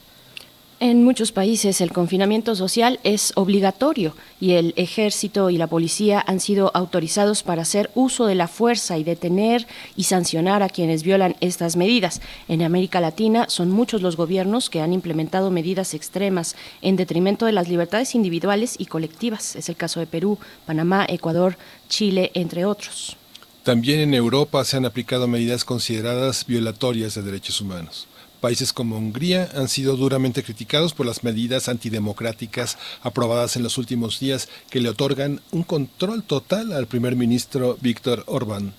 En muchos países el confinamiento social es obligatorio y el ejército y la policía han sido autorizados para hacer uso de la fuerza y detener y sancionar a quienes violan estas medidas. En América Latina son muchos los gobiernos que han implementado medidas extremas en detrimento de las libertades individuales y colectivas. Es el caso de Perú, Panamá, Ecuador, Chile, entre otros. También en Europa se han aplicado medidas consideradas violatorias de derechos humanos. Países como Hungría han sido duramente criticados por las medidas antidemocráticas aprobadas en los últimos días que le otorgan un control total al primer ministro Víctor Orbán.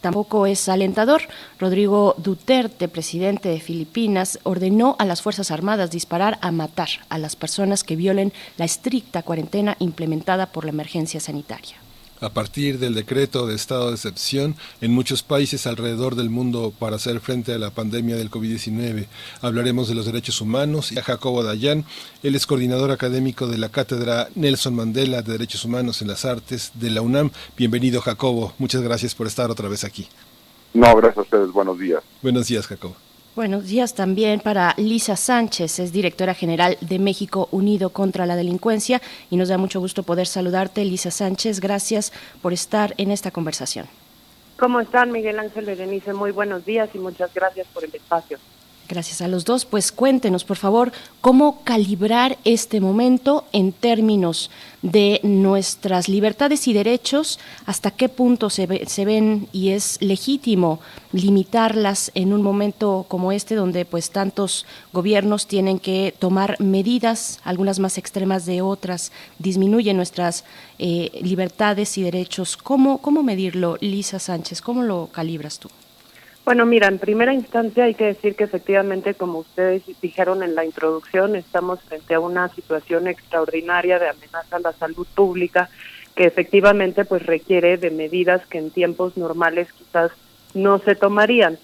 tampoco es alentador. Rodrigo Duterte, presidente de Filipinas, ordenó a las Fuerzas Armadas disparar a matar a las personas que violen la estricta cuarentena implementada por la emergencia sanitaria a partir del decreto de estado de excepción en muchos países alrededor del mundo para hacer frente a la pandemia del COVID-19. Hablaremos de los derechos humanos y a Jacobo Dayan, él es coordinador académico de la Cátedra Nelson Mandela de Derechos Humanos en las Artes de la UNAM. Bienvenido Jacobo, muchas gracias por estar otra vez aquí. No, gracias a ustedes, buenos días. Buenos días Jacobo. Buenos días también para Lisa Sánchez, es directora general de México Unido contra la Delincuencia y nos da mucho gusto poder saludarte, Lisa Sánchez. Gracias por estar en esta conversación. ¿Cómo están, Miguel Ángel Berenice? Muy buenos días y muchas gracias por el espacio. Gracias a los dos. Pues cuéntenos, por favor, cómo calibrar este momento en términos de nuestras libertades y derechos, hasta qué punto se, se ven y es legítimo limitarlas en un momento como este, donde pues tantos gobiernos tienen que tomar medidas, algunas más extremas de otras, disminuyen nuestras eh, libertades y derechos. ¿Cómo, ¿Cómo medirlo, Lisa Sánchez? ¿Cómo lo calibras tú? Bueno, mira, en primera instancia hay que decir que efectivamente, como ustedes dijeron en la introducción, estamos frente a una situación extraordinaria de amenaza a la salud pública que efectivamente pues requiere de medidas que en tiempos normales quizás no se tomarían.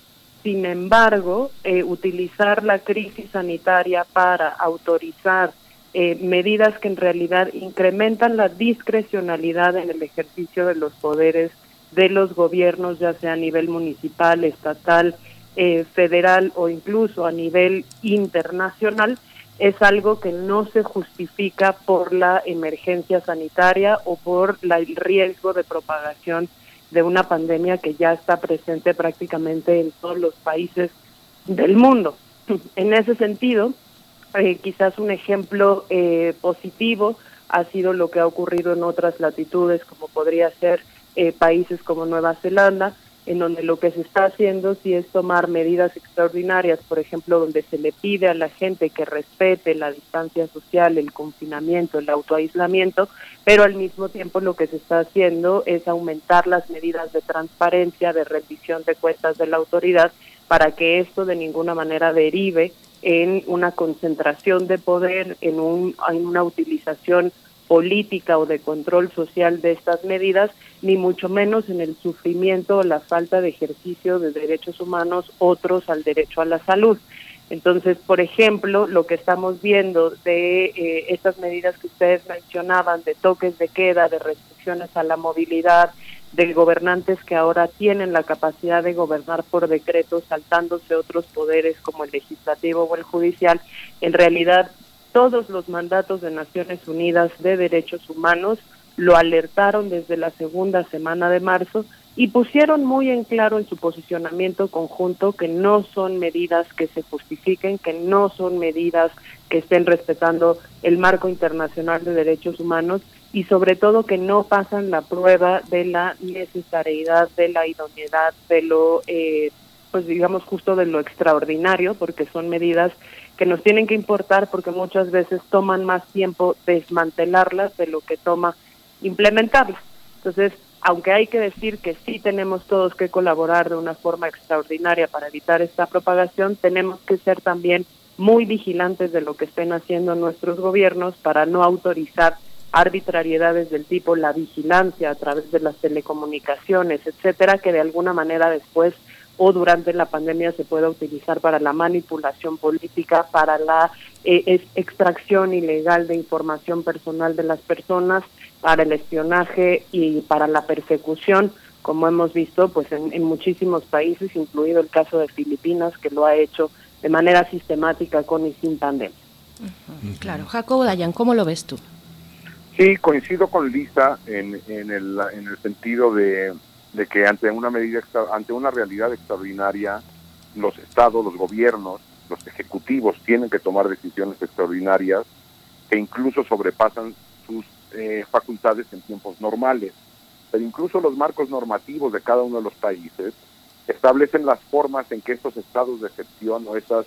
Sin embargo, eh, utilizar la crisis sanitaria para autorizar eh, medidas que en realidad incrementan la discrecionalidad en el ejercicio de los poderes de los gobiernos, ya sea a nivel municipal, estatal, eh, federal o incluso a nivel internacional, es algo que no se justifica por la emergencia sanitaria o por la, el riesgo de propagación de una pandemia que ya está presente prácticamente en todos los países del mundo. En ese sentido, eh, quizás un ejemplo eh, positivo ha sido lo que ha ocurrido en otras latitudes, como podría ser eh, países como Nueva Zelanda, en donde lo que se está haciendo sí es tomar medidas extraordinarias, por ejemplo, donde se le pide a la gente que respete la distancia social, el confinamiento, el autoaislamiento, pero al mismo tiempo lo que se está haciendo es aumentar las medidas de transparencia, de revisión de cuentas de la autoridad, para que esto de ninguna manera derive en una concentración de poder, en, un, en una utilización política o de control social de estas medidas, ni mucho menos en el sufrimiento o la falta de ejercicio de derechos humanos, otros al derecho a la salud. Entonces, por ejemplo, lo que estamos viendo de eh, estas medidas que ustedes mencionaban, de toques de queda, de restricciones a la movilidad, de gobernantes que ahora tienen la capacidad de gobernar por decreto, saltándose otros poderes como el legislativo o el judicial, en realidad todos los mandatos de Naciones Unidas de Derechos Humanos lo alertaron desde la segunda semana de marzo y pusieron muy en claro en su posicionamiento conjunto que no son medidas que se justifiquen, que no son medidas que estén respetando el marco internacional de derechos humanos y sobre todo que no pasan la prueba de la necesariedad, de la idoneidad, de lo, eh, pues digamos justo de lo extraordinario, porque son medidas que nos tienen que importar porque muchas veces toman más tiempo desmantelarlas de lo que toma implementarlas. Entonces, aunque hay que decir que sí tenemos todos que colaborar de una forma extraordinaria para evitar esta propagación, tenemos que ser también muy vigilantes de lo que estén haciendo nuestros gobiernos para no autorizar arbitrariedades del tipo la vigilancia a través de las telecomunicaciones, etcétera, que de alguna manera después o durante la pandemia se pueda utilizar para la manipulación política, para la eh, extracción ilegal de información personal de las personas, para el espionaje y para la persecución, como hemos visto pues en, muchísimos países, incluido el caso de Filipinas, que lo ha hecho de manera sistemática con y sin pandemia. Claro. Jacobo Dayan, ¿cómo lo ves tú? Sí, coincido con Lisa en, en, el, en el sentido de de que ante una medida ante una realidad extraordinaria los estados, los gobiernos, los ejecutivos tienen que tomar decisiones extraordinarias que incluso sobrepasan sus eh, facultades en tiempos normales. Pero incluso los marcos normativos de cada uno de los países establecen las formas en que estos estados de excepción o esas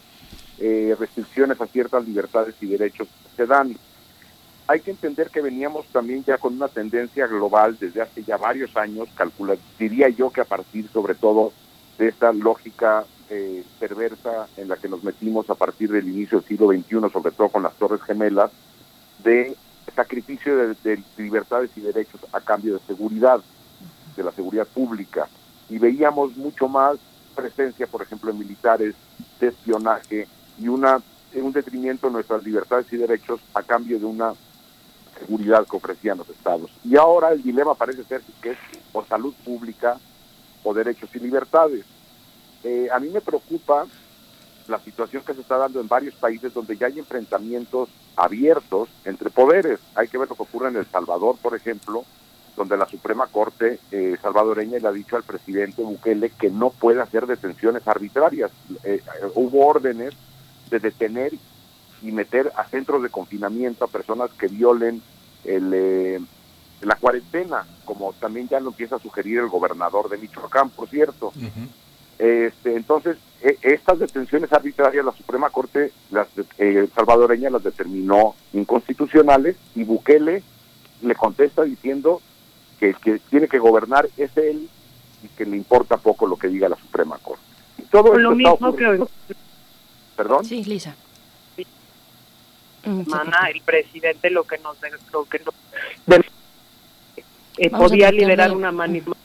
eh, restricciones a ciertas libertades y derechos se dan. Hay que entender que veníamos también ya con una tendencia global desde hace ya varios años, calcula, diría yo que a partir sobre todo de esta lógica eh, perversa en la que nos metimos a partir del inicio del siglo XXI, sobre todo con las Torres Gemelas, de sacrificio de, de libertades y derechos a cambio de seguridad, de la seguridad pública. Y veíamos mucho más presencia, por ejemplo, en militares, de espionaje y una un detrimento de nuestras libertades y derechos a cambio de una seguridad que ofrecían los estados. Y ahora el dilema parece ser que es o salud pública o derechos y libertades. Eh, a mí me preocupa la situación que se está dando en varios países donde ya hay enfrentamientos abiertos entre poderes. Hay que ver lo que ocurre en El Salvador, por ejemplo, donde la Suprema Corte eh, salvadoreña le ha dicho al presidente Bukele que no puede hacer detenciones arbitrarias. Eh, hubo órdenes de detener y meter a centros de confinamiento a personas que violen el, eh, la cuarentena, como también ya lo empieza a sugerir el gobernador de Michoacán, por cierto. este, entonces, e, estas detenciones arbitrarias, la Suprema Corte las eh, salvadoreña las determinó inconstitucionales y Bukele le contesta diciendo que el que tiene que gobernar es él y que le importa poco lo que diga la Suprema Corte. Y todo lo mismo que ¿Perdón? Sí, Lisa. Semana el presidente lo que nos de- lo que nos de- eh, podía de- una manifestación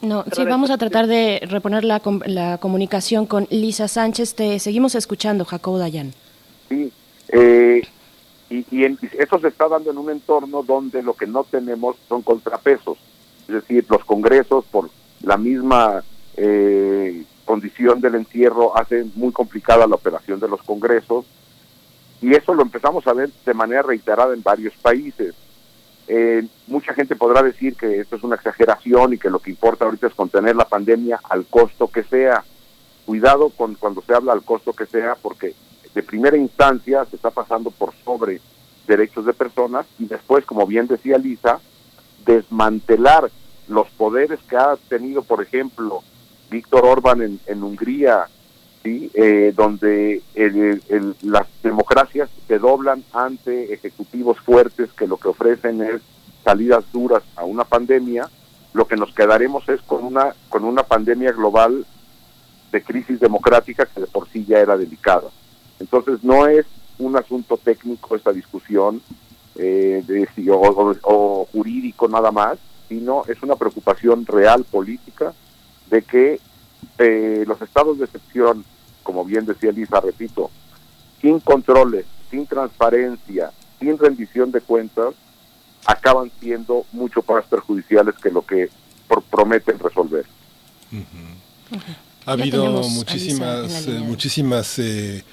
No, sí, vamos a tratar de reponer la, la comunicación con Lisa Sánchez. Te seguimos escuchando, Jacobo Dayan. Sí, eh, y, y en- esto se está dando en un entorno donde lo que no tenemos son contrapesos, es decir, los congresos por la misma eh, condición del encierro hace muy complicada la operación de los congresos y eso lo empezamos a ver de manera reiterada en varios países. Eh, mucha gente podrá decir que esto es una exageración y que lo que importa ahorita es contener la pandemia al costo que sea. Cuidado con cuando se habla al costo que sea, porque de primera instancia se está pasando por sobre derechos de personas y después, como bien decía Lisa, desmantelar los poderes que ha tenido, por ejemplo, Víctor Orban en, en Hungría, ¿sí? Eh, donde el- las democracias se doblan ante ejecutivos fuertes que lo que ofrecen es salidas duras a una pandemia, lo que nos quedaremos es con una con una pandemia global de crisis democrática que de por sí ya era delicada. Entonces no es un asunto técnico esta discusión eh, de o- o jurídico nada más, sino es una preocupación real política de que eh, los estados de excepción, como bien decía Lisa, repito, sin controles, sin transparencia, sin rendición de cuentas, acaban siendo mucho más perjudiciales que lo que prometen resolver. Ha habido muchísimas, eh, muchísimas eh,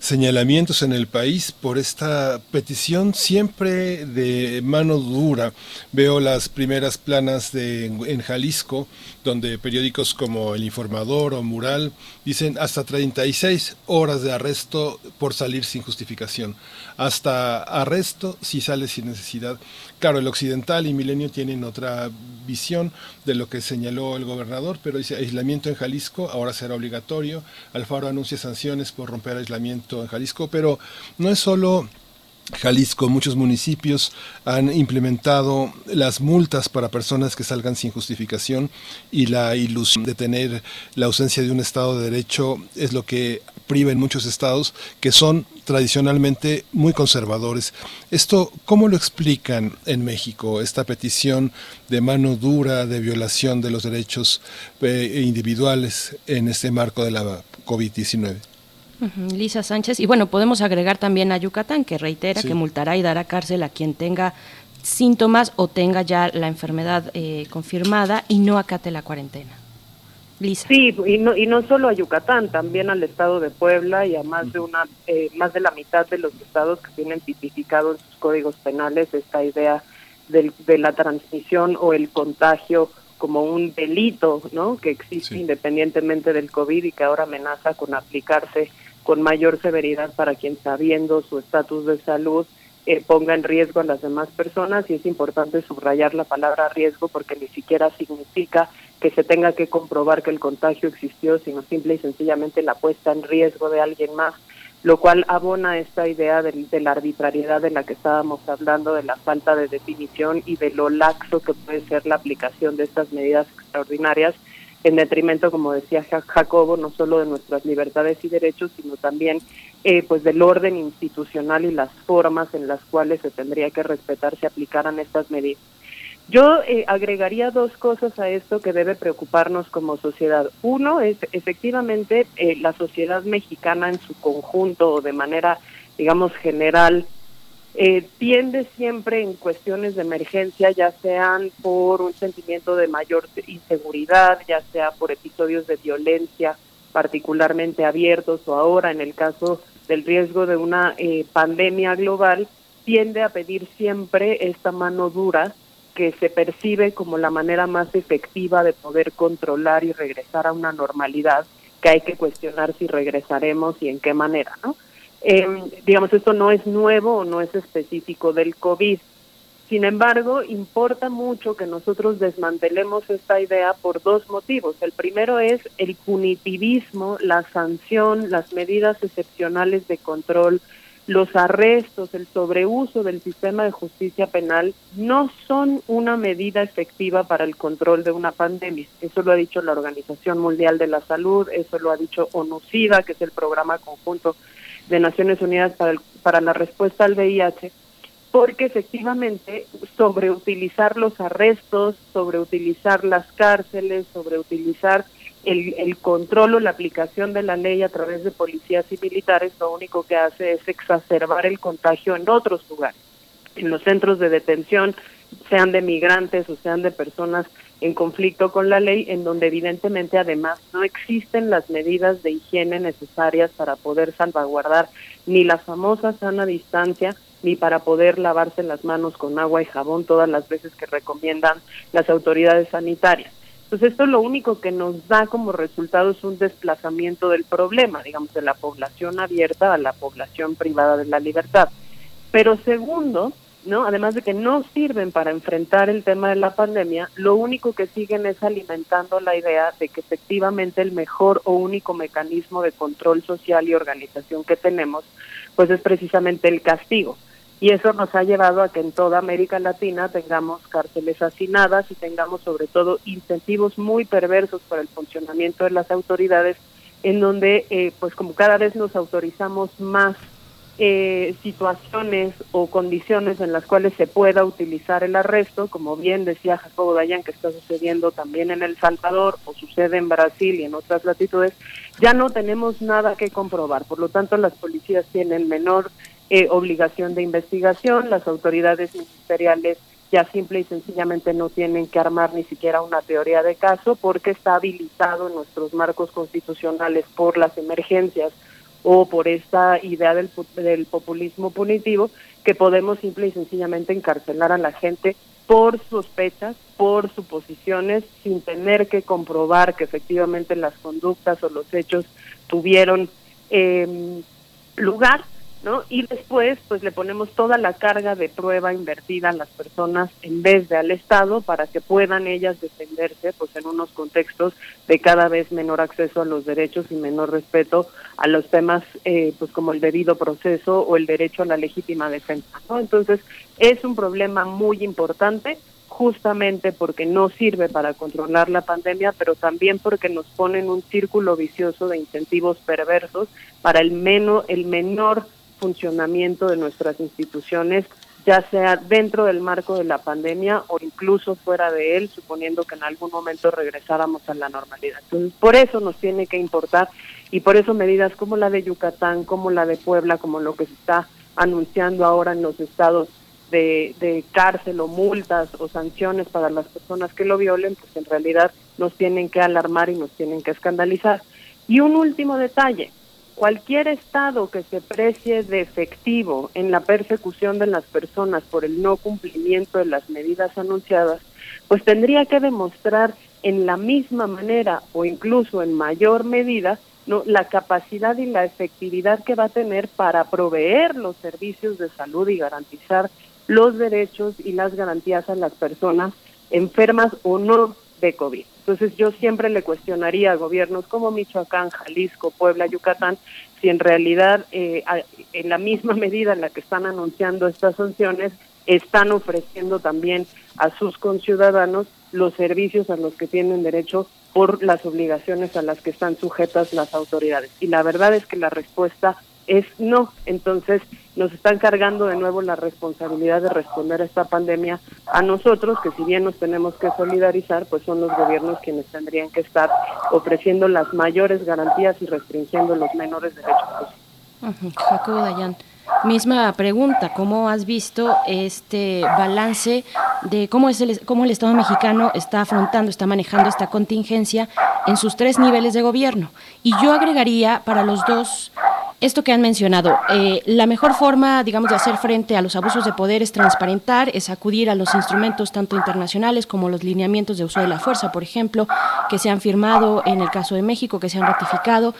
señalamientos en el país por esta petición siempre de mano dura. Veo las primeras planas de, en Jalisco, donde periódicos como El Informador o Mural dicen hasta 36 horas de arresto por salir sin justificación. Hasta arresto si sale sin necesidad. Claro, el Occidental y Milenio tienen otra visión de lo que señaló el gobernador, pero dice aislamiento en Jalisco, ahora será obligatorio. Alfaro anuncia sanciones por romper aislamiento en Jalisco, pero no es solo Jalisco, muchos municipios han implementado las multas para personas que salgan sin justificación y la ilusión de tener la ausencia de un Estado de Derecho es lo que priva en muchos estados que son tradicionalmente muy conservadores. Esto, ¿cómo lo explican en México, esta petición de mano dura de violación de los derechos eh, individuales en este marco de la COVID-19? Ujú, Lisa Sánchez. Y bueno, podemos agregar también a Yucatán, que reitera Sí. que multará y dará cárcel a quien tenga síntomas o tenga ya la enfermedad eh, confirmada y no acate la cuarentena. Lisa. Sí, y no, y no solo a Yucatán, también al estado de Puebla y a más de una eh, más de la mitad de los estados que tienen tipificado en sus códigos penales esta idea del- de la transmisión o el contagio como un delito, ¿no? Que existe independientemente del COVID y que ahora amenaza con aplicarse con mayor severidad para quien sabiendo su estatus de salud eh, ponga en riesgo a las demás personas y es importante subrayar la palabra riesgo porque ni siquiera significa que se tenga que comprobar que el contagio existió, sino simple y sencillamente la puesta en riesgo de alguien más lo cual abona esta idea de, de la arbitrariedad de la que estábamos hablando, de la falta de definición y de lo laxo que puede ser la aplicación de estas medidas extraordinarias en detrimento, como decía Ja- Jacobo, no solo de nuestras libertades y derechos, sino también eh, pues del orden institucional y las formas en las cuales se tendría que respetar si aplicaran estas medidas. Yo eh, agregaría dos cosas a esto que debe preocuparnos como sociedad. Uno es efectivamente eh, la sociedad mexicana en su conjunto o de manera, digamos, general, eh, tiende siempre en cuestiones de emergencia, ya sean por un sentimiento de mayor inseguridad, ya sea por episodios de violencia particularmente abiertos o ahora en el caso del riesgo de una eh, pandemia global, tiende a pedir siempre esta mano dura que se percibe como la manera más efectiva de poder controlar y regresar a una normalidad que hay que cuestionar si regresaremos y en qué manera, ¿no? Eh, digamos, esto no es nuevo o no es específico del COVID. Sin embargo, importa mucho que nosotros desmantelemos esta idea por dos motivos. El primero es el punitivismo, la sanción, las medidas excepcionales de control, los arrestos, el sobreuso del sistema de justicia penal no son una medida efectiva para el control de una pandemia. Eso lo ha dicho la Organización Mundial de la Salud, eso lo ha dicho ONUCIDA, que es el programa conjunto de Naciones Unidas para, el- para la respuesta al VIH, porque efectivamente sobreutilizar los arrestos, sobreutilizar las cárceles, sobreutilizar el, el control o la aplicación de la ley a través de policías y militares, lo único que hace es exacerbar el contagio en otros lugares, en los centros de detención, sean de migrantes o sean de personas en conflicto con la ley, en donde evidentemente además no existen las medidas de higiene necesarias para poder salvaguardar ni la famosa sana distancia, ni para poder lavarse las manos con agua y jabón todas las veces que recomiendan las autoridades sanitarias. Entonces esto lo único que nos da como resultado es un desplazamiento del problema, digamos, de la población abierta a la población privada de la libertad. Pero segundo, ¿no? Además de que no sirven para enfrentar el tema de la pandemia, lo único que siguen es alimentando la idea de que efectivamente el mejor o único mecanismo de control social y organización que tenemos, pues es precisamente el castigo. Y eso nos ha llevado a que en toda América Latina tengamos cárceles hacinadas y tengamos sobre todo incentivos muy perversos para el funcionamiento de las autoridades, en donde eh, pues como cada vez nos autorizamos más eh, situaciones o condiciones en las cuales se pueda utilizar el arresto, como bien decía Jacobo Dayan, que está sucediendo también en El Salvador o sucede en Brasil y en otras latitudes, ya no tenemos nada que comprobar. Por lo tanto, las policías tienen menor eh, obligación de investigación, las autoridades ministeriales ya simple y sencillamente no tienen que armar ni siquiera una teoría de caso porque está habilitado en nuestros marcos constitucionales por las emergencias o por esta idea del, del populismo punitivo que podemos simple y sencillamente encarcelar a la gente por sospechas, por suposiciones, sin tener que comprobar que efectivamente las conductas o los hechos tuvieron eh, lugar, ¿no? Y después, pues le ponemos toda la carga de prueba invertida a las personas en vez de al Estado para que puedan ellas defenderse, pues en unos contextos de cada vez menor acceso a los derechos y menor respeto a los temas, eh, pues como el debido proceso o el derecho a la legítima defensa, ¿no? Entonces, es un problema muy importante justamente porque no sirve para controlar la pandemia, pero también porque nos pone en un círculo vicioso de incentivos perversos para el, meno, el menor funcionamiento de nuestras instituciones, ya sea dentro del marco de la pandemia o incluso fuera de él, suponiendo que en algún momento regresáramos a la normalidad. Por eso nos tiene que importar y por eso medidas como la de Yucatán, como la de Puebla, como lo que se está anunciando ahora en los estados de cárcel o multas o sanciones para las personas que lo violen, pues en realidad nos tienen que alarmar y nos tienen que escandalizar. Y un último detalle, cualquier estado que se precie de efectivo en la persecución de las personas por el no cumplimiento de las medidas anunciadas, pues tendría que demostrar en la misma manera o incluso en mayor medida no la capacidad y la efectividad que va a tener para proveer los servicios de salud y garantizar los derechos y las garantías a las personas enfermas o no de COVID. Entonces yo siempre le cuestionaría a gobiernos como Michoacán, Jalisco, Puebla, Yucatán, si en realidad eh, en la misma medida en la que están anunciando estas sanciones, están ofreciendo también a sus conciudadanos los servicios a los que tienen derecho por las obligaciones a las que están sujetas las autoridades. Y la verdad es que la respuesta es no. Entonces nos están cargando de nuevo la responsabilidad de responder a esta pandemia a nosotros, que si bien nos tenemos que solidarizar, pues son los gobiernos quienes tendrían que estar ofreciendo las mayores garantías y restringiendo los menores derechos Jacobo Dayan. Misma pregunta, ¿cómo has visto este balance de cómo es el, cómo el Estado mexicano está afrontando, está manejando esta contingencia en sus tres niveles de gobierno? Y yo agregaría para los dos esto que han mencionado, eh, la mejor forma, digamos, de hacer frente a los abusos de poder es transparentar, es acudir a los instrumentos tanto internacionales como los lineamientos de uso de la fuerza, por ejemplo, que se han firmado en el caso de México, que se han ratificado.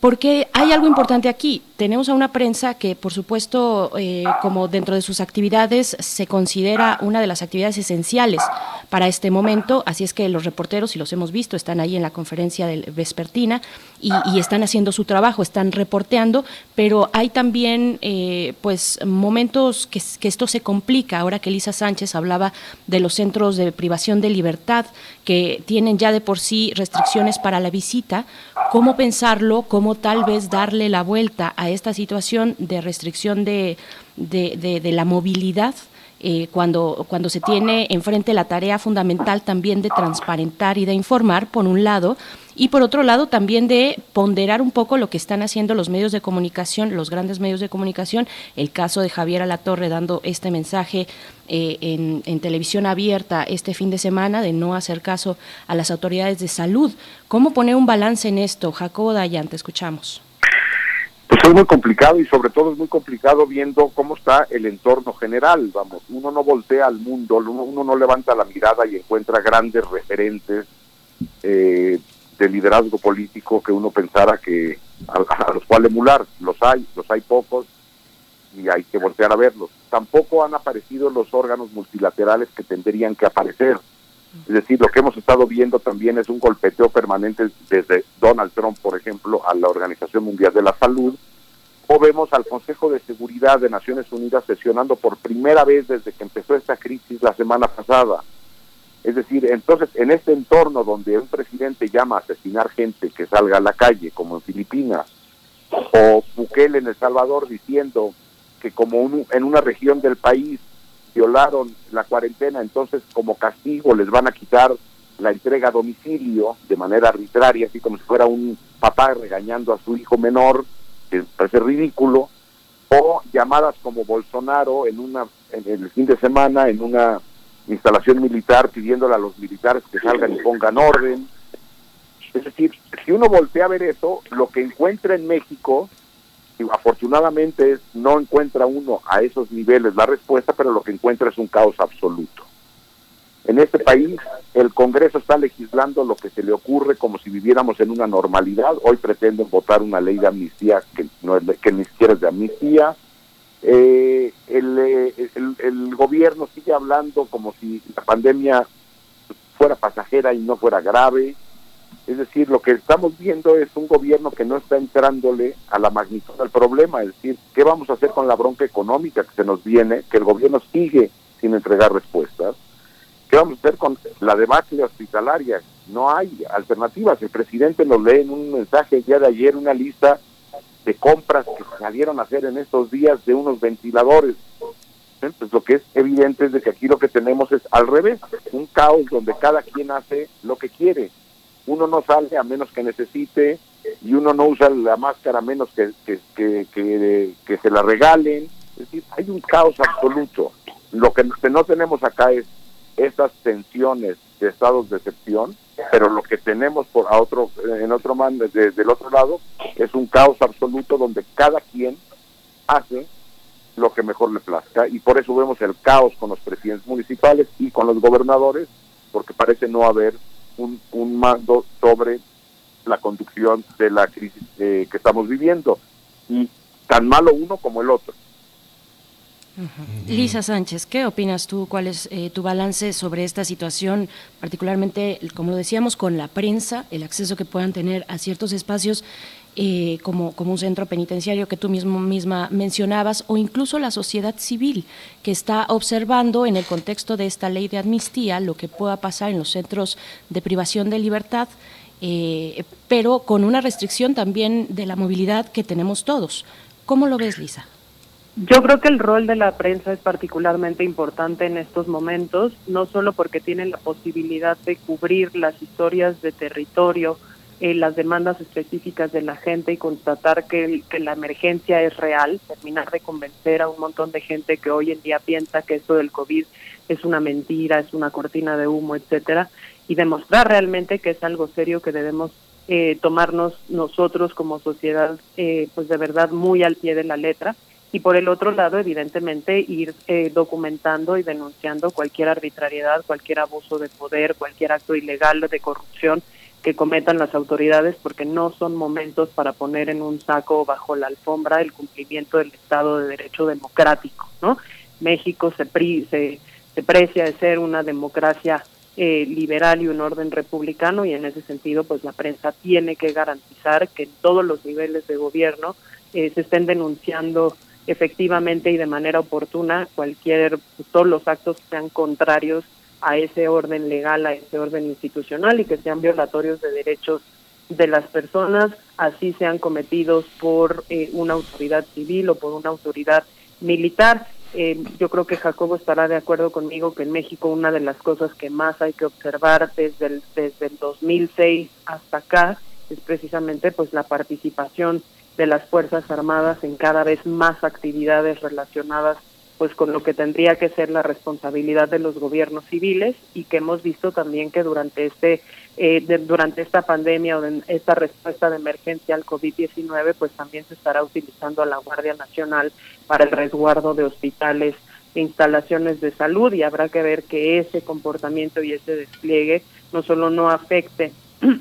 Porque hay algo importante aquí. Tenemos a una prensa que, por supuesto, eh, como dentro de sus actividades, se considera una de las actividades esenciales para este momento. Así es que los reporteros, y los hemos visto, están ahí en la conferencia del vespertina y, y están haciendo su trabajo, están reporteando, pero hay también, eh, pues, momentos que, que esto se complica. Ahora que Elisa Sánchez hablaba de los centros de privación de libertad que tienen ya de por sí restricciones para la visita, ¿cómo pensarlo? ¿Cómo tal vez darle la vuelta a esta situación de restricción de, de, de- la movilidad? Eh, cuando, cuando se tiene enfrente la tarea fundamental también de transparentar y de informar, por un lado, y por otro lado también de ponderar un poco lo que están haciendo los medios de comunicación, los grandes medios de comunicación, el caso de Javier Alatorre dando este mensaje eh, en, en televisión abierta este fin de semana de no hacer caso a las autoridades de salud. ¿Cómo poner un balance en esto? Jacobo Dayan, te escuchamos. Pues es muy complicado y sobre todo es muy complicado viendo cómo está el entorno general. Vamos, uno no voltea al mundo, uno, uno no levanta la mirada y encuentra grandes referentes eh, de liderazgo político que uno pensara que a, a los cuales emular. Los hay, los hay pocos y hay que voltear a verlos. Tampoco han aparecido los órganos multilaterales que tendrían que aparecer. Es decir, lo que hemos estado viendo también es un golpeteo permanente desde Donald Trump, por ejemplo, a la Organización Mundial de la Salud, o vemos al Consejo de Seguridad de Naciones Unidas sesionando por primera vez desde que empezó esta crisis la semana pasada. Es decir, entonces, en este entorno donde un presidente llama a asesinar gente que salga a la calle, como en Filipinas, o Bukele en El Salvador diciendo que como en una región del país violaron la cuarentena, entonces como castigo les van a quitar la entrega a domicilio de manera arbitraria, así como si fuera un papá regañando a su hijo menor, que parece ridículo, o llamadas como Bolsonaro en una en el fin de semana en una instalación militar pidiéndole a los militares que salgan y pongan orden. Es decir, si uno voltea a ver eso, lo que encuentra en México, y afortunadamente no encuentra uno a esos niveles la respuesta, pero lo que encuentra es un caos absoluto. En este país, el Congreso está legislando lo que se le ocurre como si viviéramos en una normalidad. Hoy pretenden votar una ley de amnistía que, no es que ni siquiera es de amnistía. Eh, eh, el- el gobierno sigue hablando como si la pandemia fuera pasajera y no fuera grave. Es decir, lo que estamos viendo es un gobierno que no está entrándole a la magnitud del problema. Es decir, ¿qué vamos a hacer con la bronca económica que se nos viene? Que el gobierno sigue sin entregar respuestas. ¿Qué vamos a hacer con la debacle hospitalaria? No hay alternativas. El presidente nos lee en un mensaje el día de ayer una lista de compras que salieron a hacer en estos días de unos ventiladores. Pues lo que es evidente es de que aquí lo que tenemos es al revés, un caos donde cada quien hace lo que quiere. Uno no sale a menos que necesite y uno no usa la máscara a menos que, que, se la regalen. Es decir, hay un caos absoluto. Lo que no tenemos acá es estas tensiones de estados de excepción, pero lo que tenemos por a otro en otro man de- del otro lado es un caos absoluto donde cada quien hace lo que mejor le plazca y por eso vemos el caos con los presidentes municipales y con los gobernadores porque parece no haber un, un mando sobre la conducción de la crisis eh, que estamos viviendo y tan malo uno como el otro Lisa Sánchez, ¿qué opinas tú? ¿Cuál es eh, tu balance sobre esta situación, particularmente, como lo decíamos, con la prensa, el acceso que puedan tener a ciertos espacios eh, como, como un centro penitenciario que tú mismo misma mencionabas, o incluso la sociedad civil que está observando en el contexto de esta ley de amnistía lo que pueda pasar en los centros de privación de libertad, eh, pero con una restricción también de la movilidad que tenemos todos. ¿Cómo lo ves, Lisa? Yo creo que el rol de la prensa es particularmente importante en estos momentos, no solo porque tiene la posibilidad de cubrir las historias de territorio, eh, las demandas específicas de la gente y constatar que, que, la emergencia es real, terminar de convencer a un montón de gente que hoy en día piensa que esto del COVID es una mentira, es una cortina de humo, etcétera, y demostrar realmente que es algo serio que debemos eh, tomarnos nosotros como sociedad, eh, pues de verdad muy al pie de la letra. Y por el otro lado, evidentemente, ir eh, documentando y denunciando cualquier arbitrariedad, cualquier abuso de poder, cualquier acto ilegal de corrupción que cometan las autoridades, porque no son momentos para poner en un saco bajo la alfombra el cumplimiento del Estado de Derecho democrático, ¿no? México se, se, se precia de ser una democracia eh, liberal y un orden republicano y en ese sentido pues la prensa tiene que garantizar que en todos los niveles de gobierno eh, se estén denunciando efectivamente y de manera oportuna cualquier, todos los actos que sean contrarios a ese orden legal, a ese orden institucional y que sean violatorios de derechos de las personas, así sean cometidos por eh, una autoridad civil o por una autoridad militar. Eh, yo creo que Jacobo estará de acuerdo conmigo que en México una de las cosas que más hay que observar desde el, desde el 2006 hasta acá es precisamente pues la participación de las Fuerzas Armadas en cada vez más actividades relacionadas pues con lo que tendría que ser la responsabilidad de los gobiernos civiles y que hemos visto también que durante este eh, durante esta pandemia o de esta respuesta de emergencia al COVID-19 pues también se estará utilizando a la Guardia Nacional para el resguardo de hospitales e instalaciones de salud y habrá que ver que ese comportamiento y ese despliegue no solo no afecte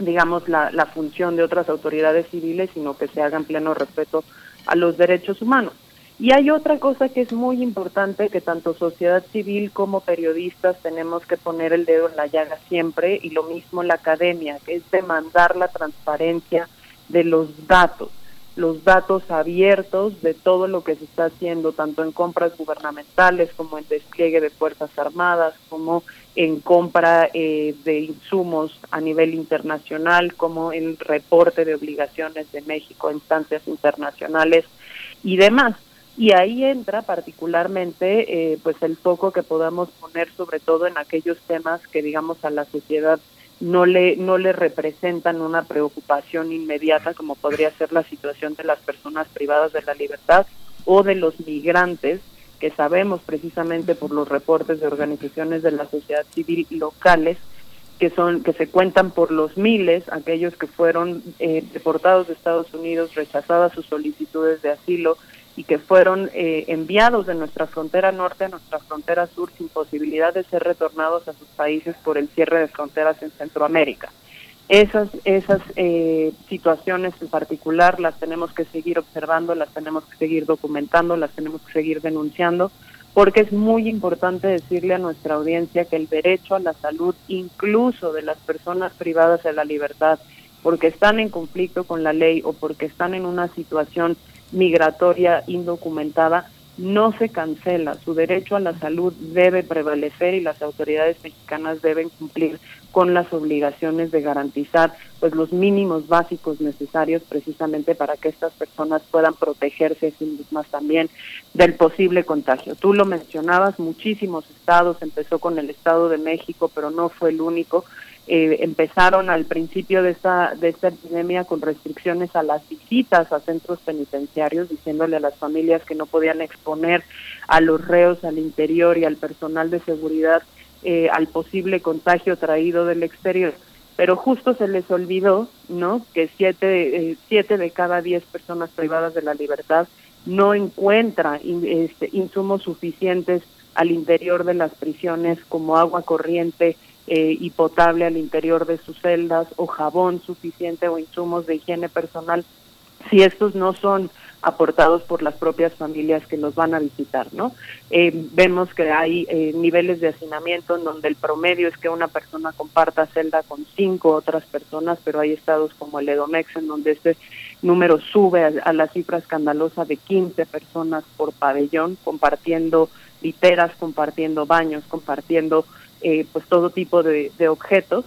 digamos, la, la función de otras autoridades civiles, sino que se haga en pleno respeto a los derechos humanos. Y hay otra cosa que es muy importante que tanto sociedad civil como periodistas tenemos que poner el dedo en la llaga siempre y lo mismo la academia, que es demandar la transparencia de los datos los datos abiertos de todo lo que se está haciendo, tanto en compras gubernamentales como en despliegue de Fuerzas Armadas, como en compra eh, de insumos a nivel internacional, como en reporte de obligaciones de México a instancias internacionales y demás. Y ahí entra particularmente eh, pues el foco que podamos poner sobre todo en aquellos temas que digamos a la sociedad no le no le representan una preocupación inmediata como podría ser la situación de las personas privadas de la libertad o de los migrantes que sabemos precisamente por los reportes de organizaciones de la sociedad civil locales que son que se cuentan por los miles aquellos que fueron eh, deportados de Estados Unidos rechazadas sus solicitudes de asilo y que fueron eh, enviados de nuestra frontera norte a nuestra frontera sur sin posibilidad de ser retornados a sus países por el cierre de fronteras en Centroamérica. Esas, esas eh, situaciones en particular las tenemos que seguir observando, las tenemos que seguir documentando, las tenemos que seguir denunciando, porque es muy importante decirle a nuestra audiencia que el derecho a la salud, incluso de las personas privadas de la libertad, porque están en conflicto con la ley o porque están en una situación migratoria indocumentada no se cancela. Su derecho a la salud debe prevalecer y las autoridades mexicanas deben cumplir con las obligaciones de garantizar pues los mínimos básicos necesarios precisamente para que estas personas puedan protegerse a sí mismas también del posible contagio. Tú lo mencionabas, muchísimos estados, empezó con el Estado de México, pero no fue el único. Eh, empezaron al principio de esta, de esta epidemia con restricciones a las visitas a centros penitenciarios, diciéndole a las familias que no podían exponer a los reos al interior y al personal de seguridad eh, al posible contagio traído del exterior. Pero justo se les olvidó, ¿no? Que siete, eh, siete de cada diez personas privadas de la libertad no encuentra este, insumos suficientes al interior de las prisiones como agua corriente, eh, y potable al interior de sus celdas o jabón suficiente o insumos de higiene personal, si estos no son aportados por las propias familias que los van a visitar, ¿no? Eh, vemos que hay eh, niveles de hacinamiento en donde el promedio es que una persona comparta celda con cinco otras personas, pero hay estados como el Edomex en donde este número sube a, a la cifra escandalosa de 15 personas por pabellón, compartiendo literas, compartiendo baños, compartiendo eh, pues todo tipo de, de objetos.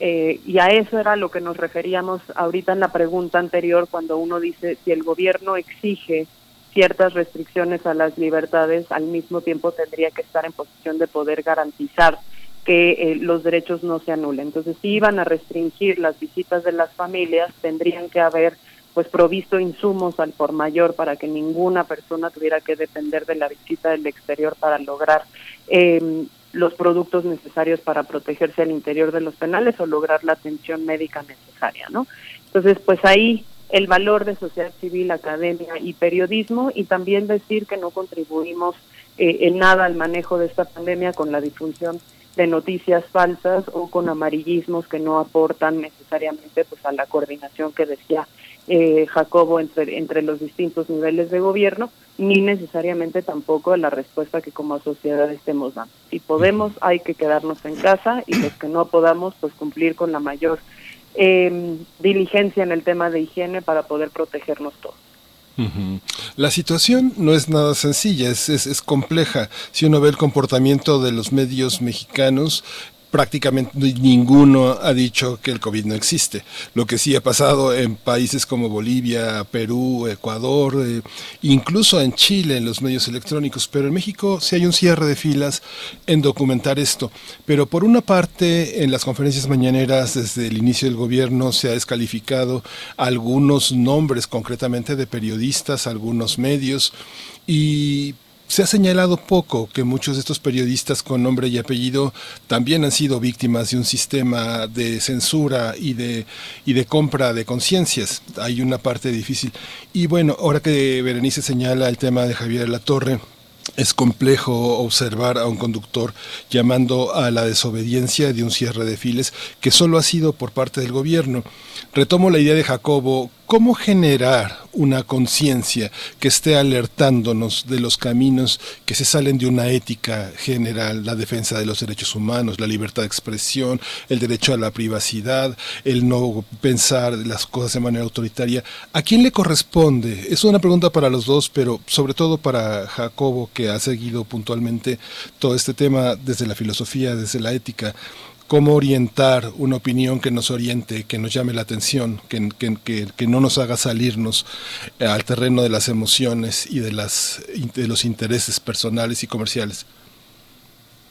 Eh, y a eso era lo que nos referíamos ahorita en la pregunta anterior, cuando uno dice si el gobierno exige ciertas restricciones a las libertades, al mismo tiempo tendría que estar en posición de poder garantizar que eh, los derechos no se anulen. Entonces, si iban a restringir las visitas de las familias, tendrían que haber pues provisto insumos al por mayor para que ninguna persona tuviera que depender de la visita del exterior para lograr eh, los productos necesarios para protegerse al interior de los penales o lograr la atención médica necesaria, ¿no? Entonces, pues ahí el valor de sociedad civil, academia y periodismo y también decir que no contribuimos eh, en nada al manejo de esta pandemia con la difusión de noticias falsas o con amarillismos que no aportan necesariamente pues a la coordinación que decía eh, Jacobo entre, entre los distintos niveles de gobierno, ni necesariamente tampoco a la respuesta que como sociedad estemos dando. Si podemos, hay que quedarnos en casa y los que no podamos, pues cumplir con la mayor eh, diligencia en el tema de higiene para poder protegernos todos. La situación no es nada sencilla, es, es, es compleja. Si uno ve el comportamiento de los medios mexicanos, prácticamente ninguno ha dicho que el COVID no existe. Lo que sí ha pasado en países como Bolivia, Perú, Ecuador, eh, incluso en Chile, en los medios electrónicos, pero en México sí hay un cierre de filas en documentar esto. Pero por una parte, en las conferencias mañaneras desde el inicio del gobierno se ha descalificado algunos nombres concretamente de periodistas, algunos medios, y se ha señalado poco que muchos de estos periodistas con nombre y apellido también han sido víctimas de un sistema de censura y de, y de compra de conciencias. Hay una parte difícil. Y bueno, ahora que Berenice señala el tema de Javier La Torre, es complejo observar a un conductor llamando a la desobediencia de un cierre de files que solo ha sido por parte del gobierno. Retomo la idea de Jacobo, ¿cómo generar una conciencia que esté alertándonos de los caminos que se salen de una ética general, la defensa de los derechos humanos, la libertad de expresión, el derecho a la privacidad, el no pensar las cosas de manera autoritaria? ¿A quién le corresponde? Es una pregunta para los dos, pero sobre todo para Jacobo, que ha seguido puntualmente todo este tema desde la filosofía, desde la ética cómo orientar una opinión que nos oriente, que nos llame la atención, que, que, que, que, no nos haga salirnos al terreno de las emociones y de, las, de los intereses personales y comerciales.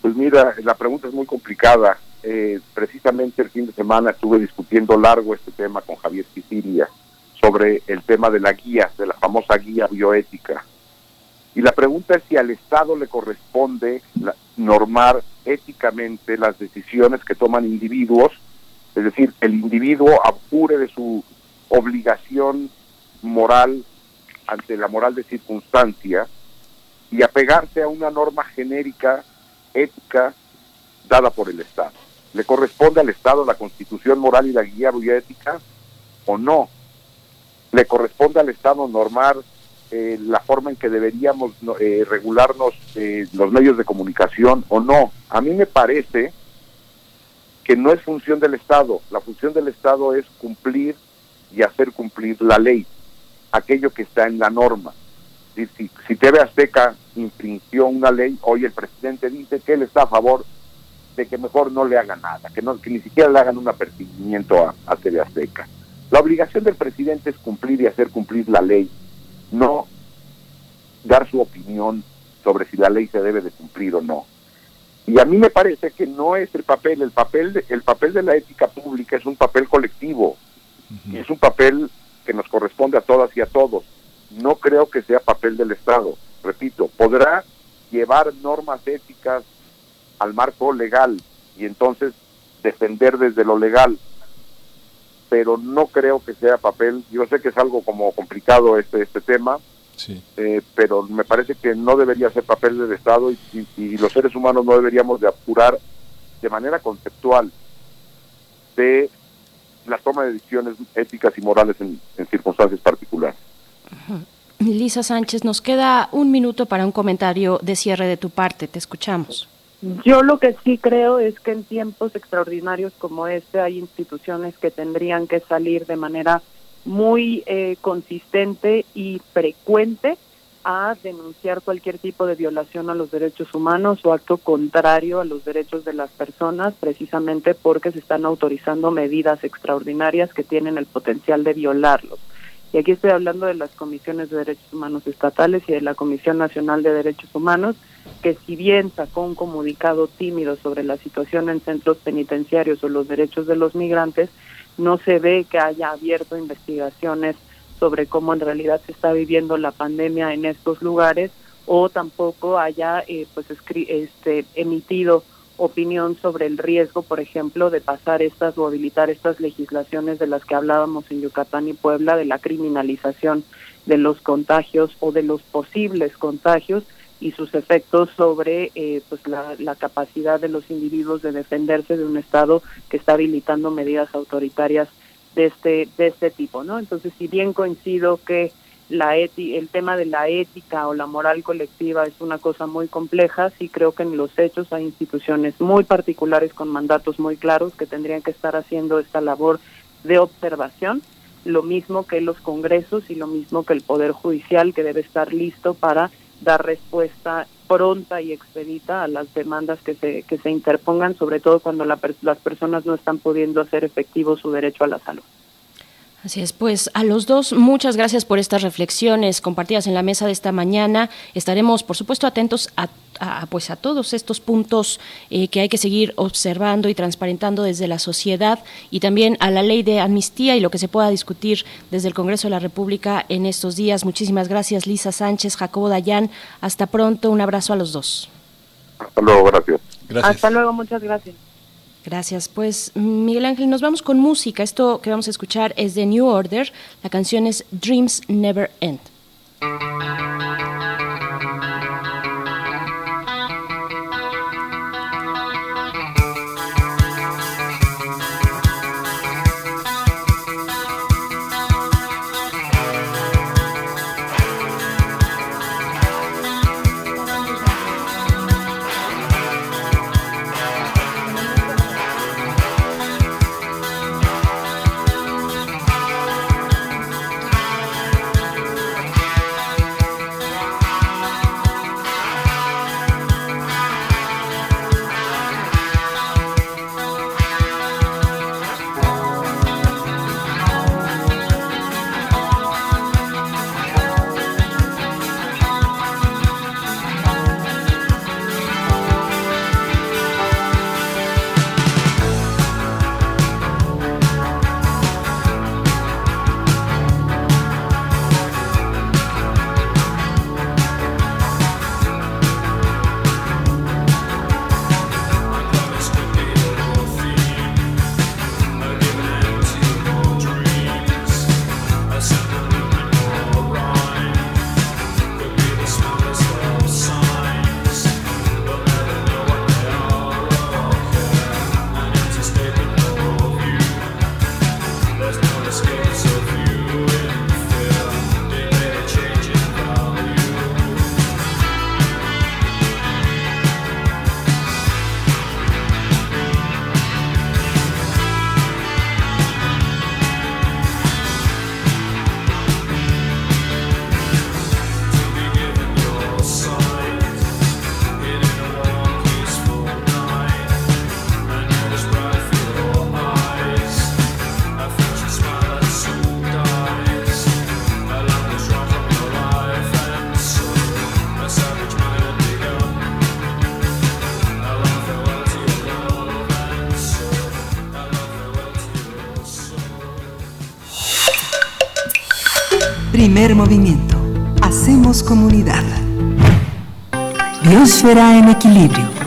Pues mira, la pregunta es muy complicada. Eh, precisamente el fin de semana estuve discutiendo largo este tema con Javier Sicilia sobre el tema de la guía, de la famosa guía bioética. Y la pregunta es si al Estado le corresponde la, normar éticamente las decisiones que toman individuos, es decir, el individuo apure de su obligación moral ante la moral de circunstancia y apegarse a una norma genérica, ética, dada por el Estado. ¿Le corresponde al Estado la constitución moral y la guía bioética o no? ¿Le corresponde al Estado normar eh, la forma en que deberíamos eh, regularnos eh, los medios de comunicación o no. A mí me parece que no es función del Estado. La función del Estado es cumplir y hacer cumplir la ley, aquello que está en la norma. Si, si, si TV Azteca infringió una ley, hoy el presidente dice que él está a favor de que mejor no le hagan nada, que, no, que ni siquiera le hagan un apercibimiento a, a TV Azteca. La obligación del presidente es cumplir y hacer cumplir la ley no dar su opinión sobre si la ley se debe de cumplir o no. Y a mí me parece que no es el papel, el papel de, el papel de la ética pública es un papel colectivo, uh -huh. es un papel que nos corresponde a todas y a todos. No creo que sea papel del Estado. Repito, podrá llevar normas éticas al marco legal y entonces defender desde lo legal, pero no creo que sea papel. Yo sé que es algo como complicado este este tema, sí. eh, pero me parece que no debería ser papel del Estado y, y, y, los seres humanos no deberíamos de apurar de manera conceptual de la toma de decisiones éticas y morales en, en circunstancias particulares. Lisa Sánchez, nos queda un minuto para un comentario de cierre de tu parte. Te escuchamos. Yo lo que sí creo es que en tiempos extraordinarios como este hay instituciones que tendrían que salir de manera muy eh, consistente y frecuente a denunciar cualquier tipo de violación a los derechos humanos o acto contrario a los derechos de las personas, precisamente porque se están autorizando medidas extraordinarias que tienen el potencial de violarlos. Y aquí estoy hablando de las comisiones de derechos humanos estatales y de la Comisión Nacional de Derechos Humanos, que si bien sacó un comunicado tímido sobre la situación en centros penitenciarios o los derechos de los migrantes, no se ve que haya abierto investigaciones sobre cómo en realidad se está viviendo la pandemia en estos lugares o tampoco haya eh, pues este emitido opinión sobre el riesgo, por ejemplo, de pasar estas o habilitar estas legislaciones de las que hablábamos en Yucatán y Puebla de la criminalización de los contagios o de los posibles contagios y sus efectos sobre eh, pues la, la, capacidad de los individuos de defenderse de un Estado que está habilitando medidas autoritarias de este de este tipo, ¿no? Entonces, si bien coincido que la eti el tema de la ética o la moral colectiva es una cosa muy compleja, sí creo que en los hechos hay instituciones muy particulares con mandatos muy claros que tendrían que estar haciendo esta labor de observación, lo mismo que los congresos y lo mismo que el Poder Judicial que debe estar listo para dar respuesta pronta y expedita a las demandas que se, que se interpongan, sobre todo cuando la, las personas no están pudiendo hacer efectivo su derecho a la salud. Así es, pues a los dos muchas gracias por estas reflexiones compartidas en la mesa de esta mañana. Estaremos, por supuesto, atentos a, pues a todos estos puntos eh, que hay que seguir observando y transparentando desde la sociedad y también a la ley de amnistía y lo que se pueda discutir desde el Congreso de la República en estos días. Muchísimas gracias, Lisa Sánchez, Jacobo Dayan. Hasta pronto, un abrazo a los dos. Hasta luego, gracias. gracias. Hasta luego, muchas gracias. Gracias. Pues Miguel Ángel, nos vamos con música. Esto que vamos a escuchar es de New Order. La canción es Dreams Never End. Movimiento. Hacemos comunidad. Biosfera en equilibrio.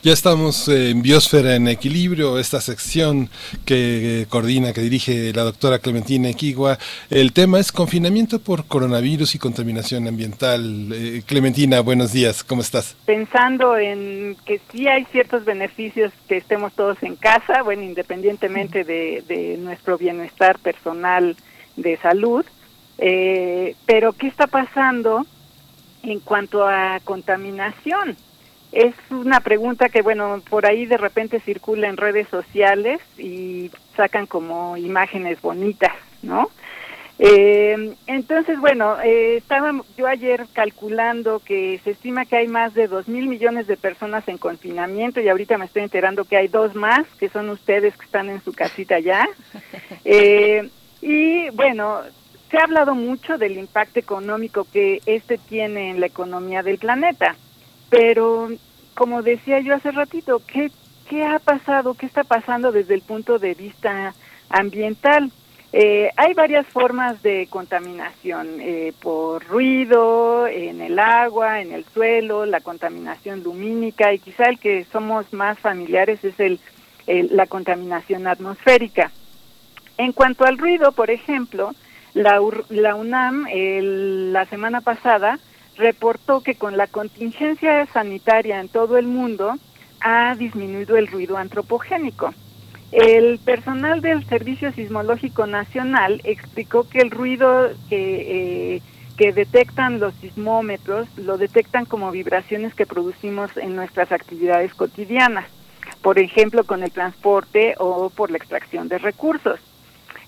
Ya estamos en Biosfera en Equilibrio, esta sección que coordina, que dirige la doctora Clementina Equigua. El tema es confinamiento por coronavirus y contaminación ambiental. Eh, Clementina, buenos días, ¿cómo estás? Pensando en que sí hay ciertos beneficios que estemos todos en casa, bueno, independientemente de, de nuestro bienestar personal de salud, eh, pero ¿qué está pasando en cuanto a contaminación? Es una pregunta que, bueno, por ahí de repente circula en redes sociales y sacan como imágenes bonitas, ¿no? Eh, entonces, bueno, eh, estaba yo ayer calculando que se estima que hay más de dos mil millones de personas en confinamiento y ahorita me estoy enterando que hay dos más, que son ustedes que están en su casita ya. Eh, y bueno, se ha hablado mucho del impacto económico que este tiene en la economía del planeta. Pero, como decía yo hace ratito, ¿qué, qué ha pasado? ¿Qué está pasando desde el punto de vista ambiental? Eh, hay varias formas de contaminación, eh, por ruido, en el agua, en el suelo, la contaminación lumínica y quizá el que somos más familiares es el, la contaminación atmosférica. En cuanto al ruido, por ejemplo, la, la UNAM la semana pasada reportó que con la contingencia sanitaria en todo el mundo ha disminuido el ruido antropogénico. El personal del Servicio Sismológico Nacional explicó que el ruido que, eh, que detectan los sismómetros lo detectan como vibraciones que producimos en nuestras actividades cotidianas, por ejemplo con el transporte o por la extracción de recursos.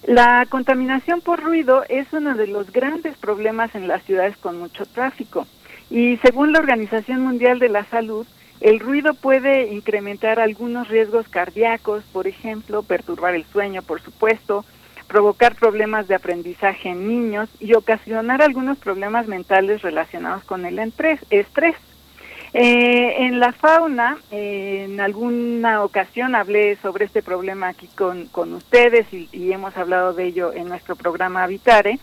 La contaminación por ruido es uno de los grandes problemas en las ciudades con mucho tráfico y según la Organización Mundial de la Salud, el ruido puede incrementar algunos riesgos cardíacos, por ejemplo, perturbar el sueño, por supuesto, provocar problemas de aprendizaje en niños y ocasionar algunos problemas mentales relacionados con el estrés. Eh, en la fauna, eh, en alguna ocasión hablé sobre este problema aquí con, con ustedes y, hemos hablado de ello en nuestro programa Habitare.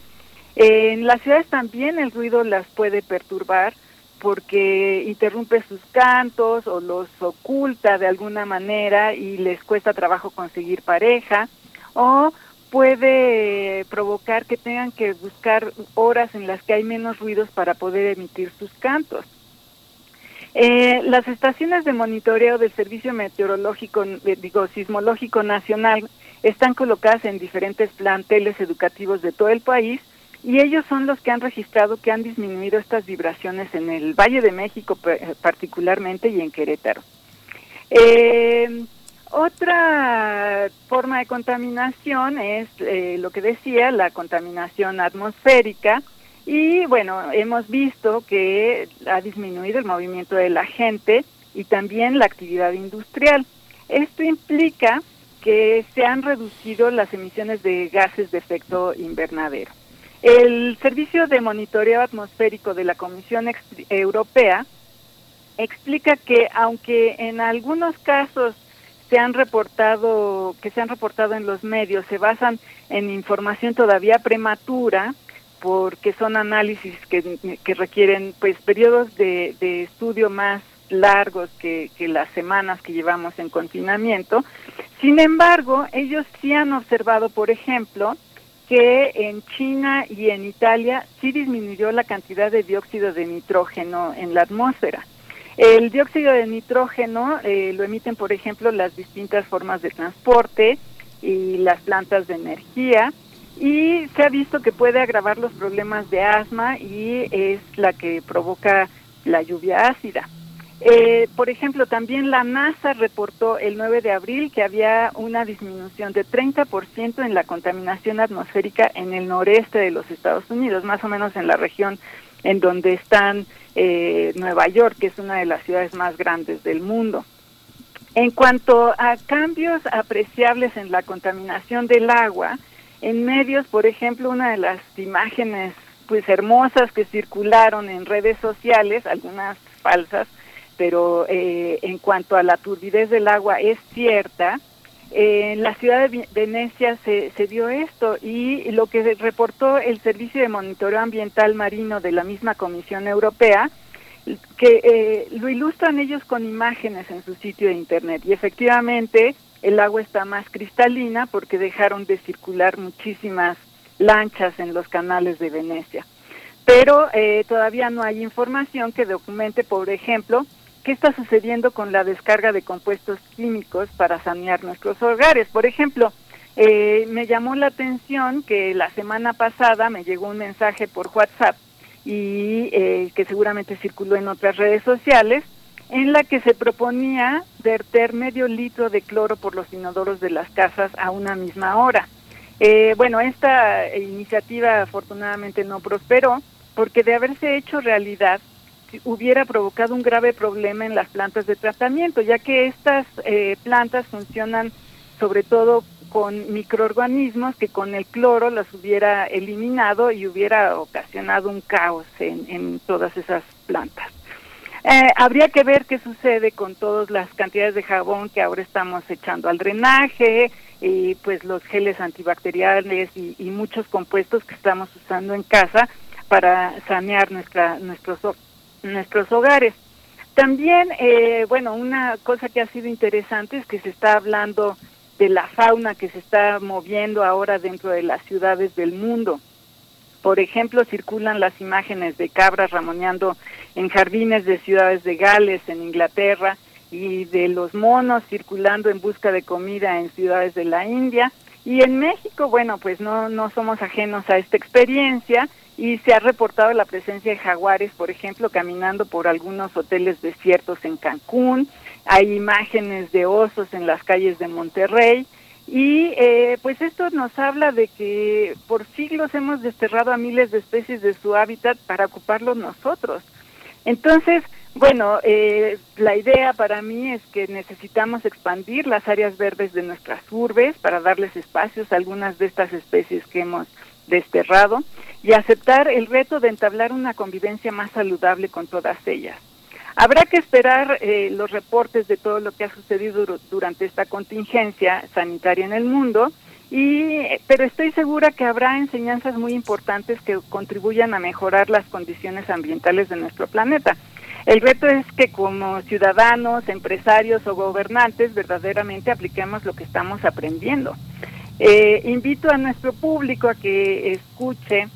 Eh, en las ciudades también el ruido las puede perturbar porque interrumpe sus cantos o los oculta de alguna manera y les cuesta trabajo conseguir pareja o puede provocar que tengan que buscar horas en las que hay menos ruidos para poder emitir sus cantos. Eh, las estaciones de monitoreo del Servicio Meteorológico, eh, digo, Sismológico Nacional están colocadas en diferentes planteles educativos de todo el país y ellos son los que han registrado que han disminuido estas vibraciones en el Valle de México particularmente y en Querétaro. Eh, otra forma de contaminación es eh, lo que decía, la contaminación atmosférica, y bueno, hemos visto que ha disminuido el movimiento de la gente y también la actividad industrial. Esto implica que se han reducido las emisiones de gases de efecto invernadero. El Servicio de Monitoreo Atmosférico de la Comisión Europea explica que aunque en algunos casos se han reportado que se han reportado en los medios se basan en información todavía prematura, porque son análisis que, requieren pues periodos de, de estudio más largos que, que, las semanas que llevamos en confinamiento. Sin embargo, ellos sí han observado, por ejemplo, que en China y en Italia sí disminuyó la cantidad de dióxido de nitrógeno en la atmósfera. El dióxido de nitrógeno eh, lo emiten, por ejemplo, las distintas formas de transporte y las plantas de energía, y se ha visto que puede agravar los problemas de asma y es la que provoca la lluvia ácida. Eh, por ejemplo, también la NASA reportó el 9 de abril que había una disminución de 30% en la contaminación atmosférica en el noreste de los Estados Unidos, más o menos en la región en donde están eh, Nueva York, que es una de las ciudades más grandes del mundo. En cuanto a cambios apreciables en la contaminación del agua, en medios, por ejemplo, una de las imágenes pues hermosas que circularon en redes sociales, algunas falsas, pero eh, en cuanto a la turbidez del agua es cierta. Eh, en la ciudad de Venecia se, se dio esto y lo que reportó el Servicio de Monitoreo Ambiental Marino de la misma Comisión Europea que eh, lo ilustran ellos con imágenes en su sitio de internet y efectivamente el agua está más cristalina porque dejaron de circular muchísimas lanchas en los canales de Venecia. Pero eh, todavía no hay información que documente, por ejemplo, qué está sucediendo con la descarga de compuestos químicos para sanear nuestros hogares. Por ejemplo, eh, me llamó la atención que la semana pasada me llegó un mensaje por WhatsApp y eh, que seguramente circuló en otras redes sociales, en la que se proponía verter medio litro de cloro por los inodoros de las casas a una misma hora. Eh, bueno, esta iniciativa afortunadamente no prosperó porque de haberse hecho realidad hubiera provocado un grave problema en las plantas de tratamiento, ya que estas eh, plantas funcionan sobre todo con microorganismos que con el cloro las hubiera eliminado y hubiera ocasionado un caos en, en todas esas plantas. Eh, habría que ver qué sucede con todas las cantidades de jabón que ahora estamos echando al drenaje y pues los geles antibacteriales y, muchos compuestos que estamos usando en casa para sanear nuestra, nuestros, nuestros hogares. También, eh, bueno, una cosa que ha sido interesante es que se está hablando de la fauna que se está moviendo ahora dentro de las ciudades del mundo. Por ejemplo, circulan las imágenes de cabras ramoneando en jardines de ciudades de Gales, en Inglaterra, y de los monos circulando en busca de comida en ciudades de la India. Y en México, bueno, pues no, no somos ajenos a esta experiencia y se ha reportado la presencia de jaguares, por ejemplo, caminando por algunos hoteles desiertos en Cancún. Hay imágenes de osos en las calles de Monterrey. Y eh, pues esto nos habla de que por siglos hemos desterrado a miles de especies de su hábitat para ocuparlos nosotros. Entonces, bueno, eh, la idea para mí es que necesitamos expandir las áreas verdes de nuestras urbes para darles espacios a algunas de estas especies que hemos desterrado y aceptar el reto de entablar una convivencia más saludable con todas ellas. Habrá que esperar eh, los reportes de todo lo que ha sucedido dur- durante esta contingencia sanitaria en el mundo, y, pero estoy segura que habrá enseñanzas muy importantes que contribuyan a mejorar las condiciones ambientales de nuestro planeta. El reto es que como ciudadanos, empresarios o gobernantes verdaderamente apliquemos lo que estamos aprendiendo. Eh, invito a nuestro público a que escuche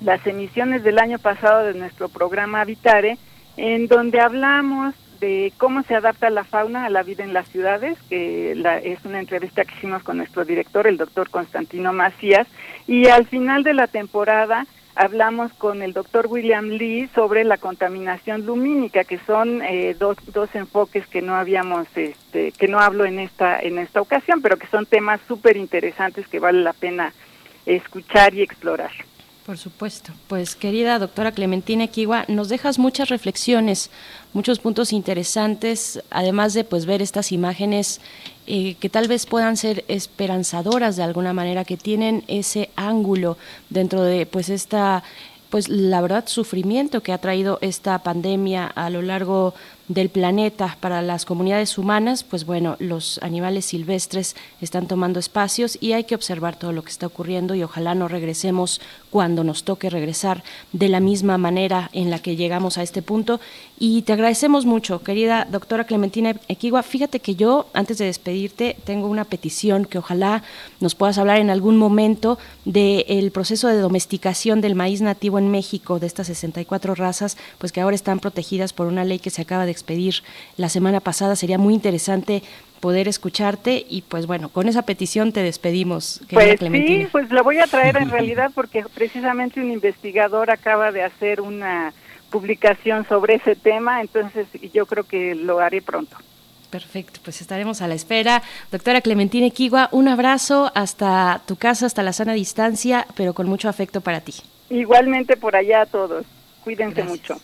las emisiones del año pasado de nuestro programa Habitare, en donde hablamos de cómo se adapta la fauna a la vida en las ciudades, que la- es una entrevista que hicimos con nuestro director, el doctor Constantino Macías, y al final de la temporada hablamos con el doctor William Lee sobre la contaminación lumínica, que son eh, dos, dos enfoques que no habíamos, este, que no hablo en esta, en esta ocasión, pero que son temas súper interesantes que vale la pena escuchar y explorar. Por supuesto. Pues querida doctora Clementina Equigua, nos dejas muchas reflexiones, muchos puntos interesantes, además de pues ver estas imágenes eh, que tal vez puedan ser esperanzadoras de alguna manera, que tienen ese ángulo dentro de pues esta pues la verdad sufrimiento que ha traído esta pandemia a lo largo del planeta para las comunidades humanas, pues bueno, los animales silvestres están tomando espacios y hay que observar todo lo que está ocurriendo y ojalá no regresemos cuando nos toque regresar de la misma manera en la que llegamos a este punto. Y te agradecemos mucho, querida doctora Clementina Equigua. Fíjate que yo, antes de despedirte, tengo una petición que ojalá nos puedas hablar en algún momento del proceso de domesticación del maíz nativo en México, de estas 64 razas, pues que ahora están protegidas por una ley que se acaba de expedir la semana pasada. Sería muy interesante poder escucharte y pues bueno, con esa petición te despedimos, Pues Clementina. sí, pues la voy a traer en realidad porque precisamente un investigador acaba de hacer una publicación sobre ese tema, entonces yo creo que lo haré pronto. Perfecto, pues estaremos a la espera. Doctora Clementina Equigua, un abrazo hasta tu casa, hasta la sana distancia, pero con mucho afecto para ti. Igualmente por allá a todos. Cuídense mucho.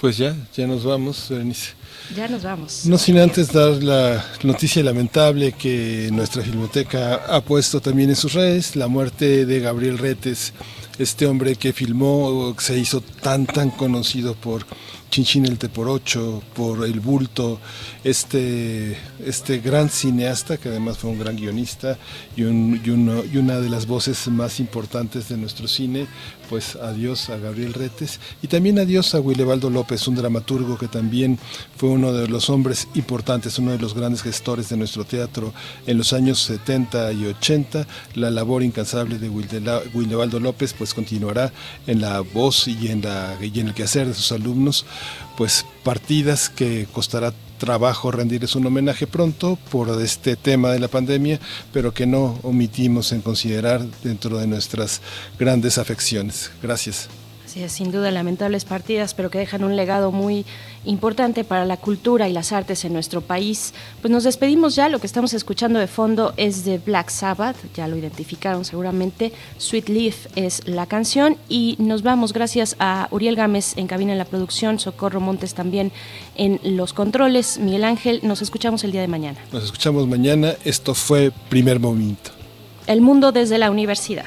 Pues ya, ya nos vamos, Berenice. Ya nos vamos. No sin antes dar la noticia lamentable que nuestra filmoteca ha puesto también en sus redes, la muerte de Gabriel Retes, este hombre que filmó, se hizo tan tan conocido por Chinchín el Teporocho, por El Bulto, este, este gran cineasta que además fue un gran guionista y, una de las voces más importantes de nuestro cine, pues adiós a Gabriel Retes y también adiós a Willebaldo López, un dramaturgo que también fue uno de los hombres importantes, uno de los grandes gestores de nuestro teatro en los años 70 y 80. La labor incansable de Willebaldo López pues continuará en la voz y en el quehacer de sus alumnos pues partidas que costará trabajo rendirles un homenaje pronto por este tema de la pandemia, pero que no omitimos en considerar dentro de nuestras grandes afecciones. Gracias. Sí, sin duda lamentables partidas, pero que dejan un legado muy importante para la cultura y las artes en nuestro país. Pues nos despedimos ya, lo que estamos escuchando de fondo es de Black Sabbath, ya lo identificaron seguramente, Sweet Leaf es la canción y nos vamos gracias a Uriel Gámez en cabina en la producción, Socorro Montes también en los controles, Miguel Ángel, nos escuchamos el día de mañana. Nos escuchamos mañana, esto fue Primer Movimiento. El mundo desde la universidad.